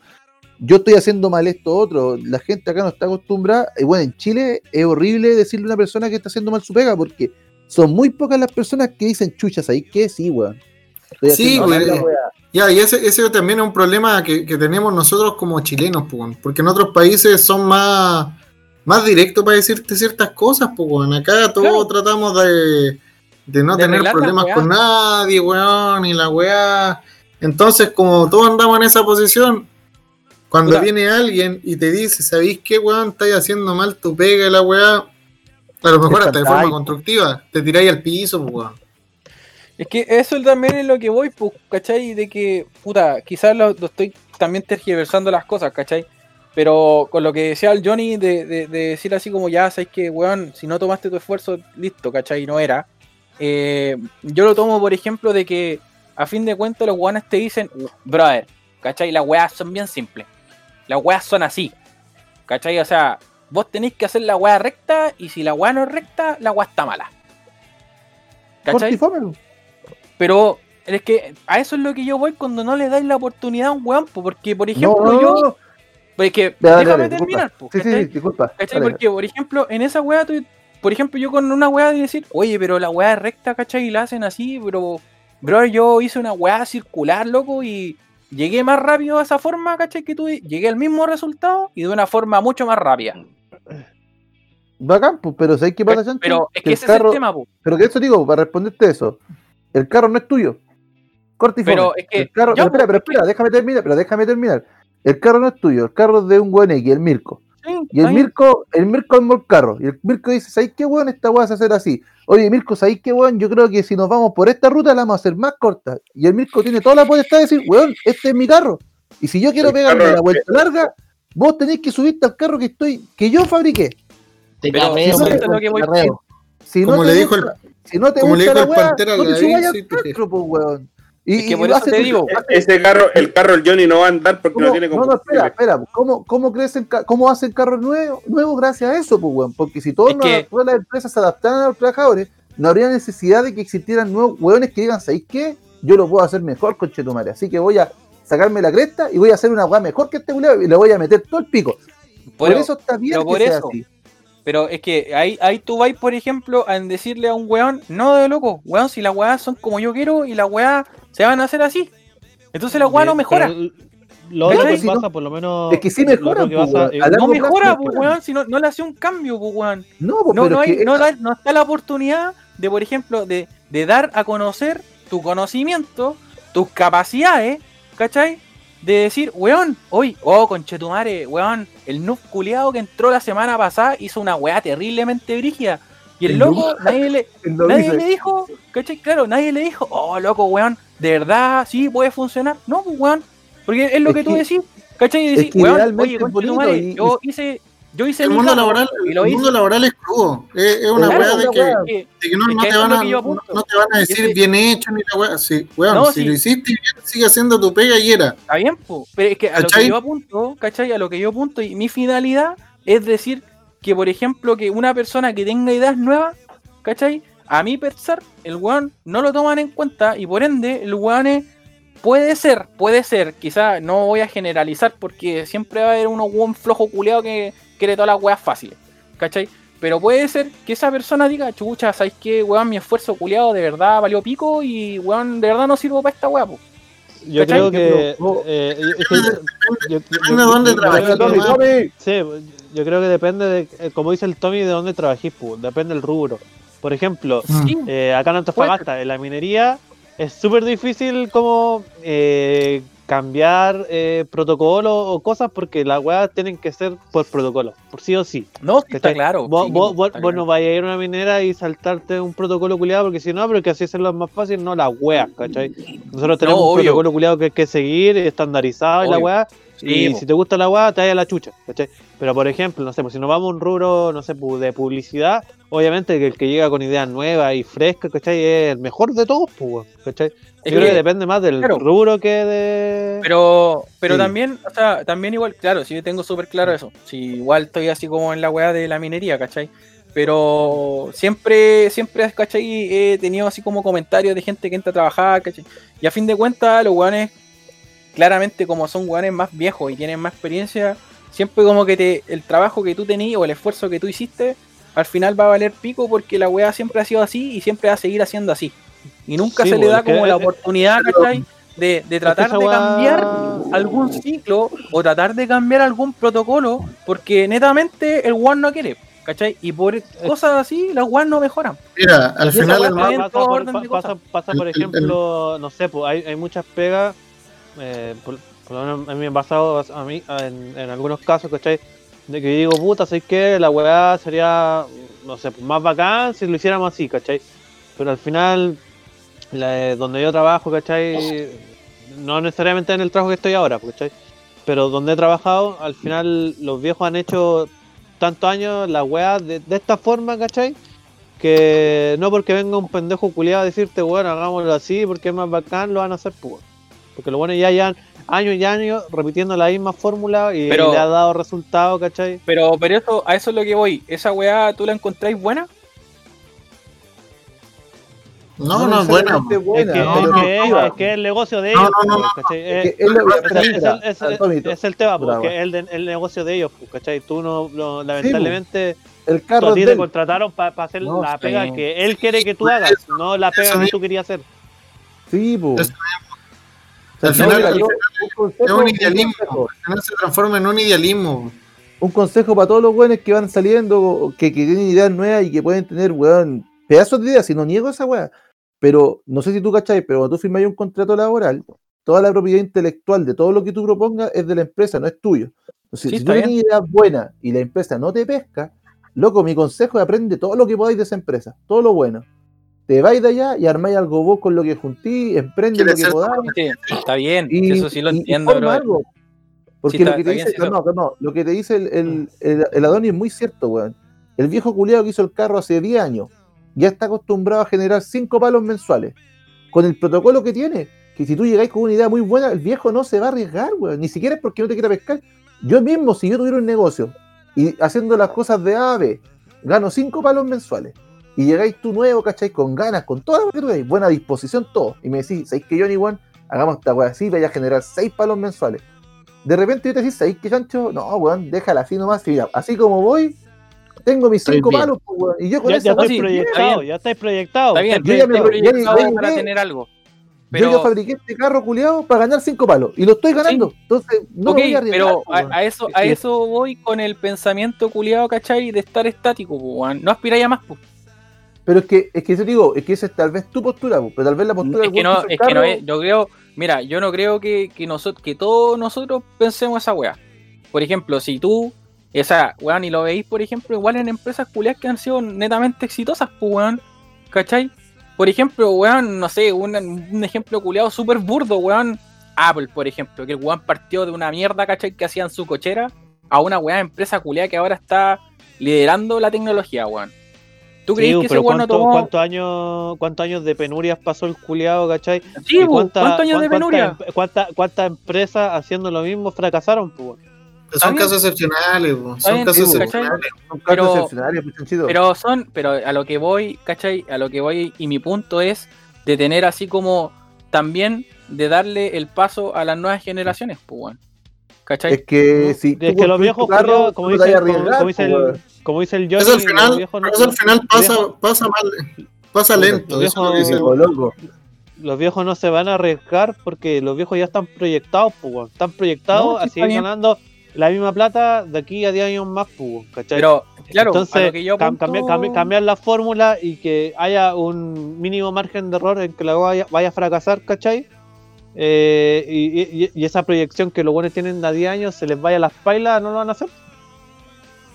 Yo estoy haciendo mal esto otro. La gente acá no está acostumbrada. Y bueno, en Chile es horrible decirle a una persona que está haciendo mal su pega porque son muy pocas las personas que dicen chuchas ahí que sí, weón. Estoy Sí, güey. la weá". Ya, y ese, ese también es un problema que, que tenemos nosotros como chilenos, po, weón. porque en otros países son más, más directo para decirte ciertas cosas, pues, weón. Acá todos Claro. tratamos de, de no De tener problemas con nadie, weón, y la weá. Entonces, como todos andamos en esa posición, cuando viene alguien y te dice, ¿sabéis qué, weón? Estáis haciendo mal tu pega y la weá. A lo mejor hasta de forma constructiva, te tiráis al piso, pues, weón. Es que eso también es lo que voy, pues, ¿cachai? De que, puta, quizás lo, lo estoy también tergiversando las cosas, ¿cachai? Pero con lo que decía el Johnny de, de- de decir así como ya, sabes que, weón, si no tomaste tu esfuerzo, listo, ¿cachai? No era. Eh, yo lo tomo, por ejemplo, de que a fin de cuentas los weones te dicen, brother, ¿cachai? Las weas son bien simples. Las weas son así, ¿cachai? O sea, vos tenéis que hacer la wea recta y si la wea no es recta, la wea está mala. ¿Cachai? Pero es que a eso es lo que yo voy cuando no le dais la oportunidad a un weón, po, porque por ejemplo no, yo, no. pues dale, déjame dale, terminar, disculpa. po, Sí, sí, disculpa. ¿Cachai? Dale, Porque por ejemplo en esa weá, tú- por ejemplo yo con una weá de decir, oye, pero la weá es recta, ¿cachai? Y la hacen así, pero bro, yo hice una weá circular, loco, y llegué más rápido a esa forma, ¿cachai? Que tú, llegué al mismo resultado y de una forma mucho más rápida. Bacán, pues, pero ¿sabes qué pasa? Pero es que ese es carro- el tema, po. Pero que eso digo, para responderte eso, el carro no es tuyo. Cortifome. Pero es que- el carro, pero espera, pues, pero espera, déjame terminar, pero déjame terminar. El carro no es tuyo, el carro es de un buen X, el Mirko. Sí, Y el ahí- Mirko, el Mirko armó el carro. Y el Mirko dice, ¿sabes qué weón? Esta weá se hacer así. Oye, Mirko, ¿sabes qué weón? Yo creo que si nos vamos por esta ruta la vamos a hacer más corta. Y el Mirko tiene toda la potestad de decir, weón, este es mi carro. Y si yo quiero pegarme la vuelta larga, vos tenés que subirte al carro que estoy, que yo fabriqué. Te Pero carreo, si no te te- lo que voy- carreo. Si no Como te le dijo el- gusta- si no te como le gusta dijo la el weá, Pantera no te al carro, pues, weón. Y, Es que y por eso te digo, Ese carro, el carro el Johnny no va a andar porque ¿Cómo? no tiene No, no, espera, combustible. espera. ¿Cómo, cómo crecen, ca- cómo hacen carros nuevos, nuevos gracias a eso, pues, weón? Porque si todas Es que- todas las empresas se adaptaran a los trabajadores, no habría necesidad de que existieran nuevos weones que digan, ¿sabéis qué? Yo lo puedo hacer mejor, conchetumare. Así que voy a sacarme la cresta y voy a hacer una weá mejor que este culiao y le voy a meter todo el pico. Por, eso está bien pero que por sea eso. así. Pero es que ahí, ahí tú vas, por ejemplo, a decirle a un weón, no de loco, weón, si las weas son como yo quiero y las weas se van a hacer así. Entonces la wea no mejora. pero Lo otro que pasa, por lo menos. Es que sí mejoran, que pasa- weón. eh, No plazo mejora, pues weón, si no, no le hace un cambio, pues weón. No, pues, No, pero no, es hay, que- no, da- no está la oportunidad de, por ejemplo, de, de dar a conocer tu conocimiento, tus capacidades, ¿cachai? De decir, weón, hoy, oh, conchetumare, weón, el noob culiado que entró la semana pasada hizo una weá terriblemente brígida. Y el El loco, nadie le, [laughs] nadie le dijo, ¿cachai? Claro, nadie le dijo, oh, loco, weón, de verdad, sí, puede funcionar. No, pues, weón, porque es lo Es que tú que- decís, ¿cachai? Y es decís, que weón, oye, conchetumare, yo hice, yo hice El mundo laboral, y el hice. mundo laboral es crudo. Es, es una Claro, weá de que, weá. que- de que no, es no que te van a, no, te van a decir bien hecho ni la weá. Sí, weón, No, si sí. lo hiciste bien, sigue haciendo tu pega y era. Está bien, po. pero es que a lo que yo apunto, ¿cachai? A lo que yo apunto y mi finalidad es decir que, por ejemplo, que una persona que tenga ideas nuevas, ¿cachai? A mi pensar, el weón no lo toman en cuenta y por ende el weón es- puede ser, puede ser, quizá no voy a generalizar porque siempre va a haber uno weón flojo culeado que quiere todas las weas fáciles, ¿cachai? Pero puede ser que esa persona diga, chucha, ¿sabes qué, weón? Mi esfuerzo culeado de verdad valió pico y, weón, de verdad no sirvo para esta wea, po. Yo ¿Cachai? creo que. Pero, eh, es que- yo- Depende yo- de dónde. Tommy. Sí, yo creo que depende de, eh, como dice el Tommy, de dónde trabajís, pues, depende del rubro. Por ejemplo, Sí, eh, acá en Antofagasta, en la minería, es súper difícil como eh, cambiar eh, protocolo o cosas porque las weas tienen que ser por protocolo, por sí o sí. no, está ¿cachai? claro. Vos, sí, vos- po, vos- está vos claro. no vayas a ir a una minera y saltarte un protocolo culiado porque si no, pero que así hacerlo más fácil, no las weas, ¿cachai? Nosotros tenemos un obvio. protocolo culiado que hay que seguir, estandarizado y la Obvio. wea, Sí, y po. si te gusta la weá, te vaya a la chucha, ¿cachai? Pero por ejemplo, no sé, pues si nos vamos a un rubro, no sé, pues, de publicidad, obviamente que el que llega con ideas nuevas y frescas, ¿cachai? Es el mejor de todos, pues, ¿cachai? Es Yo creo que- que depende más del claro. rubro que de. Pero, pero Sí. también, o sea, también igual, claro, sí tengo súper claro eso. Sí, igual estoy así como en la weá de la minería, ¿cachai? Pero siempre, siempre, ¿cachai? He tenido así como comentarios de gente que entra a trabajar, ¿cachai? Y a fin de cuentas, los weones, claramente como son weones más viejos y tienen más experiencia, siempre como que te, el trabajo que tú tenías o el esfuerzo que tú hiciste, al final va a valer pico porque la weá siempre ha sido así y siempre va a seguir haciendo así. Y nunca Sí, se le pues, da como la es- oportunidad, ¿cachai? de, de tratar de cambiar algún ciclo o tratar de cambiar algún protocolo porque netamente el one no quiere, ¿cachai? Y por cosas así, las one no mejoran. Mira, al final, pasa, todo por, orden pa- de pasa, cosas. pasa, por El- el- ejemplo, no sé, pues hay, hay muchas pegas, eh, por, lo menos a mí me ha pasado a mí en, algunos casos, ¿cachai? De que digo, puta, ¿sabes qué? La weá sería, no sé, más bacán si lo hiciéramos así, ¿cachai? Pero al final, la- donde yo trabajo, ¿cachai? No necesariamente en el trabajo que estoy ahora, ¿cachai? Pero donde he trabajado, al final los viejos han hecho tantos años las weas de, de esta forma, ¿cachai? Que no porque venga un pendejo culiado a decirte, bueno, hagámoslo así porque es más bacán, lo van a hacer, pues. Porque lo bueno ya llevan años y años repitiendo la misma fórmula y, Pero- le ha dado resultados, ¿cachai? Pero, pero eso, a eso es lo que voy. ¿Esa weá tú la encontráis buena? no, no es buena. Es que, no, es, no, que, no, es que es el negocio de ellos, no, no, no. ¿cachai? Es el tema, porque es el, el negocio de ellos, pues, ¿cachai? Tú no, no- lamentablemente, el tú carro a ti te contrataron para hacer No, la pega que él quiere que tú hagas, no la pega Eso que tú querías hacer. Sí, pues. Al final, al final es un idealismo. consejo, Al final se transforma en un idealismo. un consejo para todos los weones que van saliendo, que, que tienen ideas nuevas y que pueden tener, weón, pedazos de ideas, si no niego esa weá. Pero no sé si tú cachai, pero cuando tú firmas un contrato laboral, toda la propiedad intelectual de todo lo que tú propongas es de la empresa, no es tuyo. Entonces, Sí, si tú tienes ideas buenas y la empresa no te pesca, loco, mi consejo es aprende todo lo que podáis de esa empresa, todo lo bueno. Te vais de allá y armáis algo vos con lo que juntí, emprende lo que podáis. Sí, está bien, Y, eso sí lo entiendo, bro. algo. Porque Sí, lo que te bien, dice, no, no, lo que te dice el, el, el, el Adonis es muy cierto, weón. El viejo culiado que hizo el carro hace 10 años ya está acostumbrado a generar 5 palos mensuales. Con el protocolo que tiene, que si tú llegáis con una idea muy buena, el viejo no se va a arriesgar, weón. Ni siquiera es porque no te quiera pescar. Yo mismo, si yo tuviera un negocio y haciendo las cosas de A a B, gano 5 palos mensuales. Y llegáis tú nuevo, ¿cachai? Con ganas, con toda lo que tú veis, buena disposición, todo. Y me decís, ¿sabéis que Johnny Juan, hagamos esta weá así, vaya a generar 6 palos mensuales? De repente yo te decís, ¿sabéis que chancho? No, weón, déjala así nomás. y mira, así como voy, tengo mis Estoy 5 bien. palos, pues, weón. Y yo con Ya, esa ya estoy sí, proyectado, está bien. ya estáis proyectado. Está bien, Yo ya me- proyectado ya- para tener algo. yo ya Pero, fabriqué este carro culiado para ganar 5 palos. Y lo estoy ganando. Entonces, no ok, me voy a arriesgar. pero pues, a, a eso, a Sí. eso voy con el pensamiento culiado, ¿cachai? De estar estático, po, weón. No aspiráis a más, po. Pero es que, es que eso te digo, es que esa es tal vez tu postura, pero tal vez la postura Es que no, es que no es, yo creo, mira, yo no creo que, que, nosotros, que todos nosotros pensemos esa weá. Por ejemplo, si tú, esa weón, y lo veis, por ejemplo, igual en empresas culiadas que han sido netamente exitosas, pues weón, ¿cachai? Por ejemplo, weón, no sé, un, un ejemplo culiado súper burdo, weón. Apple, por ejemplo, que el weón partió de una mierda, ¿cachai? Que hacían su cochera a una weá empresa culiada que ahora está liderando la tecnología, weón. ¿Tú Sí, crees que ese pero no ¿cuánto- tomó... ¿cuántos, años, ¿cuántos años de penurias pasó el culiado, cachai? Sí, ¿Y po, cuánta- ¿cuántos años de cuán- penuria? cuántas em- cuántas- ¿Cuántas empresas haciendo lo mismo fracasaron? Pues? Son casos excepcionales, son casos sí, excepcionales. Son casos pero- excepcionales, chanchito. Pero son, pero a lo que voy, ¿cachai? A lo que voy y mi punto es de tener así como también de darle el paso a las nuevas generaciones, pues. ¿Cachai? Es que si Es que los viejos carro, como dice, el, como dice el Johnny, Eso al los final, viejos no- eso al final los pasa, viejos- pasa mal, pasa Los lento. viejos- eso es lo que dice el- loco. los viejos no se van a arriesgar porque los viejos ya están proyectados, pues, están proyectados No, sí, a seguir bien. ganando la misma plata de aquí a 10 años más, pues, ¿cachai? Pero, claro, a Entonces, lo que yo cam- apunto- cambiar, cambiar- cambiar la fórmula y que haya un mínimo margen de error en que la vaya, vaya a fracasar, ¿cachai? Eh, y, y- y esa proyección que los buenos tienen a 10 años se les vaya a las pailas, no lo van a hacer.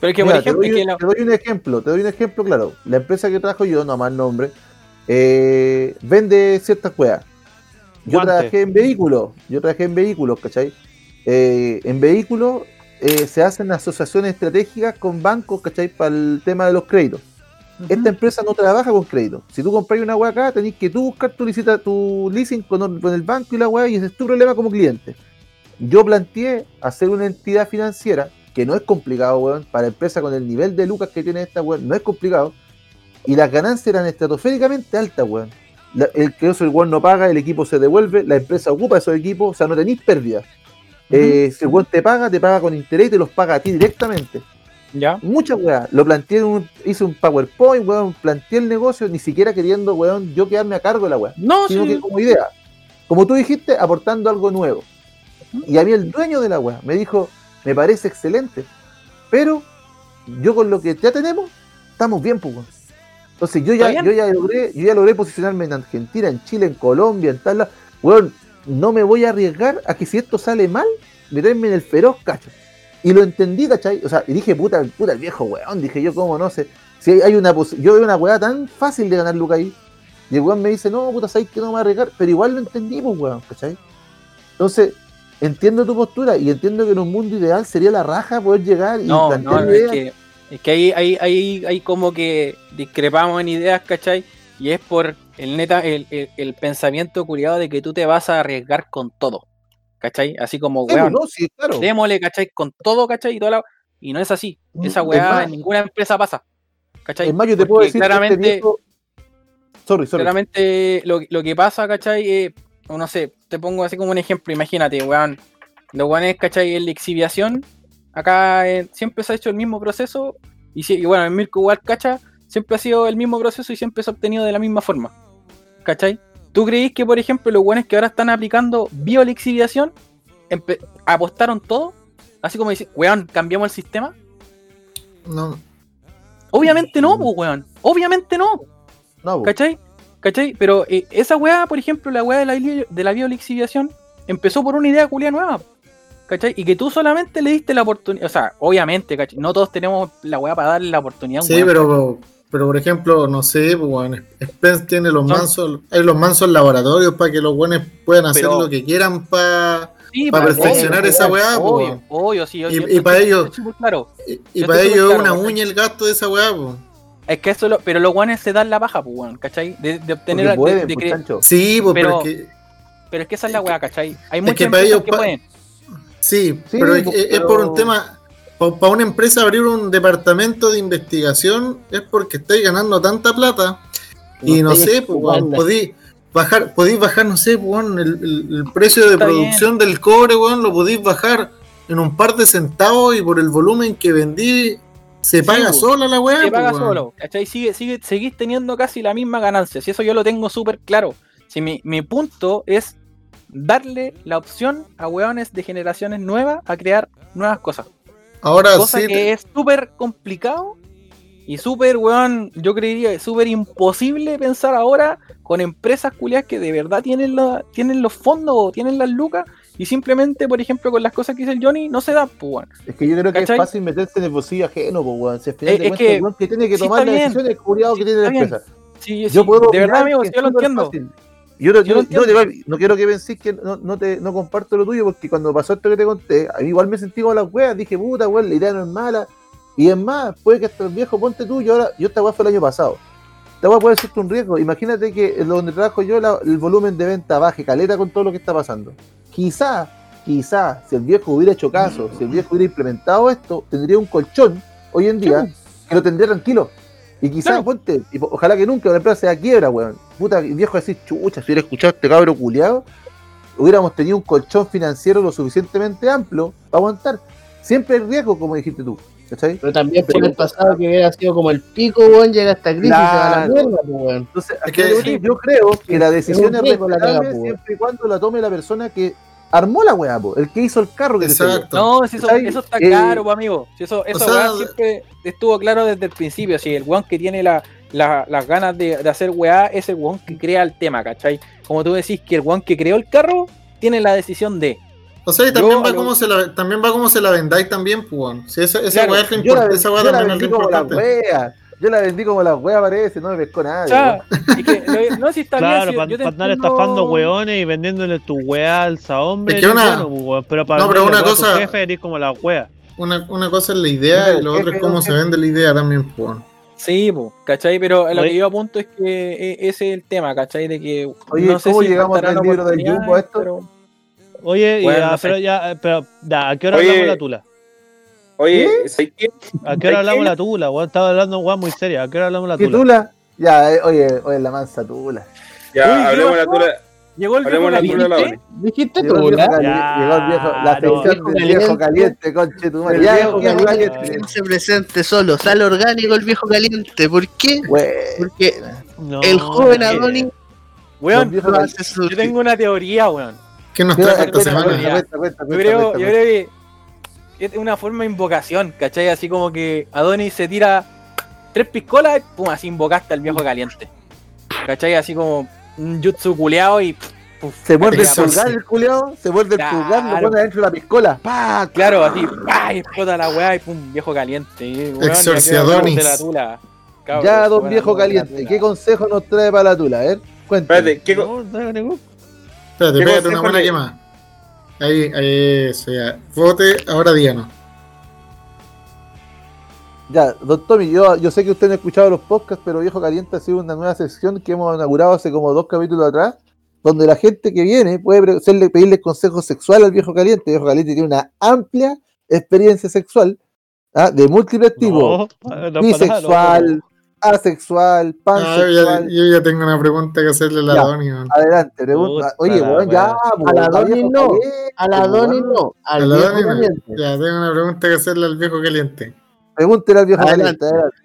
pero es que, Mira, por ejemplo, te, es doy, que la- te doy un ejemplo, te doy un ejemplo claro. La empresa que trabajo yo, no más nombre, eh, vende ciertas weas. Yo Guante. trabajé en vehículos, yo trabajé en vehículos, ¿cachai? Eh, en vehículos eh, se hacen asociaciones estratégicas con bancos, ¿cachai? Para el tema de los créditos. Esta empresa no trabaja con crédito. Si tú compras una wea acá, tenés que tú buscar tu, licita, tu leasing con, con el banco y la wea, y ese es tu problema como cliente. Yo planteé hacer una entidad financiera, que no es complicado, weón, para empresa con el nivel de lucas que tiene esta weón, no es complicado, y las ganancias eran estratosféricamente altas, weón. La- el que eso el weón no paga, el equipo se devuelve, la empresa ocupa esos equipos, o sea, no tenéis pérdidas. Eh, si el weón te paga, te paga con interés y te los paga a ti directamente. Ya. Muchas weas. Lo planteé, un- hice un PowerPoint, weón, planteé el negocio, ni siquiera queriendo, weón, yo quedarme a cargo de la wea No, sino sí. que como idea. como tú dijiste, aportando algo nuevo. Y a mí el dueño de la weá me dijo, me parece excelente, pero yo con lo que ya tenemos, estamos bien, pues. weón". Entonces yo ya, ¿Está yo ya logré, yo ya logré posicionarme en Argentina, en Chile, en Colombia, en tal lado. Weón, no me voy a arriesgar a que si esto sale mal, meterme en el feroz, cacho. Y lo entendí, ¿cachai? O sea, y dije, puta, puta el viejo weón, dije yo, cómo no sé. Si hay- una yo veo una weá tan fácil de ganar Luca ahí. Y el weón me dice, no, puta, sabes que no me voy a arriesgar, pero igual lo entendí, pues weón, ¿cachai? Entonces, entiendo tu postura y entiendo que en un mundo ideal sería la raja poder llegar y No, plantear no, es ideas. que, es que ahí, ahí, ahí, ahí como que discrepamos en ideas, ¿cachai? Y es por el neta, el, el, el pensamiento culiado de que tú te vas a arriesgar con todo, ¿cachai? Así como, Sí, weón, no, sí, claro. démosle, ¿cachai? Con todo, ¿cachai? Y, toda la- y no es así. Esa Es weá en ninguna empresa pasa, ¿cachai? Es más, yo te puedo decir que este claramente, viejo- Sorry, sorry. claramente lo, lo que pasa, ¿cachai? Eh, no sé, te pongo así como un ejemplo, imagínate, weón. Los weones, ¿cachai? En la exhibición, acá eh, siempre se ha hecho el mismo proceso. Y, si- y bueno, en Mirko igual, ¿cachai? Siempre ha sido el mismo proceso y siempre se ha obtenido de la misma forma. ¿Cachai? ¿Tú creís que, por ejemplo, los weones que ahora están aplicando biolexiviación empe- apostaron todo? Así como decir, weón, cambiamos el sistema. No, Obviamente no, pues, weón. Obviamente no. No, po. ¿Cachai? ¿Cachai? Pero eh, esa weá, por ejemplo, la weá de la, de la biolixiviación, empezó por una idea culia nueva. ¿Cachai? Y que tú solamente le diste la oportunidad. O sea, obviamente, ¿cachai? No todos tenemos la weá para darle la oportunidad a un sí, weón. pero, pero por ejemplo, no sé, pues, weón, Spence tiene los mansos, hay los mansos laboratorios para que los buenos puedan hacer Pero- lo que quieran para Sí, para pues, perfeccionar obvio, esa weá, pues, Obvio, weón. obvio, sí. Y- yo y estoy- para ellos- claro. y, para ellos es una uña el gasto de esa weá, pues. Es que eso lo, pero los weones se dan la paja, pues, weón, ¿cachai? De, de obtener. De- pueden, de pues. Sí, pues, pero, Pero- es que, pero es que esa es la weá, ¿cachai? Hay es muchas que para empresas ellos que pa- pueden. sí, Sí, pero es, pues, es- es por un tema, para una empresa abrir un departamento de investigación es porque estáis ganando tanta plata y no sé, pues, podéis bajar, podéis bajar, no sé, pues, el, precio de Está producción del cobre, weón, lo podéis bajar en un par de centavos y por el volumen que vendí se paga pues, sola la weá. te pues, paga weón. solo, ¿cachai? Sigue, sigue, seguís teniendo casi la misma ganancia. Si eso yo lo tengo súper claro. Si mi, mi punto es darle la opción a weones de generaciones nuevas a crear nuevas cosas. Ahora Cosa sí, que te- es súper complicado y súper, weón, yo creería súper imposible pensar ahora con empresas culiadas que de verdad tienen, la, tienen los fondos o tienen las lucas y simplemente, por ejemplo, con las cosas que dice el Johnny, no se da, pues, weón. Es que yo creo que es fácil meterse en el bolsillo ajeno, pues, weón. Si al final Eh, de es que- el weón que tiene que sí, tomar las decisiones, el culiado que tiene la empresa. Sí, Yo sí, puedo de verdad, amigo, yo lo entiendo. fácil. Yo, no- Yo yo- entiendo. de- no quiero que penséis que no, no, te, no comparto lo tuyo, porque cuando pasó esto que te conté, a mí igual me sentí con las weas, dije, puta, weón, la idea no es mala. Y es más, puede que hasta el viejo ponte tú, yo ahora, yo esta wea fue el año pasado. Esta wea puede ser un riesgo. Imagínate que en donde trabajo yo, la- el volumen de venta baje, caleta con todo lo que está pasando. Quizá, quizá, si el viejo hubiera hecho caso, si el viejo hubiera implementado esto, tendría un colchón hoy en día que lo tendría tranquilo. Y quizás, Claro. ponte, y ojalá que nunca la empresa sea quiebra, weón. Puta, viejo decir, chucha, si hubiera escuchado a este cabro culiado, hubiéramos tenido un colchón financiero lo suficientemente amplio para aguantar. Siempre hay riesgo, como dijiste tú. ¿Cachai? Pero también puede el pasado que hubiera sido como el pico, weón, llega esta crisis y se va a la mierda, weón. Entonces, Es yo creo que la decisión es respetable po. siempre y cuando la tome la persona que armó la weá, po, el que hizo el carro que. Exacto. No, si eso, eso está Eh, claro, pues, amigo. Si eso, eso sea- weá siempre estuvo claro desde el principio. Si el weón que tiene la, la- las ganas de, de hacer weá es el weón que crea el tema, ¿cachai? Como tú decís que el weón que creó el carro tiene la decisión de. O sea, y también Yo va lo- como se la, también va como se la vendáis también, pues. Si esa, esa Claro, weá es lo esa weá también es lo importante. Wea. Yo la vendí como la wea parece, no me pescó O nadie. sea, [laughs] y que lo- no si está Claro, bien. si para andar entiendo- estafando weones y vendiéndole tu weá al hombre. Es que una- pero para No, pero una weá a tu cosa- jefe eres como la wea. Una, una cosa es la idea y lo otro es cómo se vende la idea también, pues. Sí, pues, ¿cachai? Pero lo Oye. que yo apunto es que e- ese es el tema, ¿cachai? De que. Oye, no sé ¿cómo si llegamos del libro del Jumbo esto? pero- Oye, y Bueno, ya, no sé. pero ya, eh, pero, ya, ¿a qué hora Oye. hablamos la tula? Oye, ¿sabes qué? ¿A qué hora hablamos la tula? weón? Estaba hablando weá muy seria. ¿A qué hora hablamos la ¿Qué tula? tula? Ya, eh, oye, oye, la mansa tula. Ya, Uy, ¿qué hablemos de la tula. Llegó el viejo la tula la. Dijiste Llegó tú, el viejo, la no. sección del Viejo caliente. conche tu madre. El Ya, viejo viejo caliente. Se presente solo, sale orgánico el viejo caliente. ¿Por qué? Porque No, el joven eh, Adonis Weón, yo tengo una teoría, weón. ¿Qué nos trajo esta semana? yo creo que es una forma de invocación, ¿cachai? Así como que Adonis se tira tres piscolas y pum, así invocaste al viejo caliente. ¿Cachai? Así como un jutsu culeado y puf, Se muerde el pulgar el culiao, se muerde el pulgar, lo pone adentro de la piscola. ¡Pah! Claro, así, ¡pah! y explota la weá y pum, viejo caliente. y, weón, ya Exorciadonis. quedó de la tula. Cabrón, Ya, don viejo caliente. ¿qué consejo nos trae para la tula? A ver, cuéntame. Espérate, ¿qué, co- No, no ningún- Espérate, ¿Qué pégate una buena le- quemada. Ahí, ahí, eso ya. Vote, ahora díganos. Ya, don Tommy, yo, yo sé que usted no ha escuchado los podcasts, pero Viejo Caliente ha sido una nueva sección que hemos inaugurado hace como dos capítulos atrás, donde la gente que viene puede hacerle, pedirle consejo sexual al Viejo Caliente. El Viejo Caliente tiene una amplia experiencia sexual, ¿ah? de múltiples tipos, No, no, bisexual, no. Asexual, Ah, yo, ya, pansexual. yo ya tengo una pregunta que hacerle a la Ya. Doni. man. Adelante, pregunta. Oye, weón, ya, pues, A la Doni no, Caliente, A la Doni no, A al la viejo Doni, no. caliente. Ya, tengo una pregunta que hacerle al viejo caliente. Pregúntele al Viejo Adelante. Caliente, adelante.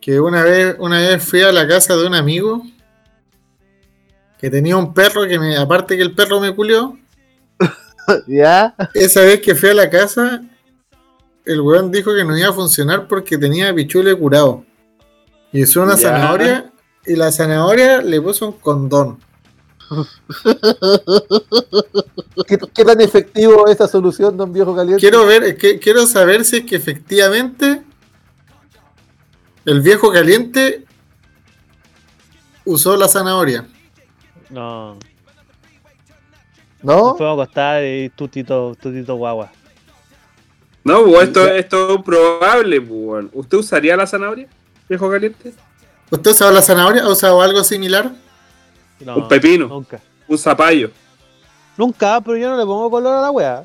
Que una vez, una vez fui a la casa de un amigo que tenía un perro que me, aparte que el perro me culió, [laughs] ¿Ya? esa vez que fui a la casa, el weón dijo que no iba a funcionar porque tenía pichule curado. Y usó una Ya. zanahoria y la zanahoria le puso un condón. [laughs] ¿Qué, qué tan efectivo es esa solución, don Viejo Caliente? Quiero ver, que, quiero saber si es que efectivamente el viejo caliente usó la zanahoria. No, ¿No? nos podemos acostar y tutito, tutito guagua. No, pues esto, esto es probable, pues. ¿Usted usaría la zanahoria, viejo caliente? ¿Usted usaba la zanahoria? ¿Ha usado algo similar? No, Un pepino. Nunca. Un zapallo. Nunca, pero yo no le pongo color a la wea.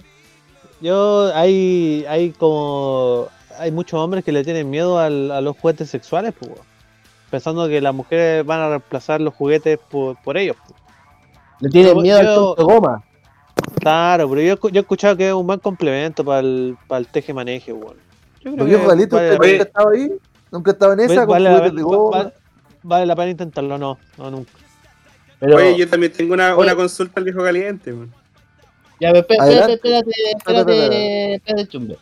Yo, hay, hay como, hay muchos hombres que le tienen miedo al- a los juguetes sexuales, pues, weón. pensando que las mujeres van a reemplazar los juguetes por, por ellos. pues. Le tienen miedo al yo- tonto de goma. Claro, pero yo, yo he escuchado que es un buen complemento para el, para el teje-maneje, weón. Yo creo que Viejo Caliente, vale ¿usted ahí? ¿Nunca ha estado en esa? pena- con vale, juguetes de va- goma? va- vale la pena intentarlo, no, no, nunca. Pero, Oye, yo también tengo una, una consulta al viejo caliente, weón. ya, pero espérate, espérate, espérate, Espérate, espérate, espérate, chumbe.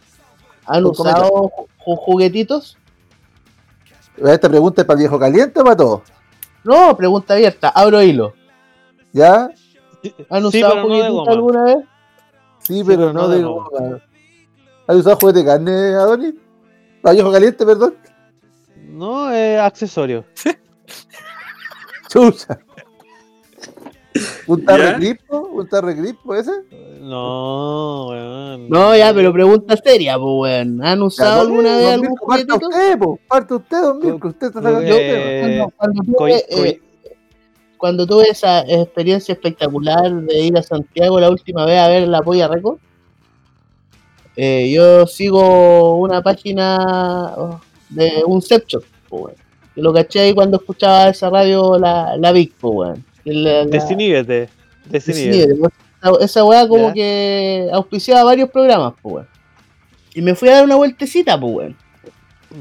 ¿Han Pues, usado ju- juguetitos? Esta pregunta es para el Viejo Caliente o para todos. No, pregunta abierta, abro hilo. ¿Ya? ¿Han Sí, usado no juguetitos alguna vez? Sí, pero pero no no de de goma. ¿Has usado juguete de carne, Adonis? ¿Para Viejo Caliente, perdón? No, es accesorio. Chucha. ¿Un ¿Ya? tarre gripo? ¿Un tarre gripo ese? No, weón. No, ya, pero pregunta seria, pues, weón. ¿Han usado Ya, alguna vez algún Parta juguetito? usted, po. Parta usted, don Mirko. Usted está sacando. Cuando, tuve, eh, coi- cuando tuve esa experiencia espectacular de ir a Santiago la última vez a ver la Polla Record, eh, yo sigo una página oh, de un sex shop, weón. Que lo caché ahí cuando escuchaba esa radio, la, la Big, po, weón. La-. Esa, weá como Ya. que auspiciaba varios programas, weón. Y me fui a dar una vueltecita, po, weón.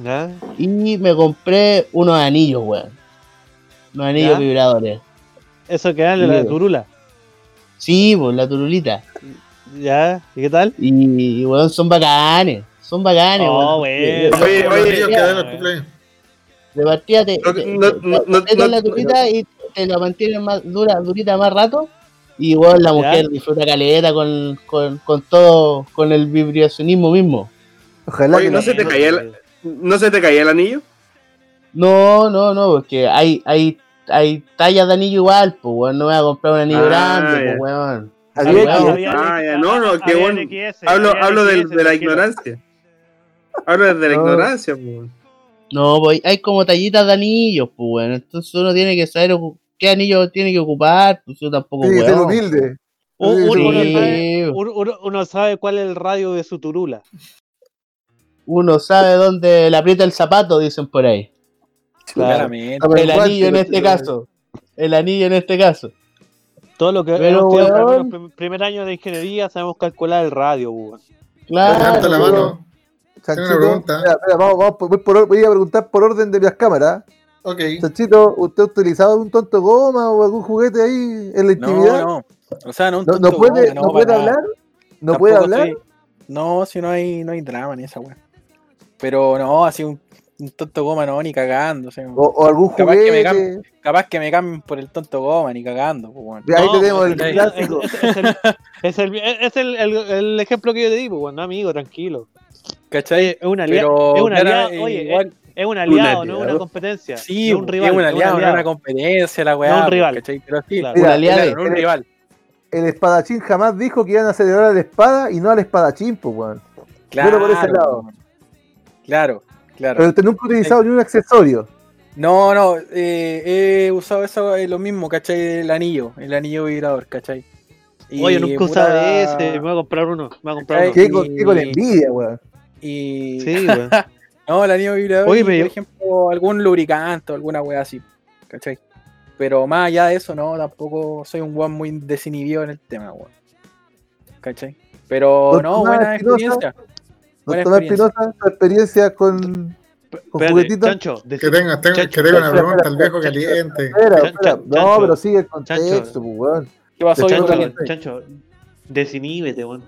¿Ya? Y me compré unos anillos, weón. Unos anillos ¿Ya? vibradores. Eso que dan la turula. Sí, pues la turulita. ¿Ya? ¿Y qué tal? Y, y, weón, son bacanes. Son bacanes, Oh, bueno. Oye, oye, niños que ya, dan los eh. cumpleaños. De partida te, No, te- te la no, turita y te la mantienen más dura, durita más rato. Y weón, la Ya. mujer disfruta caleta con, con, con todo, con el vibracionismo mismo. Ojalá Oye, que ¿no no. se te caía el, ¿no se te caía el anillo? No, no, no, porque hay, hay, hay tallas de anillo igual, pues weón, no me voy a comprar un anillo Ah, grande, ya. pues weón. Ah, ya, no, no, qué bueno. Hablo, hablo de la ignorancia. Hablo desde la No. ignorancia, pues. No, pues hay como tallitas de anillos, pues weón. Entonces uno tiene que saber qué anillo tiene que ocupar, pues yo tampoco, Sí, weón. humilde. Uno, sí. uno sabe, Sí. uno- uno- uno sabe cuál es el radio de su turula. Uno sabe dónde le aprieta el zapato, dicen por ahí. Claramente. A ver, El anillo en este caso. El anillo en este caso. Todo lo que Pero, hemos prim- primer año de ingeniería sabemos calcular el radio, weón. Levanta la Claro. mano. Chanchito, Tengo una pregunta. espera, espera, vamos, vamos, voy, por or- voy a preguntar por orden de las cámaras. Ok. Chanchito, ¿usted ha utilizado un tonto goma o algún juguete ahí en la intimidad? No, no. O sea, no un No, no tonto puede, goma, no puede hablar. No puede hablar. soy- No, si no hay, no hay drama ni esa weá. Pero no, así un, un tonto goma no, ni cagando. o sea, O, o algún Capaz que me juguete. capaz que me cambien por el tonto goma, ni cagando. Pues, ahí No, tenemos el pues, es- clásico. Es, es el, es el- es el- el- el ejemplo que yo te di, pues, bueno, amigo, tranquilo. ¿Cachai? Es un aliado, Pero es un aliado, oye, igual, es un aliado, no es una competencia. sí, no un rival, es un es aliado, no una competencia la weá. No un pues, rival. ¿cachai? Pero sí, Claro. Un aliado. claro, no un rival. El espadachín jamás dijo que iban a celebrar a la espada y no al espadachín, pues, weón. Claro, por ese lado. Claro, claro. Pero usted nunca ha utilizado ni un accesorio. No, no, eh, he usado eso, eh, lo mismo, ¿cachai? El anillo, el anillo vibrador, ¿cachai? Y, Oye, nunca he usado puta, ese, me voy a comprar uno. Me voy a comprar uno. ¿Qué, Y- con, qué con envidia, weón? Y... Sí, weón. [laughs] No, el anillo vibrador, Oye, y, por yo- ejemplo, algún lubricante o alguna wea así, ¿cachai? Pero más allá de eso, no, tampoco soy un weón muy desinhibido en el tema, weón. ¿Cachai? Pero no, buena experiencia. Buena experiencia. Espinosa, su experiencia con, con Espérate, juguetitos. Chancho, Que tenga, tenga- Chancho, que tenga una pregunta al viejo Chancho, caliente. Espera, espera. No, Chancho. pero sigue el contexto, Chancho. pues, weón. ¿Qué pasó, viejo Chancho, caliente? Chancho, desiníbete, weón.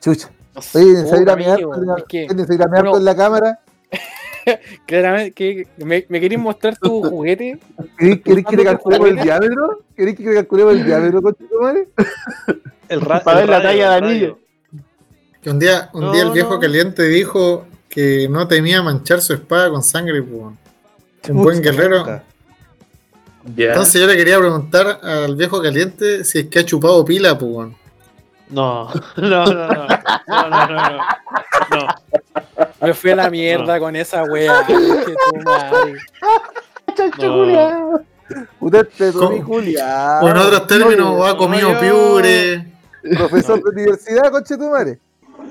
Chucha. Oye, ¿se irá a mirar amigo, es que- ¿Se irá a mirar uno- con la cámara? [laughs] Claramente, que me, me queréis mostrar tu [laughs] juguete. ¿Queréis queréis que le calculemos el diámetro? ¿Queréis que le calculemos el diámetro, madre? El ra- Para el ver la talla de anillo. Que un día, un No, día el viejo no. caliente dijo que no temía manchar su espada con sangre. Un buen guerrero. Entonces yo le quería preguntar al viejo caliente si es que ha chupado pila, pues. No, no, [laughs] no, no. No, no, no, no. No. Me fui a la mierda con esa wea. [laughs] conche tu madre. No. Usted te tomó ¿Cómo? Julia. O en otros términos, ha comido piure. Profesor de universidad, concha tu madre.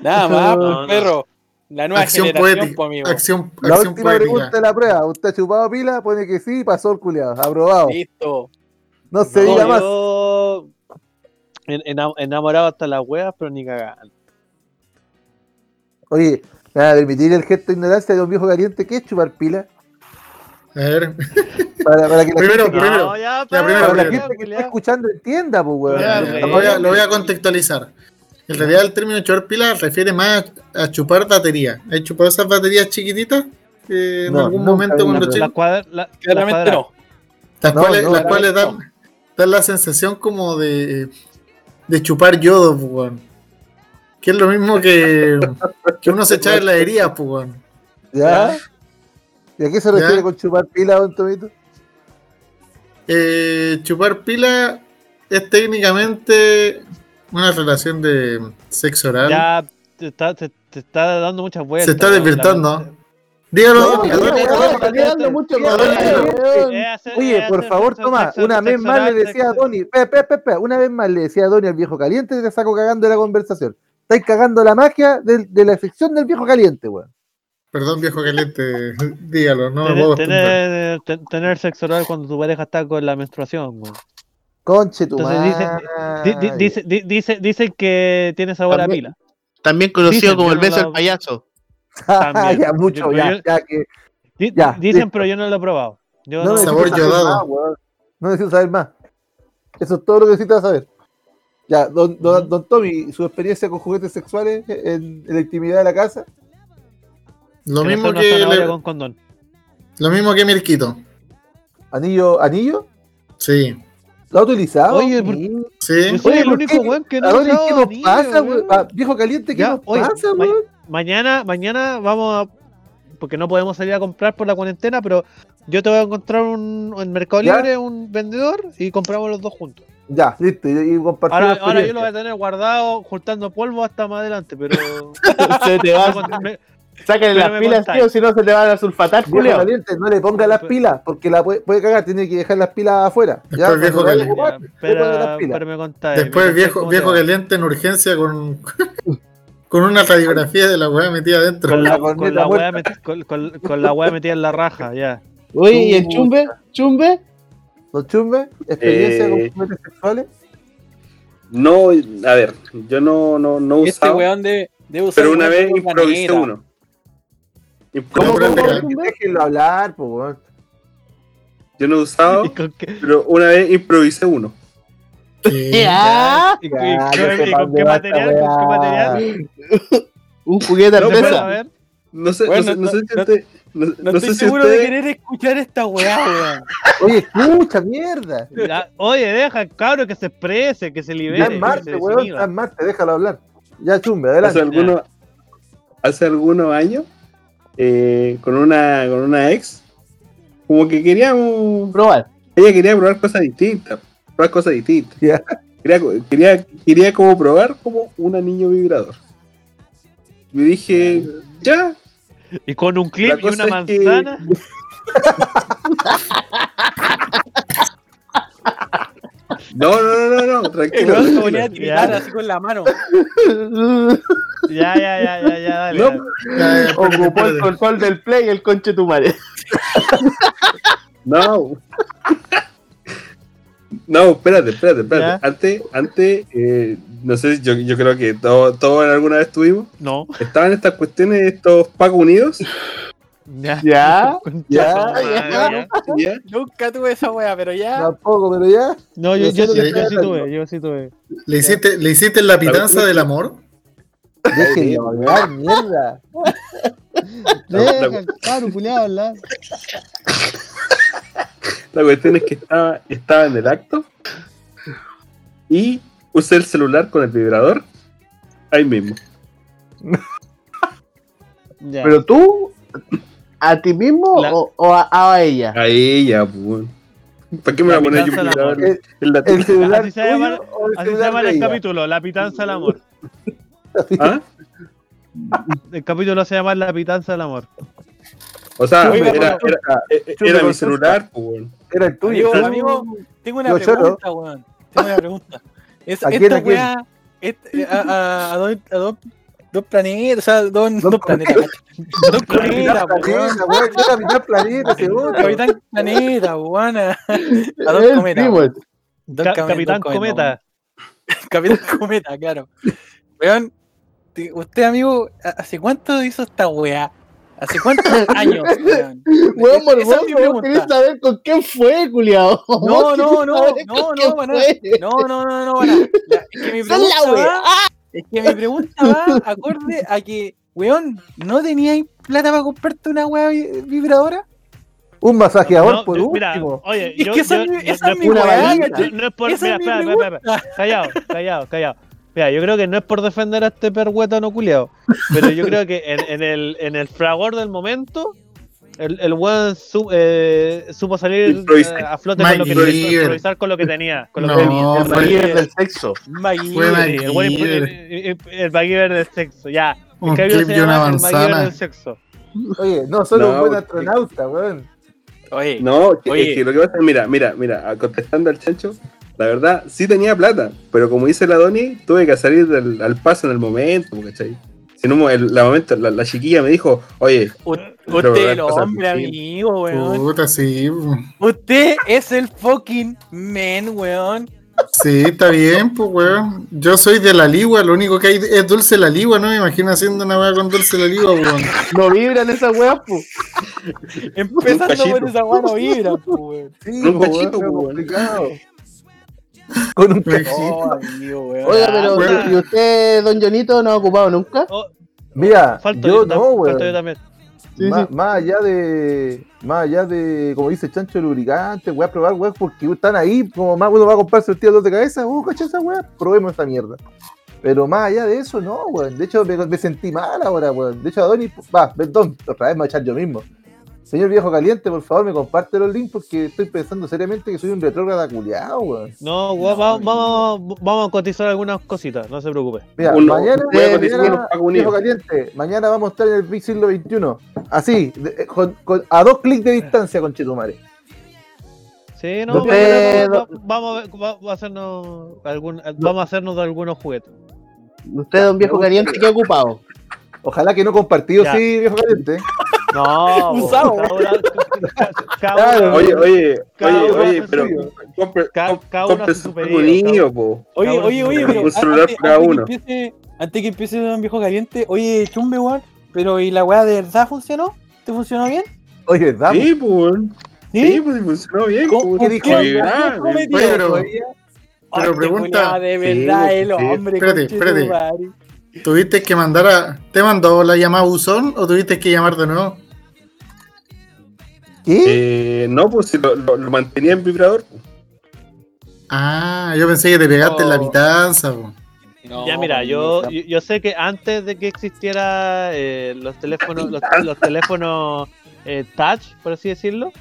Nada [laughs] más, No, pues, no. perro. La nueva Acción generación, poética. po, amigo. Acción, La acción última pregunta de la prueba. ¿Usted ha chupado pila? Pone que sí, pasó el culiado. Aprobado. Listo. No se No, diga más. yo enamorado hasta las weas, pero ni cagando. Oye, ¿me va a permitir el gesto de ignorancia de un viejo caliente que es chupar pila? A ver, Para, para que la Primero, gente, primero. No, ya, ya, para, primero, para la primero. gente que está escuchando entienda, pues, weón. Ya, lo, güey. voy a, lo voy a contextualizar. En realidad el término chupar pila refiere más a, a chupar batería. ¿Has chupado esas baterías chiquititas? que en No, algún momento cuando Las cuadras, la, no. Las No, cuales, no, las cuales dan, dan la sensación como de, de chupar yodo, pues, weón. Que es lo mismo que, [laughs] que uno se echa en la herida, pues, weón. ¿Ya? ¿Y a qué se refiere Ya. con chupar pila, don Tomito? Eh, chupar pila es técnicamente una relación de sexo oral. Ya te está, te, te está dando muchas vueltas. se está weón. Dígalo, Oye, por favor, sexo- toma, una vez más le oral, decía a Tony, una vez más le decía a Tony al viejo caliente y te saco cagando de la conversación. Estáis cagando la magia de, la sección del viejo caliente, weón. Perdón, viejo caliente, [laughs] dígalo, no me puedo Tener, tener, ten- tener sexo oral cuando tu pareja está con la menstruación, weón. Conche tu Entonces dicen que tiene sabor a También- pila. También conocido como el beso del payaso. También. [laughs] ya, mucho, Yo- ya, yo- ya que. Di- Ya, dicen, listo. pero yo no lo he probado. Yo No no, necesito Sabor saber yodado. más. No necesito saber más. Eso es todo lo que necesitas saber. Ya, don, don, don Tommy, su experiencia con juguetes sexuales en, en la intimidad de la casa. Lo que mismo que le- con condón. lo mismo que Mirquito. ¿Anillo? ¿Anillo? Sí, ¿Lo ha utilizado? Oye, ¿por- Sí. sí. Yo soy Oye, el ¿por único qué? weón que no ¿A ha usado qué nos pasa, weón. Ah, Viejo caliente, ¿qué Ya, nos oye, pasa, weón? Mañana, mañana vamos a. Porque no podemos salir a comprar por la cuarentena, pero yo te voy a encontrar un, en Mercado ¿Ya? Libre un vendedor y compramos los dos juntos. Ya, listo, y, y compartimos Ahora, ahora yo lo voy a tener guardado, juntando polvo hasta más adelante, pero. [laughs] Se te va, sácale pero las pilas, contáis. tío, si no se te van a sulfatar, caliente, no le ponga las pilas, porque la puede, puede cagar, tiene que dejar las pilas afuera. Ya, Después, viejo a caliente. le pero, pilas. pero me contáis. Después viejo, viejo caliente en urgencia con, [laughs] con una radiografía de la weá metida adentro. Con la, la con, corneta la muerta. wea meti- con, con- con la wea metida en la raja, ya. Oye, ¿y el chumbe? ¿Chumbe? Don Chumbe, experiencia Eh, con juguetes sexuales. No, a ver, yo no, no, no Este usado, weón de, debe usar pero una vez improvisé manera. uno. ¿Cómo, cómo, cómo? Déjenlo hablar, pues, weón. Yo no he usado, [laughs] ¿Y con qué, pero una vez improvisé uno. [laughs] ¿Qué? Ya. y, Ya, y- con material? ¿Con qué weá. material? [laughs] Un juguete No, ¿Puedo pero- artesa. saber? No sé, Bueno, no, sé- no no- sé si no- usted. No, No, no estoy sé si seguro de querer escuchar esta weá, weón. [laughs] Oye, escucha, mierda. Ya, Oye, deja, cabro, que se exprese, que se Ya libere. es que Marte, weón, ya es Marte, déjalo hablar. Ya, chumbe, Hace adelante. algunos, hace algunos años, eh, con una con una ex, como que queríamos. Probar. Ella quería probar cosas distintas. Probar cosas distintas. Ya. Quería, quería, quería como probar como un anillo vibrador. Y dije, ya, Y con un clip y cosa una es que- manzana. [laughs] no, no, no, no, no, El tranquilo. tranquilo. ponía a tiritar Ya. así con la mano. Ya, ya, ya, ya, ya, dale. No, dale. Ya, ya, espérate, Ocupó el control del play el conche tu madre. No. No, espérate, espérate, espérate. Ya. Antes, antes eh, no sé, yo, yo creo que todos todo alguna vez tuvimos. No. Estaban estas cuestiones de estos Pacos Unidos. Ya. Ya. [laughs] Ya, su madre, ya. ya. ¿ya? Nunca tuve esa weá, pero ya. Tampoco, pero ya. No, yo, yo, sí, yo sí tuve, yo sí tuve. ¿Le hiciste, ¿Le hiciste la pitanza del amor? Hablar, mierda. [laughs] Deja, culiado, hablar. [laughs] La cuestión es que estaba, estaba en el acto y usé el celular con el vibrador ahí mismo. [laughs] Ya. Pero tú, ¿a ti mismo La- o, o a, a ella? A ella, pues. ¿Para qué me La voy a poner yo vibrador en la El celular Así se llama- el Así se llama el capítulo, La Pitanza del Amor. ¿Ah? El capítulo se llama La Pitanza del Amor. O sea, Oiga, era, pero- era, era- Chupe era mi celular, pues. weón. Era el tuyo. Amigo, tengo una Yo pregunta, weón. Tengo una pregunta. Es, ¿A esta weá, este, a, a, a dos, a dos, dos planetas, o sea, dos, Dos dos planetas. Dos planetas, Capitán weón. Planeta, weón, Capitán Planeta, seguro. Capitán Planeta, weón. A, a dos El cometas. primo. weón. Dos Ca- came- Capitán Cometa. [laughs] Capitán Cometa, claro. Weón, te- usted, amigo, ¿hace cuánto hizo esta weá? ¿Hace cuántos [laughs] años, weón? Weón es morboso, pregunta. querés saber con quién fue, culiao. No, no, no, no, no, con para fue. No, no, no, no, para. La- Es que mi es pregunta la va, es que mi pregunta va acorde a que, weón, ¿no teníais plata para comprarte una weá vi- vibradora? Un masajeador No, por yo- mira, último. oye, Es yo, que esa yo- es mi- no- esa no es mi por- weá, no- no es por, Esa mira, es mi espera, espera, espera, espera. Callado, callado, callado. Mira, yo creo que no es por defender a este perhueta no culiao, pero yo creo que en, en el, en el fragor del momento, el, el weón su- eh, supo salir a flote con lo que improvisar con lo que tenía. Con lo No, que tenía. El fue- MacGyver del sexo. MacGyver. el el- el- el MacGyver del sexo, ya. Un El clip se de una el manzana. del sexo. Oye, no, solo No, un buen astronauta, weón. Oye, No, Oye. es que lo que pasa es, mira, mira, mira, contestando al chancho, la verdad, sí tenía plata, pero como dice la Doni, tuve que salir del- al paso en el momento, ¿cachai? Si no, el, la, momento, la, la chiquilla me dijo, oye, u- usted es el las cosas hombre, amigo, weón. Puta, sí. Usted es el fucking man, weón. Sí, está bien, pues, weón. Yo soy de la ligua, lo único que hay es dulce la ligua, ¿no? Me imagino haciendo una weá con dulce la ligua, weón. No vibran esas weas, po. Empezando por esa weá no vibra, pues, weón. Sí, un cachito, weón. [laughs] Con un cachito. Oh, amigo, weón. Oiga, pero weón. ¿y usted, don Jonito, no ha ocupado nunca? Oh, Mira, falto yo yo, no, weón. falto yo también. Sí, más, sí. más allá de, más allá de, como dice Chancho, lubricante, voy a probar, weón, porque están ahí, como más uno va a comprarse el tío dos de cabeza, uh, cacha esa weá, probemos esta mierda. Pero más allá de eso, no, weón. De hecho, me, me sentí mal ahora, weón. De hecho, Adonis, va, perdón, otra vez me voy a echar yo mismo. Señor viejo caliente, por favor, me comparte los links porque estoy pensando seriamente que soy un retrógrada culiado, weón. No, weón, vamos, vamos, vamos a cotizar algunas cositas, no se preocupe. Mira, Uno, mañana, voy a mañana, viejo caliente, mañana vamos a estar en el Big siglo XXI. Así, de- eh, con- con- a dos clics de distancia con Chetumare. Sí, no, Usted- va- va- vamos a, ver- va- va a hacernos algún, vamos a hacernos de algunos juguetes. Usted, don viejo caliente, ¿qué ha ocupado? Ojalá que no compartido, Ya. sí, viejo caliente. No, Usado. Oye, oye, oye, oye, pero compre, su niño, po. Oye, oye, oye, pero un celular antes, para uno. Que empiece, antes que empiece Don Viejo Caliente, oye, chumbe, weón, pero ¿y la weá de verdad funcionó? ¿Te funcionó bien? Oye, ¿verdad? Sí, weón. Sí, pues funcionó bien. ¿Cómo- pues, qué dijo, pero- pregunta- de Sí, verdad el sí, hombre. espérate, espérate. ¿Tuviste que mandar a. ¿Te mandó la llamada buzón o tuviste que llamar de nuevo? ¿Qué? Eh, no, pues si lo, lo- lo mantenía en vibrador. Ah, yo pensé que te pegaste en la pitanza. No, Ya mira, pues, yo, yo, yo sé que antes de que existiera eh, los teléfonos, los, los teléfonos eh, touch, por así decirlo,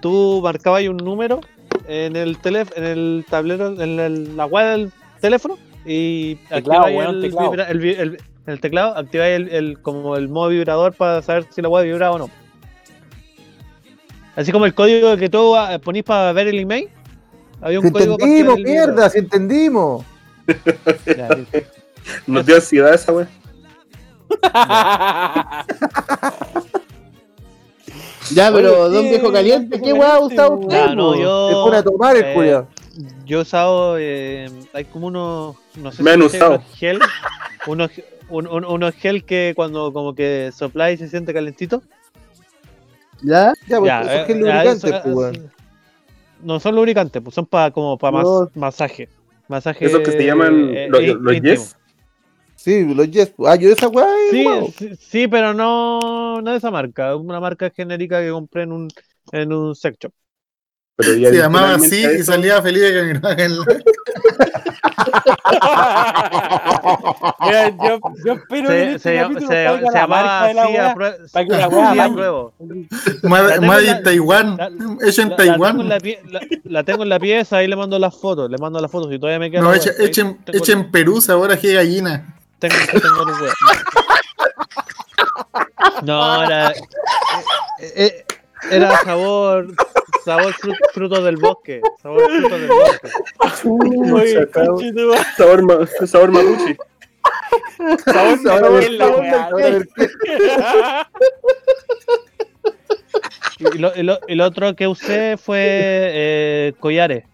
tú marcabas ahí un número en el teléfono, en el tablero, en el- la web del teléfono y Teclado, activabas weón, el, teclado. vibra- el vi- el- el teclado, activabas el, el- como el modo vibrador para saber si la web vibraba o no. Así como el código que tú ah, ponís para ver el email. Había un Si código entendimos, mierda, si entendimos. [laughs] Nos dio ansiedad esa wea. [laughs] Ya, pero Oye, don viejo caliente, ¿qué weá caliente, usaba usted? Ya, no, yo- Se pone a tomar el eh, culiao. Yo he usado, eh, hay como unos, no sé Me han usado. unos gel, unos, un- un- unos gel que cuando como que sopla y se siente calentito. ¿Ya? Ya, pues Ya, eso eh, es que es ya, lubricante, eso- pues, weón. No son lubricantes, pues son para como para No. masaje. Masaje. Esos que se llaman eh, los, eh, los. Yes. Sí, los Yes. Ah, yo esa weá, eh, Sí, guau. sí, sí, pero no, no de esa marca, una marca genérica que compré en un, en un sex shop. Pero ya Se llamaba así y eso- salía Felipe caminando en la. [laughs] Mira, yo, yo espero que en Se, este se, se- se marca de la así weá, a prue- para que la sí, weá a vaya. pruebo. Mad- La tengo Made en Taiwán. la- Hecho en Taiwán. la, tengo en la pieza, ahí le mando las fotos, le mando las fotos y todavía me queda. No, echa, echen, echen Perú, sabor a que gallina. tengo- tengo la wea. No, era. eh, eh, era sabor. Sabor fru- fruto del bosque. Sabor fruto del bosque. Uy. Sabor, ma- sabor mapuche. Sabor Sabor Y lo, y lo- y lo otro que usé fue eh, collares.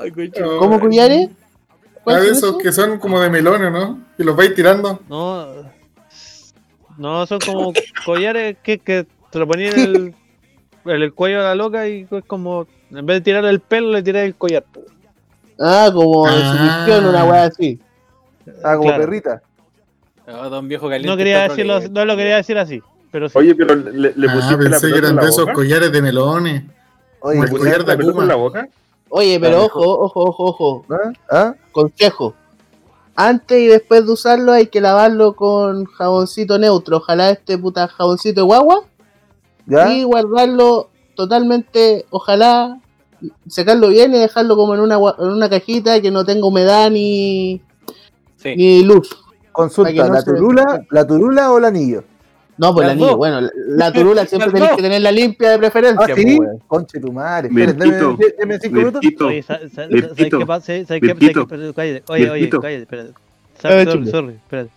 Ay. ¿Cómo cuñare? Ah, ¿Cuál de es esos eso? que son como de melones, ¿no? Y los vais tirando. No, no son como collares que, que te lo ponían en el, el cuello de la loca y es como. En vez de tirar el pelo, le tiré el collar. Ah, como de Ah. sugestión, una weá así. Ah, como Claro. perrita. No, don viejo caliente. No quería decirlo, no lo quería decir así. Pero sí. Oye, pero le, le Ah, pusiste la pensé que en eran de esos collares de melones. Oye, ¿Le el pusiste collar de la pelota en la boca? Oye, pero La ojo, ojo, ojo, ojo. ¿ah? ¿Ah? Consejo. Antes y después de usarlo hay que lavarlo con jaboncito neutro. Ojalá este puta jaboncito de guagua. ¿Ya? Y guardarlo totalmente, ojalá secarlo bien y dejarlo como en una, en una cajita que no tenga humedad ni, Sí. ni luz. Consulta, no ¿la se- turula, ¿la turula o el anillo? No, pues niña, dos. bueno, la, la turula [laughs] siempre tenés dos. que tenerla limpia de preferencia. Ah, pues, sí. Conche tu madre. Esperen, deme, cinco minutos. Mirtito, Oye. Oye, oye, cállate, espérate. Sorry, sorry, espérate.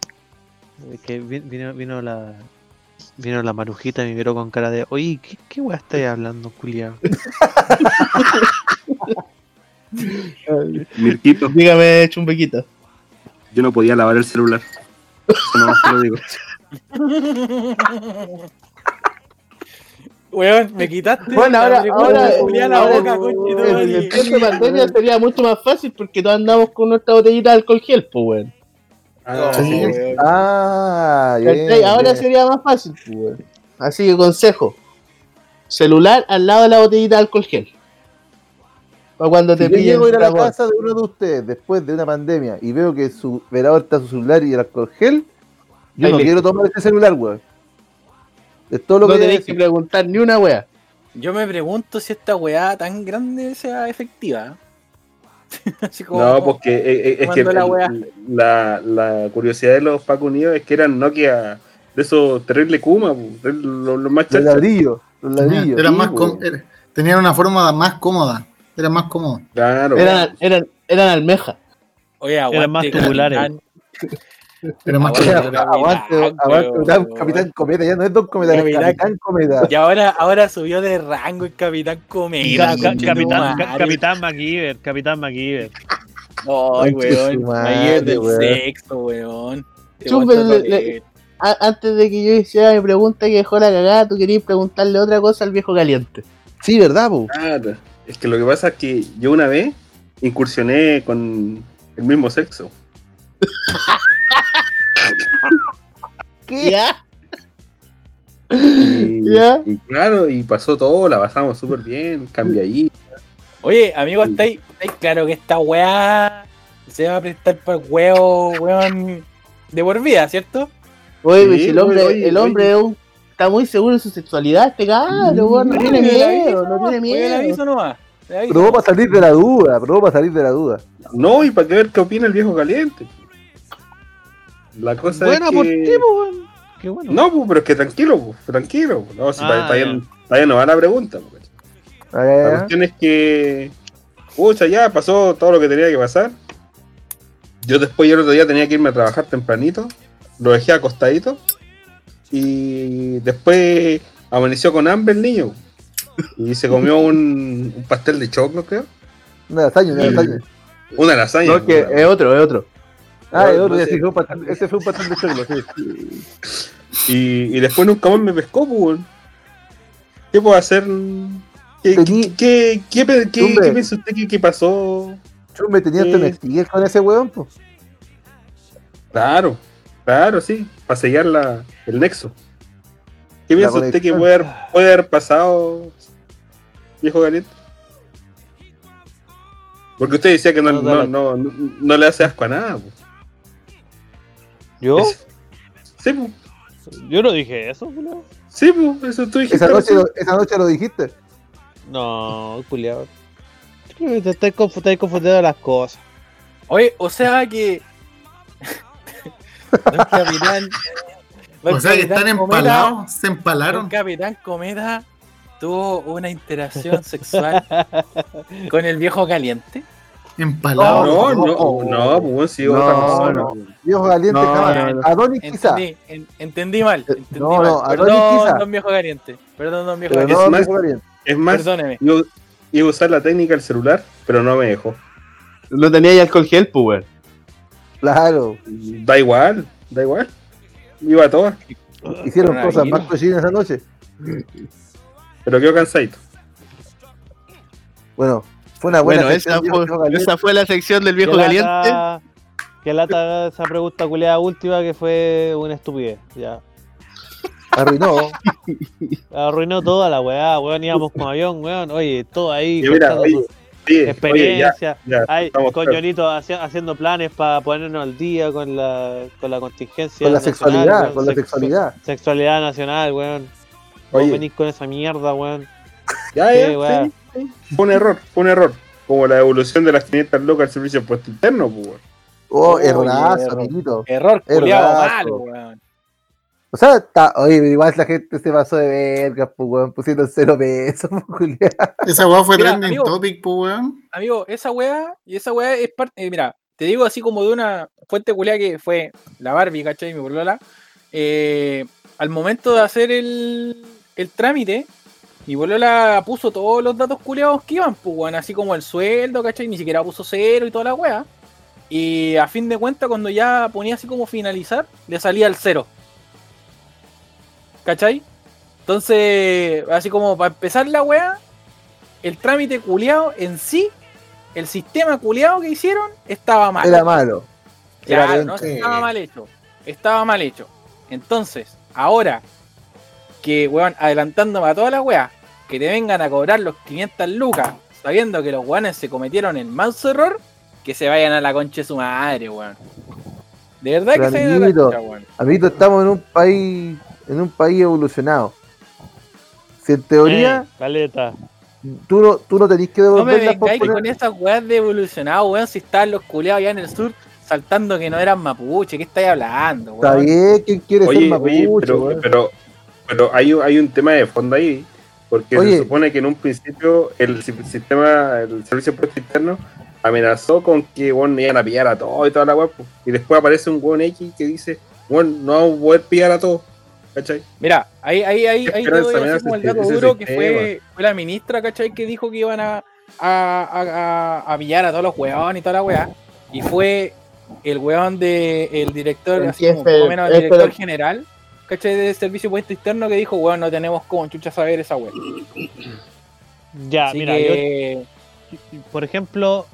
Es que vi- vino, vino la. Vino la marujita y me miró con cara de. Oye, ¿qué, qué weá estáis hablando, culiao? Mirtito, Dígame, chumbequito. yo no podía lavar el celular. Eso nomás te lo digo. [laughs] Weón, me quitaste. Bueno, ahora, ahora, Julián la ahora boca, conchetumare. en el tiempo de pandemia sería mucho más fácil porque todos andamos con nuestra botellita de alcohol gel, pues, weón. Ah, Sí. Ah. Ahora bien. sería más fácil, pues, weón. Así que consejo: celular al lado de la botellita de alcohol gel. Para cuando te Si yo pillen. llego a ir a la casa de uno de ustedes después de una pandemia y veo que su velador está su celular y el alcohol gel, yo Ahí no quiero tomar ese celular, weón. Es todo lo No que tenéis que preguntar ni una wea. Yo me pregunto si esta weá tan grande sea efectiva. [laughs] Así como. No, porque eh, eh, es que la la, la curiosidad de los Paco Unidos es que eran Nokia de esos terrible Kuma, los, los más Los ladrillos, los ladrillos. Eran sí, más weón. com- era- tenían una forma más cómoda. Era más cómodo. Claro. Eran, eran, eran almeja. Oye, aguante. más tubulares. [laughs] Capitán. Era más Aguante, cómodo. Aguante, Capitán, aguante. Capitán, Cometa, ya no es Don Cometa, es Capitán- Capitán Cometa. Y ahora, ahora subió de rango el Capitán Cometa. Ca- ca- capitán, capitán MacGyver, Capitán MacGyver. Ay, weón. madre, Ayer del weón. sexo, weón. Antes de que yo hiciera mi pregunta que dejó la cagada, tú querías preguntarle otra cosa al viejo caliente. Sí, ¿verdad, po? Claro. Es que lo que pasa es que yo una vez incursioné con el mismo sexo. [laughs] ¿Ya? Y, Ya. y claro, y pasó todo, la pasamos súper bien, cambia ahí. Oye, amigo, ¿estáis, estáis claro que esta weá se va a prestar para el huevo, weón, de por vida, ¿cierto? Oye, Sí, si el hombre, oye, el hombre está muy seguro de su sexualidad, este cabrón, weón, no tiene miedo, no tiene miedo. aviso nomás, Probó para salir de la duda, probó para salir de la duda. No, y para ver qué opina el viejo caliente. La cosa Buena es que... por ti. Qué bueno. No, pues, pero es que tranquilo, pues, tranquilo. pues. No, si Ah, todavía, ya. todavía no va la pregunta. pues. Ah, La cuestión es que, pucha, ya pasó todo lo que tenía que pasar. Yo después, yo el otro día tenía que irme a trabajar tempranito, lo dejé acostadito y después amaneció con hambre el niño y se comió [laughs] un, un pastel de choclo, creo. Una lasaña, una lasaña. Una lasaña. No, que es otro, es otro. Ah, No, el otro no día sé. sí fue un pastel- ese fue un pastel de choclo, sí. Y, y después nunca más me pescó, pues. weón. ¿Qué puedo hacer? ¿Qué, Tení- qué, qué, qué, qué- piensa usted que, que pasó? Yo me tenía que investigar con ese weón, pues. Claro, claro, sí, para sellar la, el nexo. ¿Qué La piensa usted que puede haber, puede haber pasado, viejo caliente? Porque usted decía que no, No, no, dale. no, no, no le hace asco a nada. pues. ¿Yo? Es- Sí, pues, Yo no dije eso, culiao. sí, pues, eso tú dijiste. Esa noche, lo, esa noche lo dijiste. No, que Te estás confu- estás confundiendo las cosas. Oye, o sea que. [laughs] Don Capitán. Don [laughs] O sea que Capitán están Cometa- empalados, se Don empalaron. Capitán Cometa tuvo una interacción sexual [laughs] con el viejo caliente. Empalados. No, no, No, no, pues, bueno, sí, no, otra persona. no. Viejo caliente, No, jamás. no, no. Adonis quizá. Entendí, en- entendí mal. Entendí no, mal. no, Adonis Perdón, quizá. don viejo caliente. Perdón, don viejo caliente. no, más- viejo caliente. Es más, Perdóneme. iba, iba a usar la técnica del celular, pero no me dejó. No tenía ya alcohol gel, pues. Claro. Da igual, da igual. Iba a todas, Hicieron cosas más cochinas esa noche. pero quedó cansadito. Bueno, fue una buena Bueno, sección, esa fue, esa fue la sección del viejo Que caliente. lata- Que lata esa pregunta culiada última que fue una estupidez. Ya. Arruinó. Arruinó toda la weá, weón. Íbamos con avión, weón. Oye, todo ahí. Mira, oye, oye, oye, ya, experiencia. ya, haci- haciendo planes para ponernos al día con la, con la contingencia. Con la nacional, sexualidad, weón. con la Sexu- sexualidad. Sexualidad nacional, weón. Vos Oye. venís con esa mierda, weón. Ya, Sí, sí, sí. Fue un error, fue un error. Como la devolución de las 500 locas al servicio de puesto interno, pues. weón. Oh, Oye, errorazo, error. amiguito. Error Errazo. culiado malo, weón. O sea, está, oye, igual la gente se pasó de vergas, pues, weón, pusieron cero pesos, [laughs] pues, Julián. Esa weá fue Mira, trending amigo. topic, pues weón. Amigo, esa weá, y esa weá es parte, eh, mira, te digo así como de una fuente culiada que fue la Barbie, ¿cachai? Mi bolola. Eh, al momento de hacer el, el trámite, mi bolola puso todos los datos culiados que iban, pues, weón, así como el sueldo, ¿cachai? Ni siquiera puso cero y toda la weá. Y a fin de cuentas, cuando ya ponía así como finalizar, le salía el cero. ¿Cachai? Entonces, así como para empezar la weá, el trámite culiado en sí, el sistema culiado que hicieron, estaba mal. Era malo. Era Claro, no, estaba mal hecho. Estaba mal hecho. Entonces, ahora que, weón, adelantándome a toda la weá, que te vengan a cobrar los 500 lucas, sabiendo que los weones se cometieron el manso error, que se vayan a la concha de su madre, weón. De verdad que se vayan a la Amiguito. concha, weón. Amiguito, estamos en un país, en un país evolucionado. Si en teoría, Eh, caleta. tú, no, tú no tenés que No me vengáis con esas weas de evolucionado, weón, si estaban los culeados allá en el sur saltando que no eran mapuche, ¿qué estáis hablando, Está weón? bien, ¿quién quiere ser mapuche, oye, pero, weón? pero, pero hay, un- hay un tema de fondo ahí, porque Oye. se supone que en un principio el si- sistema, el servicio de puesto interno amenazó con que bueno, iban a pillar a todo y toda la web, y después aparece un buen X que dice, bueno, no vamos a poder pillar a todos, ¿cachai? Mira, ahí, ahí, ahí, ¿Qué ahí te doy así como el dato duro que fue, fue la ministra, ¿cachai? Que dijo que iban a, a, a, a- a pillar a todos los weones y toda la wea. Y fue el weón de el director, El así como menos el el- director general, ¿cachai? De servicio puesto interno que dicho, weón, no tenemos como chucha saber esa wea. Ya, Así mira, que, yo, por ejemplo,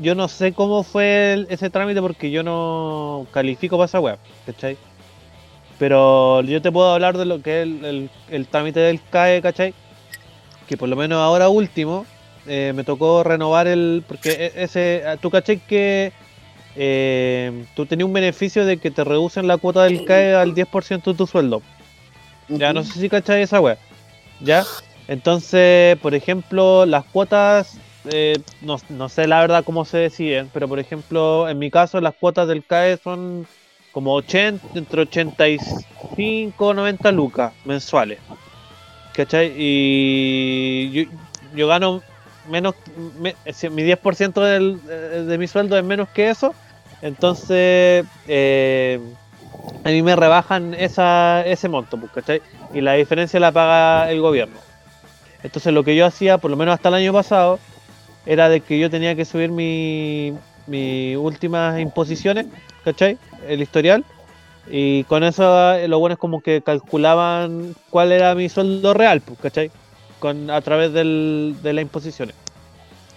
yo no sé cómo fue el- ese trámite porque yo no califico para esa web, ¿cachai? Pero yo te puedo hablar de lo que es el, el- el trámite del CAE, ¿cachai? Que por lo menos ahora último eh, me tocó renovar el. Porque e- ese. Tú, ¿cachai? Que eh, tú tenías un beneficio de que te reducen la cuota del CAE al 10% de tu sueldo. Ya no sé si cachai esa web. ¿Ya? Entonces, por ejemplo, las cuotas, eh, no, no sé la verdad cómo se deciden, pero por ejemplo, en mi caso, las cuotas del CAE son como 80, entre 85 90 lucas mensuales. ¿Cachai? Y yo, yo gano menos, me- si mi 10% del, eh, de mi sueldo es menos que eso. Entonces, eh, a mí me rebajan esa, ese monto, pues, ¿cachai? Y la diferencia la paga el gobierno. Entonces lo que yo hacía, por lo menos hasta el año pasado, era de que yo tenía que subir mi, mis últimas imposiciones, ¿cachai? El historial. Y con eso eh, lo bueno es como que calculaban cuál era mi sueldo real, pues, ¿cachai? Con, a través del, de las imposiciones.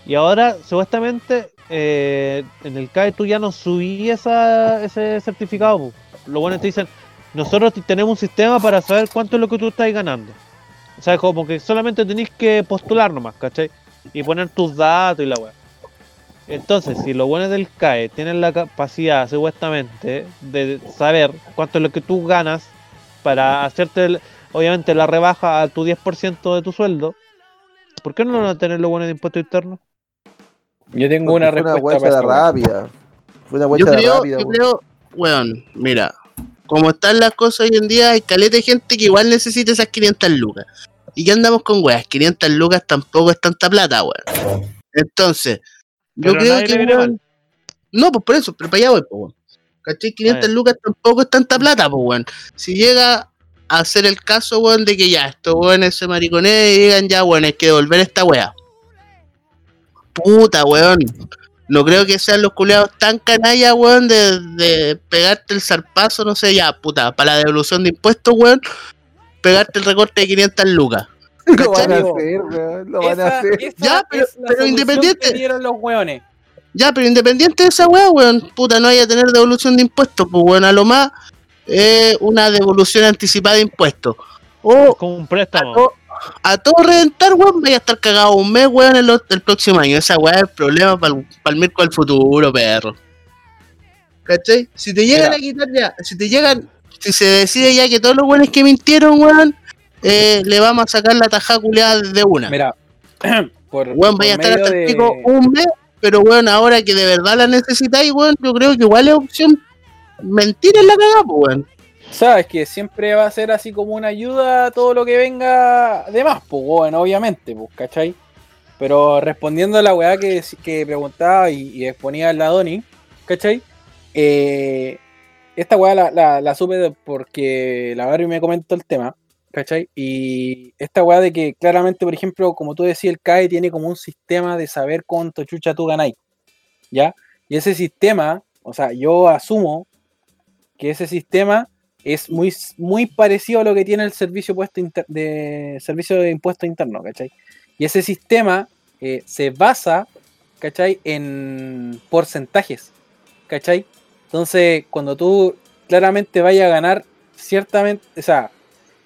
Y ahora, supuestamente, eh, en el CAE tú ya no subí esa, ese certificado. pues. Lo bueno es que te dicen, nosotros tenemos un sistema para saber cuánto es lo que tú estás ganando. O sea, como que solamente tenéis que postular nomás, ¿cachai? Y poner tus datos y la weá. Entonces, si los buenos del CAE tienen la capacidad, supuestamente, de saber cuánto es lo que tú ganas para hacerte, el- obviamente, la rebaja a tu 10% de tu sueldo, ¿por qué no van a tener los buenos de impuestos internos? yo tengo Porque una fue una respuesta huecha para de. Fue una Yo de yo creo, weón, mira, como están las cosas hoy en día, hay caleta de gente que igual necesita esas 500 lucas. ¿Y qué andamos con weas? 500 lucas tampoco es tanta plata, weón. Entonces, yo Pero creo que. weón, no, pues por eso, pero para allá voy, pues, weón. ¿Cachai? 500 Ah, ya. lucas tampoco es tanta plata, pues, weón. Si llega a ser el caso, weón, de que ya estos weones se mariconeen y digan, ya, weón, hay que devolver esta wea. Puta, weón. No creo que sean los culeados tan canallas, weón, de, de pegarte el zarpazo, no sé, ya, puta, para la devolución de impuestos, weón, pegarte el recorte de 500 lucas. Lo van a hacer, weón. Lo van a hacer. Ya, pero- pero independiente. los hueones. Ya, pero independiente de esa weá, weón, puta, no vaya a tener devolución de impuestos, pues, weón, a lo más eh, una devolución anticipada de impuestos. O Como un a, préstamo. to- a todo reventar, weón, vaya a estar cagado un mes, weón, el, el próximo año. Esa weá es el problema para el miércoles del futuro, perro. ¿Cachai? Si te llegan Mira. a quitar ya, si te llegan, si se decide ya que todos los weones que mintieron, weón, eh, le vamos a sacar la tajada culeada de una. Mira, [clears throat] por, Weón, vaya a estar hasta el pico un mes, pero weón, ahora que de verdad la necesitáis, weón, yo creo que igual es opción mentir en la cagada, pues, weón. Sabes que siempre va a ser así como una ayuda a todo lo que venga de más, pues, bueno, obviamente, pues, ¿cachai? Pero respondiendo a la weá que, que preguntaba y, y exponía la Doni, ¿cachai? Eh, esta weá la, la, la supe porque la Barbie me comentó el tema, ¿cachai? Y esta weá de que claramente, por ejemplo, como tú decías, el CAE tiene como un sistema de saber cuánto chucha tú ganáis, ¿ya? Y ese sistema, o sea, yo asumo que ese sistema es muy, muy parecido a lo que tiene el servicio de servicio de impuesto interno, ¿cachai? Y ese sistema eh, se basa, ¿cachai? En porcentajes, ¿cachai? Entonces, cuando tú claramente vayas a ganar ciertamente, o sea,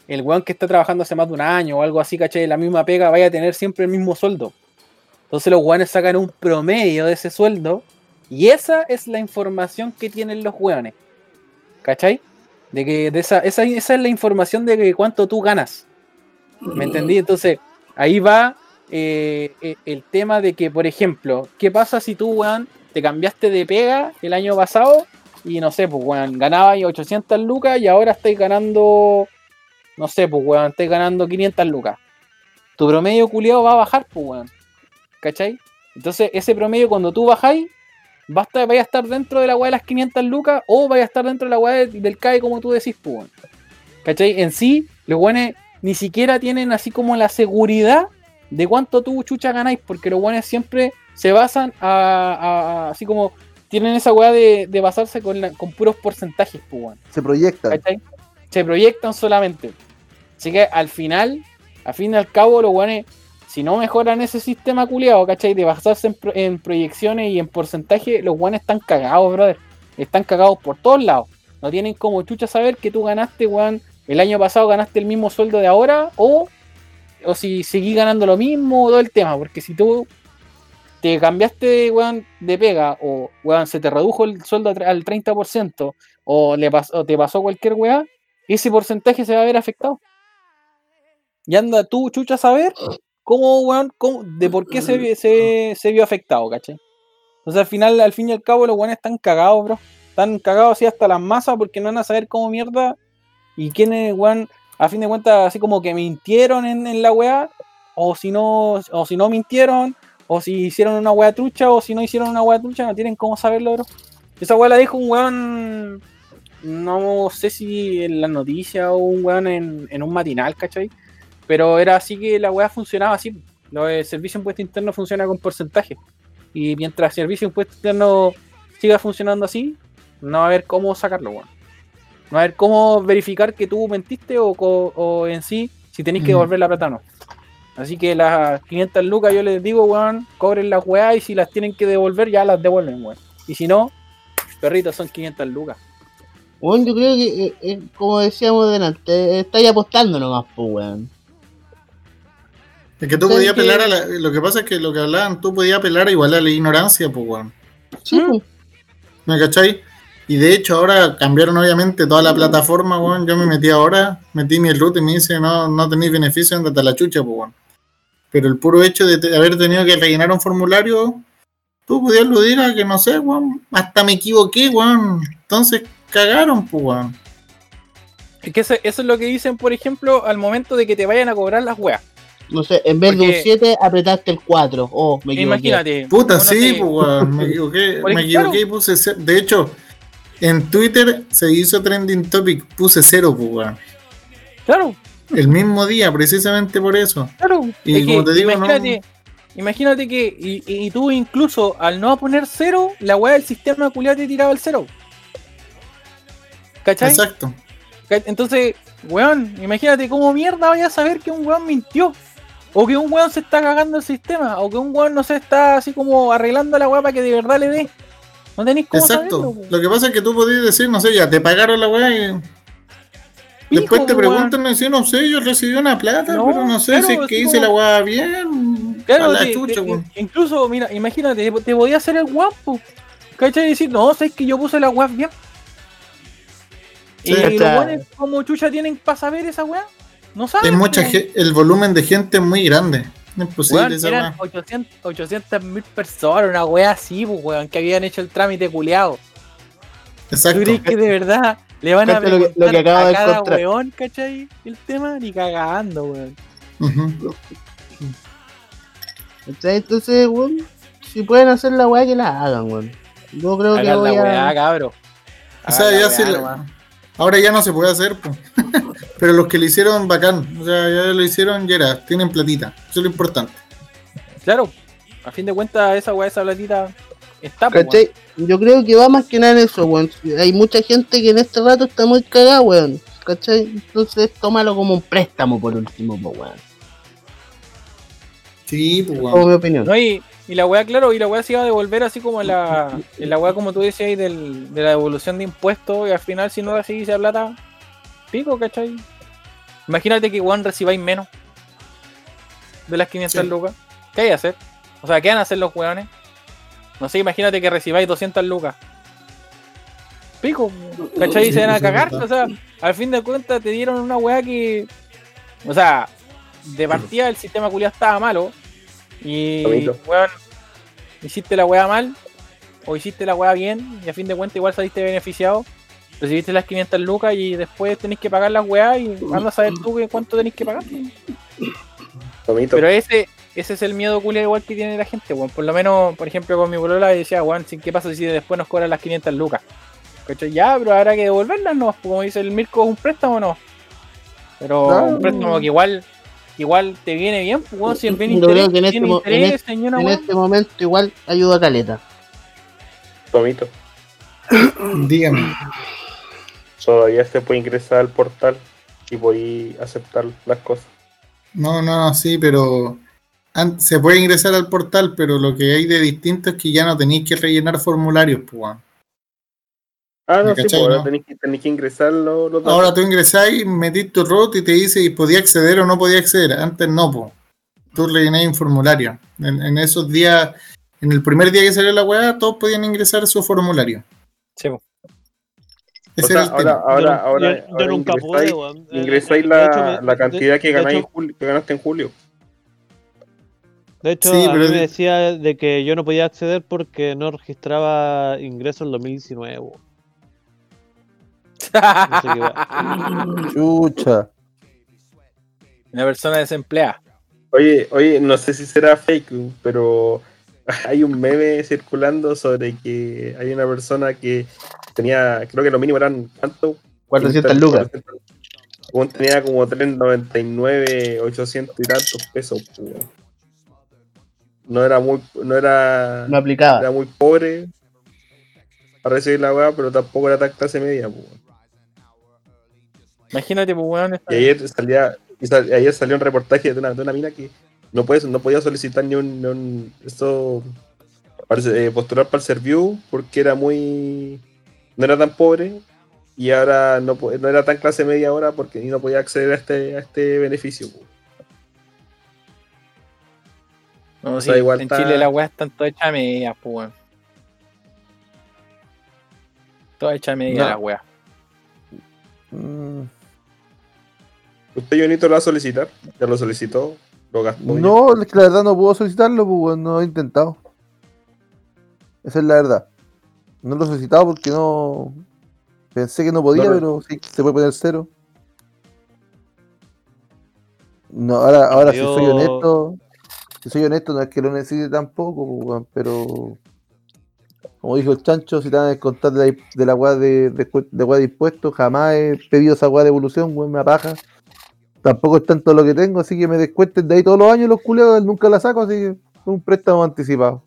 el weón que está trabajando hace más de un año o algo así, ¿cachai? La misma pega, vaya a tener siempre el mismo sueldo. Entonces los weones sacan un promedio de ese sueldo y esa es la información que tienen los weones. ¿Cachai? De que de esa, esa, esa es la información de que cuánto tú ganas. ¿Me entendí? Entonces, ahí va eh, eh, el tema de que, por ejemplo, ¿qué pasa si tú, weón, te cambiaste de pega el año pasado y no sé, pues, weón, ganabas 800 lucas y ahora estáis ganando, no sé, pues, weón, estáis ganando 500 lucas. Tu promedio culiado va a bajar, pues, weón. ¿Cachai? Entonces, ese promedio, cuando tú bajáis, va a estar, vaya a estar dentro de la weá de las 500 lucas o vaya a estar dentro de la weá de- del CAE, como tú decís, pues. ¿Cachai? En sí, los weones ni siquiera tienen así como la seguridad de cuánto tú chucha ganáis, porque los weones siempre se basan a, a- a- así como tienen esa weá de, de basarse con, la- con puros porcentajes, pues, weón. Se proyectan. ¿cachai? Se proyectan solamente. Así que al final, al fin y al cabo, los weones si no mejoran ese sistema culiado, ¿cachai? De basarse en, pro- en proyecciones y en porcentaje, los guanes están cagados, brother. Están cagados por todos lados. No tienen como chucha saber que tú ganaste, weón, el año pasado ganaste el mismo sueldo de ahora, o, o si seguís ganando lo mismo, o todo el tema. Porque si tú te cambiaste, weón, de pega, o, weón, se te redujo el sueldo al tre- al 30%, o, le te pasó cualquier weá, ese porcentaje se va a ver afectado. Y anda tú, chucha, a saber cómo, weón, cómo- de por qué se, se, se vio afectado, ¿cachai? Entonces al final, al fin y al cabo, los weones están cagados, bro. Están cagados así hasta las masas porque no van a saber cómo mierda. Y quiénes, weón, a fin de cuentas, así como que mintieron en, en la weá. O si no, o si no mintieron, o si hicieron una weá trucha, o si no hicieron una weá trucha, no tienen cómo saberlo, bro. Esa weá la dijo un weón, no sé si en la noticia o un weón en, en un matinal, ¿cachai? Pero era así que la weá funcionaba así. Lo de servicio de impuesto interno funciona con porcentaje. Y mientras servicio de impuesto interno siga funcionando así, no va a haber cómo sacarlo, weón. No va a haber cómo verificar que tú mentiste o, o en sí si tenéis que Mm. devolver la plata o no. Así que las 500 lucas yo les digo, weón, cobren las weá y si las tienen que devolver ya las devuelven, weón. Y si no, perritos son 500 lucas. Weón, yo creo que, eh, eh, como decíamos delante, estáis apostando nomás, pues, weón. Es que tú ¿Sabes podías apelar a la. Lo que pasa es que lo que hablaban, tú podías apelar igual a la ignorancia, pues, weón. Sí, pues. ¿Me cachai? Y de hecho ahora cambiaron obviamente toda la plataforma, weón. Yo me metí ahora, metí mi root y me dice, no, no tenéis beneficio, andate a la chucha, pues, weón. Pero el puro hecho de te- haber tenido que rellenar un formulario, tú podías aludir a que, no sé, weón, hasta me equivoqué, weón. Entonces cagaron, pues, weón. Es que eso, eso es lo que dicen, por ejemplo, al momento de que te vayan a cobrar las weas. No sé, en vez de un 7, apretaste el 4. Oh, me equivoqué. Imagínate. Puta, uno sí, se- pues, weón, me [laughs] equivoqué, me equivoqué y puse cero. De hecho, en Twitter se hizo trending topic, puse cero, pues, weón. Claro, El mismo día, precisamente por eso. claro. Y Es como que te digo, imagínate, imagínate que, y, y tú incluso al no poner cero, la wea del sistema culiado te tiraba el cero. ¿Cachai? Exacto. ¿Cach- Entonces, weón, imagínate cómo mierda vaya a saber que un weón mintió. O que un weón se está cagando el sistema. O que un weón no se está así como arreglando la weá para que de verdad le dé. No tenéis cómo Exacto. saberlo. Lo que pasa es que tú podías decir, no sé, ya te pagaron la weá y Pico, después te preguntan y dicen, no sé, yo recibí una plata, No, pero no sé claro, si es que hice como- la weá bien. Claro, la te- chucha, te- weón. incluso, mira, imagínate, te, podía hacer el guapo. ¿Cachai? Y decir, no, sabes que yo puse la weá bien. Sí, y los weones como chucha tienen para saber esa weá. No saben. Hay mucha el volumen de gente es muy grande. No es posible Weón, esa eran weá. 800 mil personas, una weá así, pues, weón, que habían hecho el trámite culiado. ¿Tú Exacto. crees que de verdad le van a lo lo que acabo a de cada encontrar. weón, cachai? El tema, ni cagando, weón. Entonces, weón, si pueden hacer la weá, que la hagan, weón. Yo creo que Hagan la voy weá, a... cabro. O sea, ya se. Ahora ya no se puede hacer, po. Pero los que lo hicieron bacán. O sea, ya lo hicieron, ya era, tienen platita. Eso es lo importante. Claro, a fin de cuentas, esa weá, esa platita está, ¿Cachai? Yo creo que va más que nada en eso, weón. Hay mucha gente que en este rato está muy cagada, weón. ¿Cachai? Entonces tómalo como un préstamo por último, pues, weón. Sí, pues, Como weón. mi opinión. No, y, y la weá, claro, y la weá se iba a devolver así como la, la weá, como tú decías, ahí del, de la devolución de impuestos, y al final, si no recibís esa plata, pico, ¿cachai? Imagínate que weón recibáis menos de las 500 Sí. lucas. ¿Qué hay que hacer? O sea, ¿qué van a hacer los weones? No sé, imagínate que recibáis 200 lucas. Pico, ¿cachai? Y se van a cagar, o sea, al fin de cuentas te dieron una weá que. O sea, de partida el sistema culiado estaba malo. Y, weón, hiciste la weá mal, o hiciste la weá bien, y a fin de cuentas igual saliste beneficiado. Recibiste las 500 lucas y después tenés que pagar las weá y anda a saber tú que cuánto tenés que pagar. Tomito. Pero ese, ese es el miedo culiado igual que tiene la gente, weón. Por lo menos, por ejemplo, con mi bolola decía, weón, ¿sí, ¿qué pasa si después nos cobran las 500 lucas? ¿Cachai? Ya, pero habrá que devolverlas, ¿no? Como dice el Mirko, es un préstamo, ¿no? Pero Claro. un préstamo que igual, igual te viene bien, pues, weón, si el bien interés, que en este tiene mo- en interés, señora, En este momento igual ayuda a Caleta. Tomito. Dígame. Todavía se puede ingresar al portal y podéis aceptar las cosas. No, no, sí, pero se puede ingresar al portal, pero lo que hay de distinto es que ya no tenéis que rellenar formularios, pues. Ah, no, ¿Me sí, cachai, pues, ahora no? tenéis que, tenéis que ingresar los, los datos. Ahora tú ingresáis, metís tu root y te dice y podía acceder o no podía acceder. Antes no, pues. Tú rellenás un formulario. En, en esos días, en el primer día que salió la weá, todos podían ingresar su formulario. Sí, po. O Ese sea, era el ahora, tema. ahora, yo, ahora, yo- yo nunca ingresáis- pude, weón. Ingresáis la, hecho, la cantidad de- que de ganáis en hecho- julio- que ganaste en julio. De hecho, Sí, a pero mí me decía de que yo no podía acceder porque no registraba ingresos en 2019. weón. No sé qué weá. [laughs] Chucha. Una persona desempleada. Oye, oye, no sé si será fake, pero [laughs] hay un meme circulando sobre que hay una persona que tenía, creo que lo mínimo eran, ¿cuánto? 400 lucas. Weón tenía como 399, 800 y tantos pesos. pues. No era muy, no era, No aplicaba. era muy pobre para recibir la weá, pero tampoco era tan clase media. pues. Imagínate, pues, weón. esta- Y ayer salía, y sal- ayer salió un reportaje de una, de una mina que no puede, no podía solicitar ni un, ni un- esto para, eh, postular para el Serviu porque era muy no era tan pobre y ahora no, era tan clase media ahora porque no podía acceder a este, a este beneficio. No, o sí, sea, igual en está- Chile las weas están todas hechas a medias, pues, weón. Todas hechas a medias No. las weas. Mm, ¿Usted, Jonito, lo va a solicitar? ¿Ya lo solicitó? ¿Lo gastó? No, es que la verdad no puedo solicitarlo, pues weón, no he intentado. Esa es la verdad. No lo he solicitado porque no. Pensé que no podía, No pero sí, se puede poner cero. No, ahora, ahora si soy honesto, si soy honesto, no es que lo necesite tampoco, pues, pero como dijo el chancho, si te van a descontar de la, de la weá de, de, de de impuestos, jamás he pedido esa weá de evolución, weón, me apaja. Tampoco es tanto lo que tengo, así que me descuenten de ahí todos los años los culeados, nunca la saco, así que es un préstamo anticipado.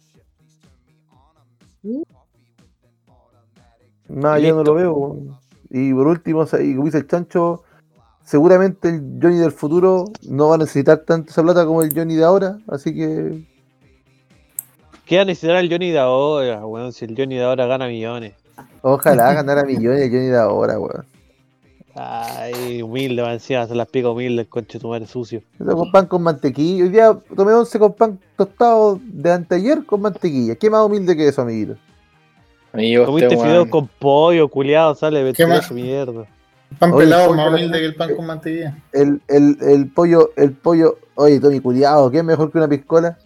Y yo no lo veo. Y por último, y como dice el chancho, seguramente el Johnny del futuro no va a necesitar tanto esa plata como el Johnny de ahora, así que ¿Qué va a necesitar el Johnny de ahora, weón? Si el Johnny de ahora gana millones. ojalá ganara millones el Johnny de ahora, weón. Ay, humilde, va encima, se las pica humilde el conche tu madre sucio. Eso con pan con mantequilla. Hoy día tomé once con pan tostado de anteayer con mantequilla. ¿Qué más humilde que eso, amiguito? Amigo, Comiste este fideos weón. con pollo, culiado, sale ¿Qué más? mentiroso, mierda. Pan Oye, pelado más humilde que el pan con mantequilla. El, el, el pollo, el pollo. Oye, Tommy, culiado, ¿qué es mejor que una piscola?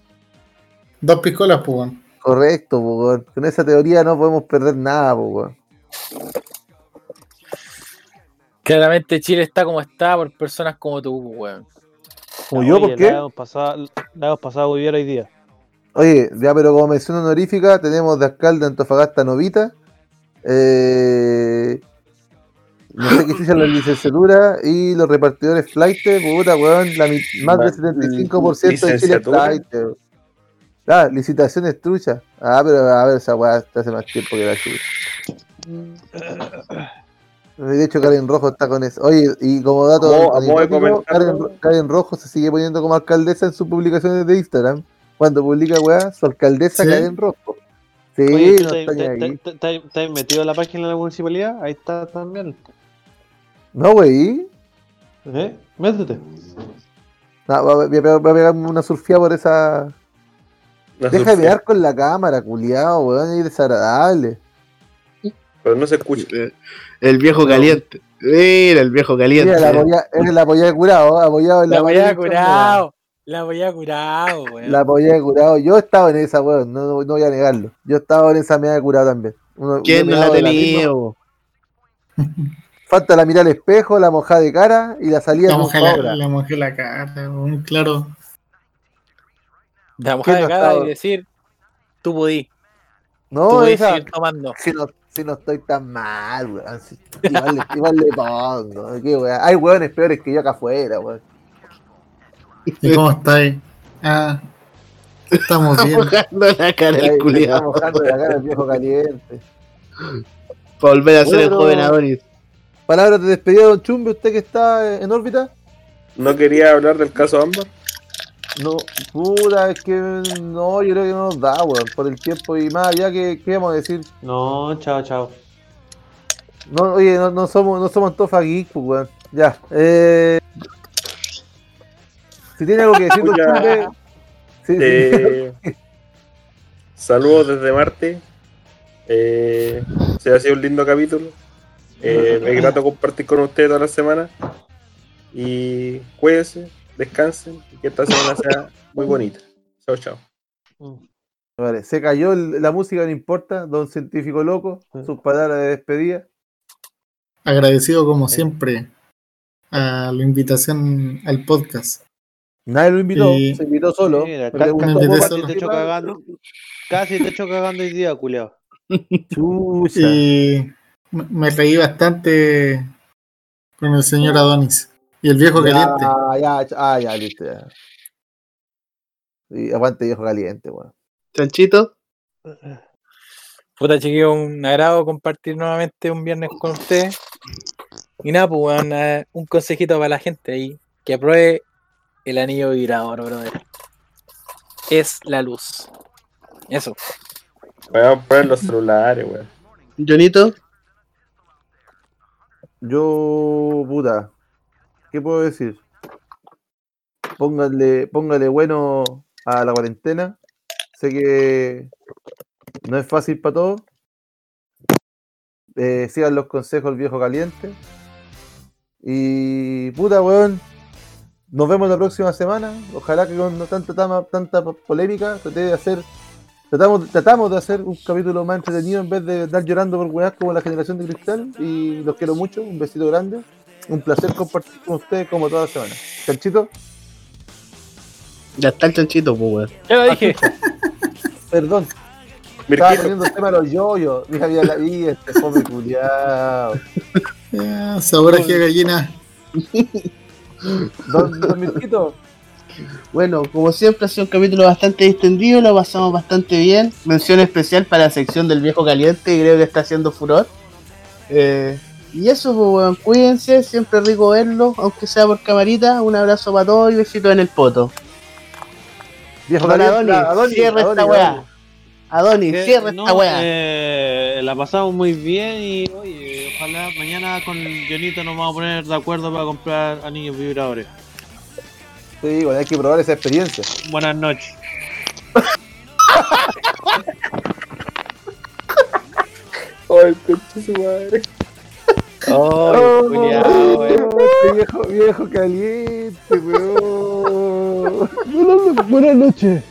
Dos piscolas, pues, weón. Correcto, po, weón. Con esa teoría no podemos perder nada, po, weón. Claramente Chile está como está por personas como tú, weón. Como yo, ¿por Oye, qué? La hemos pasado, la hemos pasado muy bien hoy día. Oye, ya, pero como mención honorífica, tenemos de alcalde de Antofagasta Novita. Eh, no sé qué [laughs] se la licenciatura y los repartidores flight, puta, weón, la, más del 75% de Chile flight. Ah, licitaciones truchas. Ah, pero a ver, esa weá está hace más tiempo que la chucha. De hecho, Karen Rojo está con eso. Oye, y como dato, comentario- Karen, Karen Rojo se sigue poniendo como alcaldesa en sus publicaciones de Instagram. Cuando publica weá, su alcaldesa ¿Sí? Karen Rojo. Sí, Oye, ¿tú no te, está ni te- ahí. te- te- te has metido en la página de la municipalidad? Ahí está también. No, wey. ¿Eh? Métete. No, voy a, voy a pegar- voy a pegarme una surfía por esa. Deja de pegar con la cámara, culiado, weón, es desagradable. Pero no se escucha. El viejo caliente. Mira, el viejo caliente. Mira, la apoya, es la apoyada de curado, apoyado en la La voy pared, a curado. La voy a curado, weón. La apoyada de curado. Yo estaba en esa, weón, no, no, no voy a negarlo. Yo estaba en esa media de curado también. Uno- ¿Quién no la de tenía? Falta la mirada al espejo, la mojada de cara y la salida La con mojé la, la mojé la cara, weón, claro. De la ¿Quién de no cara y decir, tú podí, tú No, podí esa, seguir tomando. si no, si no estoy tan mal, weón. si- igual, le- igual le pongo. qué weón. Hay weones peores que yo acá afuera, weón. ¿Y cómo estáis? Ah, estamos bien. Mojando la cara el está culiado. mojando la cara el viejo caliente. Para volver a ser el joven Adonis. Palabras de despedida, don Chumbe, usted que está en órbita. No quería hablar del caso Ámbar. No, puta, es que no, yo creo que no nos da, weón, por el tiempo y más allá que, ¿qué vamos a decir? No, chao, chao. No, oye, no, no somos, no somos tofa geek, pues, weón. Ya, eh... Si tiene algo que decir. Chumbe, sí, sí. Eh, saludos desde Marte. Eh, se ha sido un lindo capítulo. Eh, es grato compartir con ustedes toda la semana. Y cuídense, descansen y que esta semana sea muy bonita. Chao, chao. Vale, se cayó el- la música, no importa, don científico loco, sus palabras de despedida. Agradecido como siempre a la invitación al podcast. Nadie lo invitó, Y- se invitó solo. Mira, ca-. Casi te echo cagando. Casi te echo cagando hoy día, culiao. Chucha. Y me reí bastante con el señor Adonis y el viejo caliente. Ya, ya, ah, ya, listo, ya. Y aguante viejo caliente, weón. Chanchito. Puta chiquillo, un agrado compartir nuevamente un viernes con ustedes. Y nada, pues weón, eh, un consejito para la gente ahí, que apruebe el anillo vibrador, brother. Es la luz. Eso. Vamos a poner los celulares, weón. Jonito. Yo, puta, ¿qué puedo decir? Póngale, póngale bueno a la cuarentena. Sé que no es fácil para todos. Eh, sigan los consejos del viejo caliente. Y puta, weón. Nos vemos la próxima semana. Ojalá que con no tanta, tama- tanta po- polémica traté de hacer. Tratamos, tratamos de hacer un capítulo más entretenido en vez de estar llorando por weas como la generación de cristal. Y los quiero mucho. Un besito grande. Un placer compartir con ustedes como toda la semana. Chanchito, Ya está el chanchito, pues, weón. Ya lo dije. [laughs] perdón. Estaba Mirquito, poniendo el tema de los yoyos. Mira, mira, la vi este fome culiao. [laughs] Ya, sabor a que gallina. [laughs] Don, don Mirquito, Bueno, como siempre ha sido un capítulo bastante distendido, lo pasamos bastante bien. Mención especial para la sección del viejo caliente, que creo que está haciendo furor. Eh, y eso, pues, weón, cuídense, siempre rico verlo, aunque sea por camarita. Un abrazo para todos y besitos en el poto. viejo Don caliente. Adonis, Adonis, cierra esta weá. Adonis. Adonis, Que, cierra no, esta weá. eh, la pasamos muy bien y oye, ojalá mañana con Jonito nos vamos a poner de acuerdo para comprar anillos vibradores. Sí, bueno, hay que probar esa experiencia. Buenas noches. [laughs] Ay, concha su madre. Ay, culiao, eh. Este viejo, viejo caliente, weón. Buenas noches.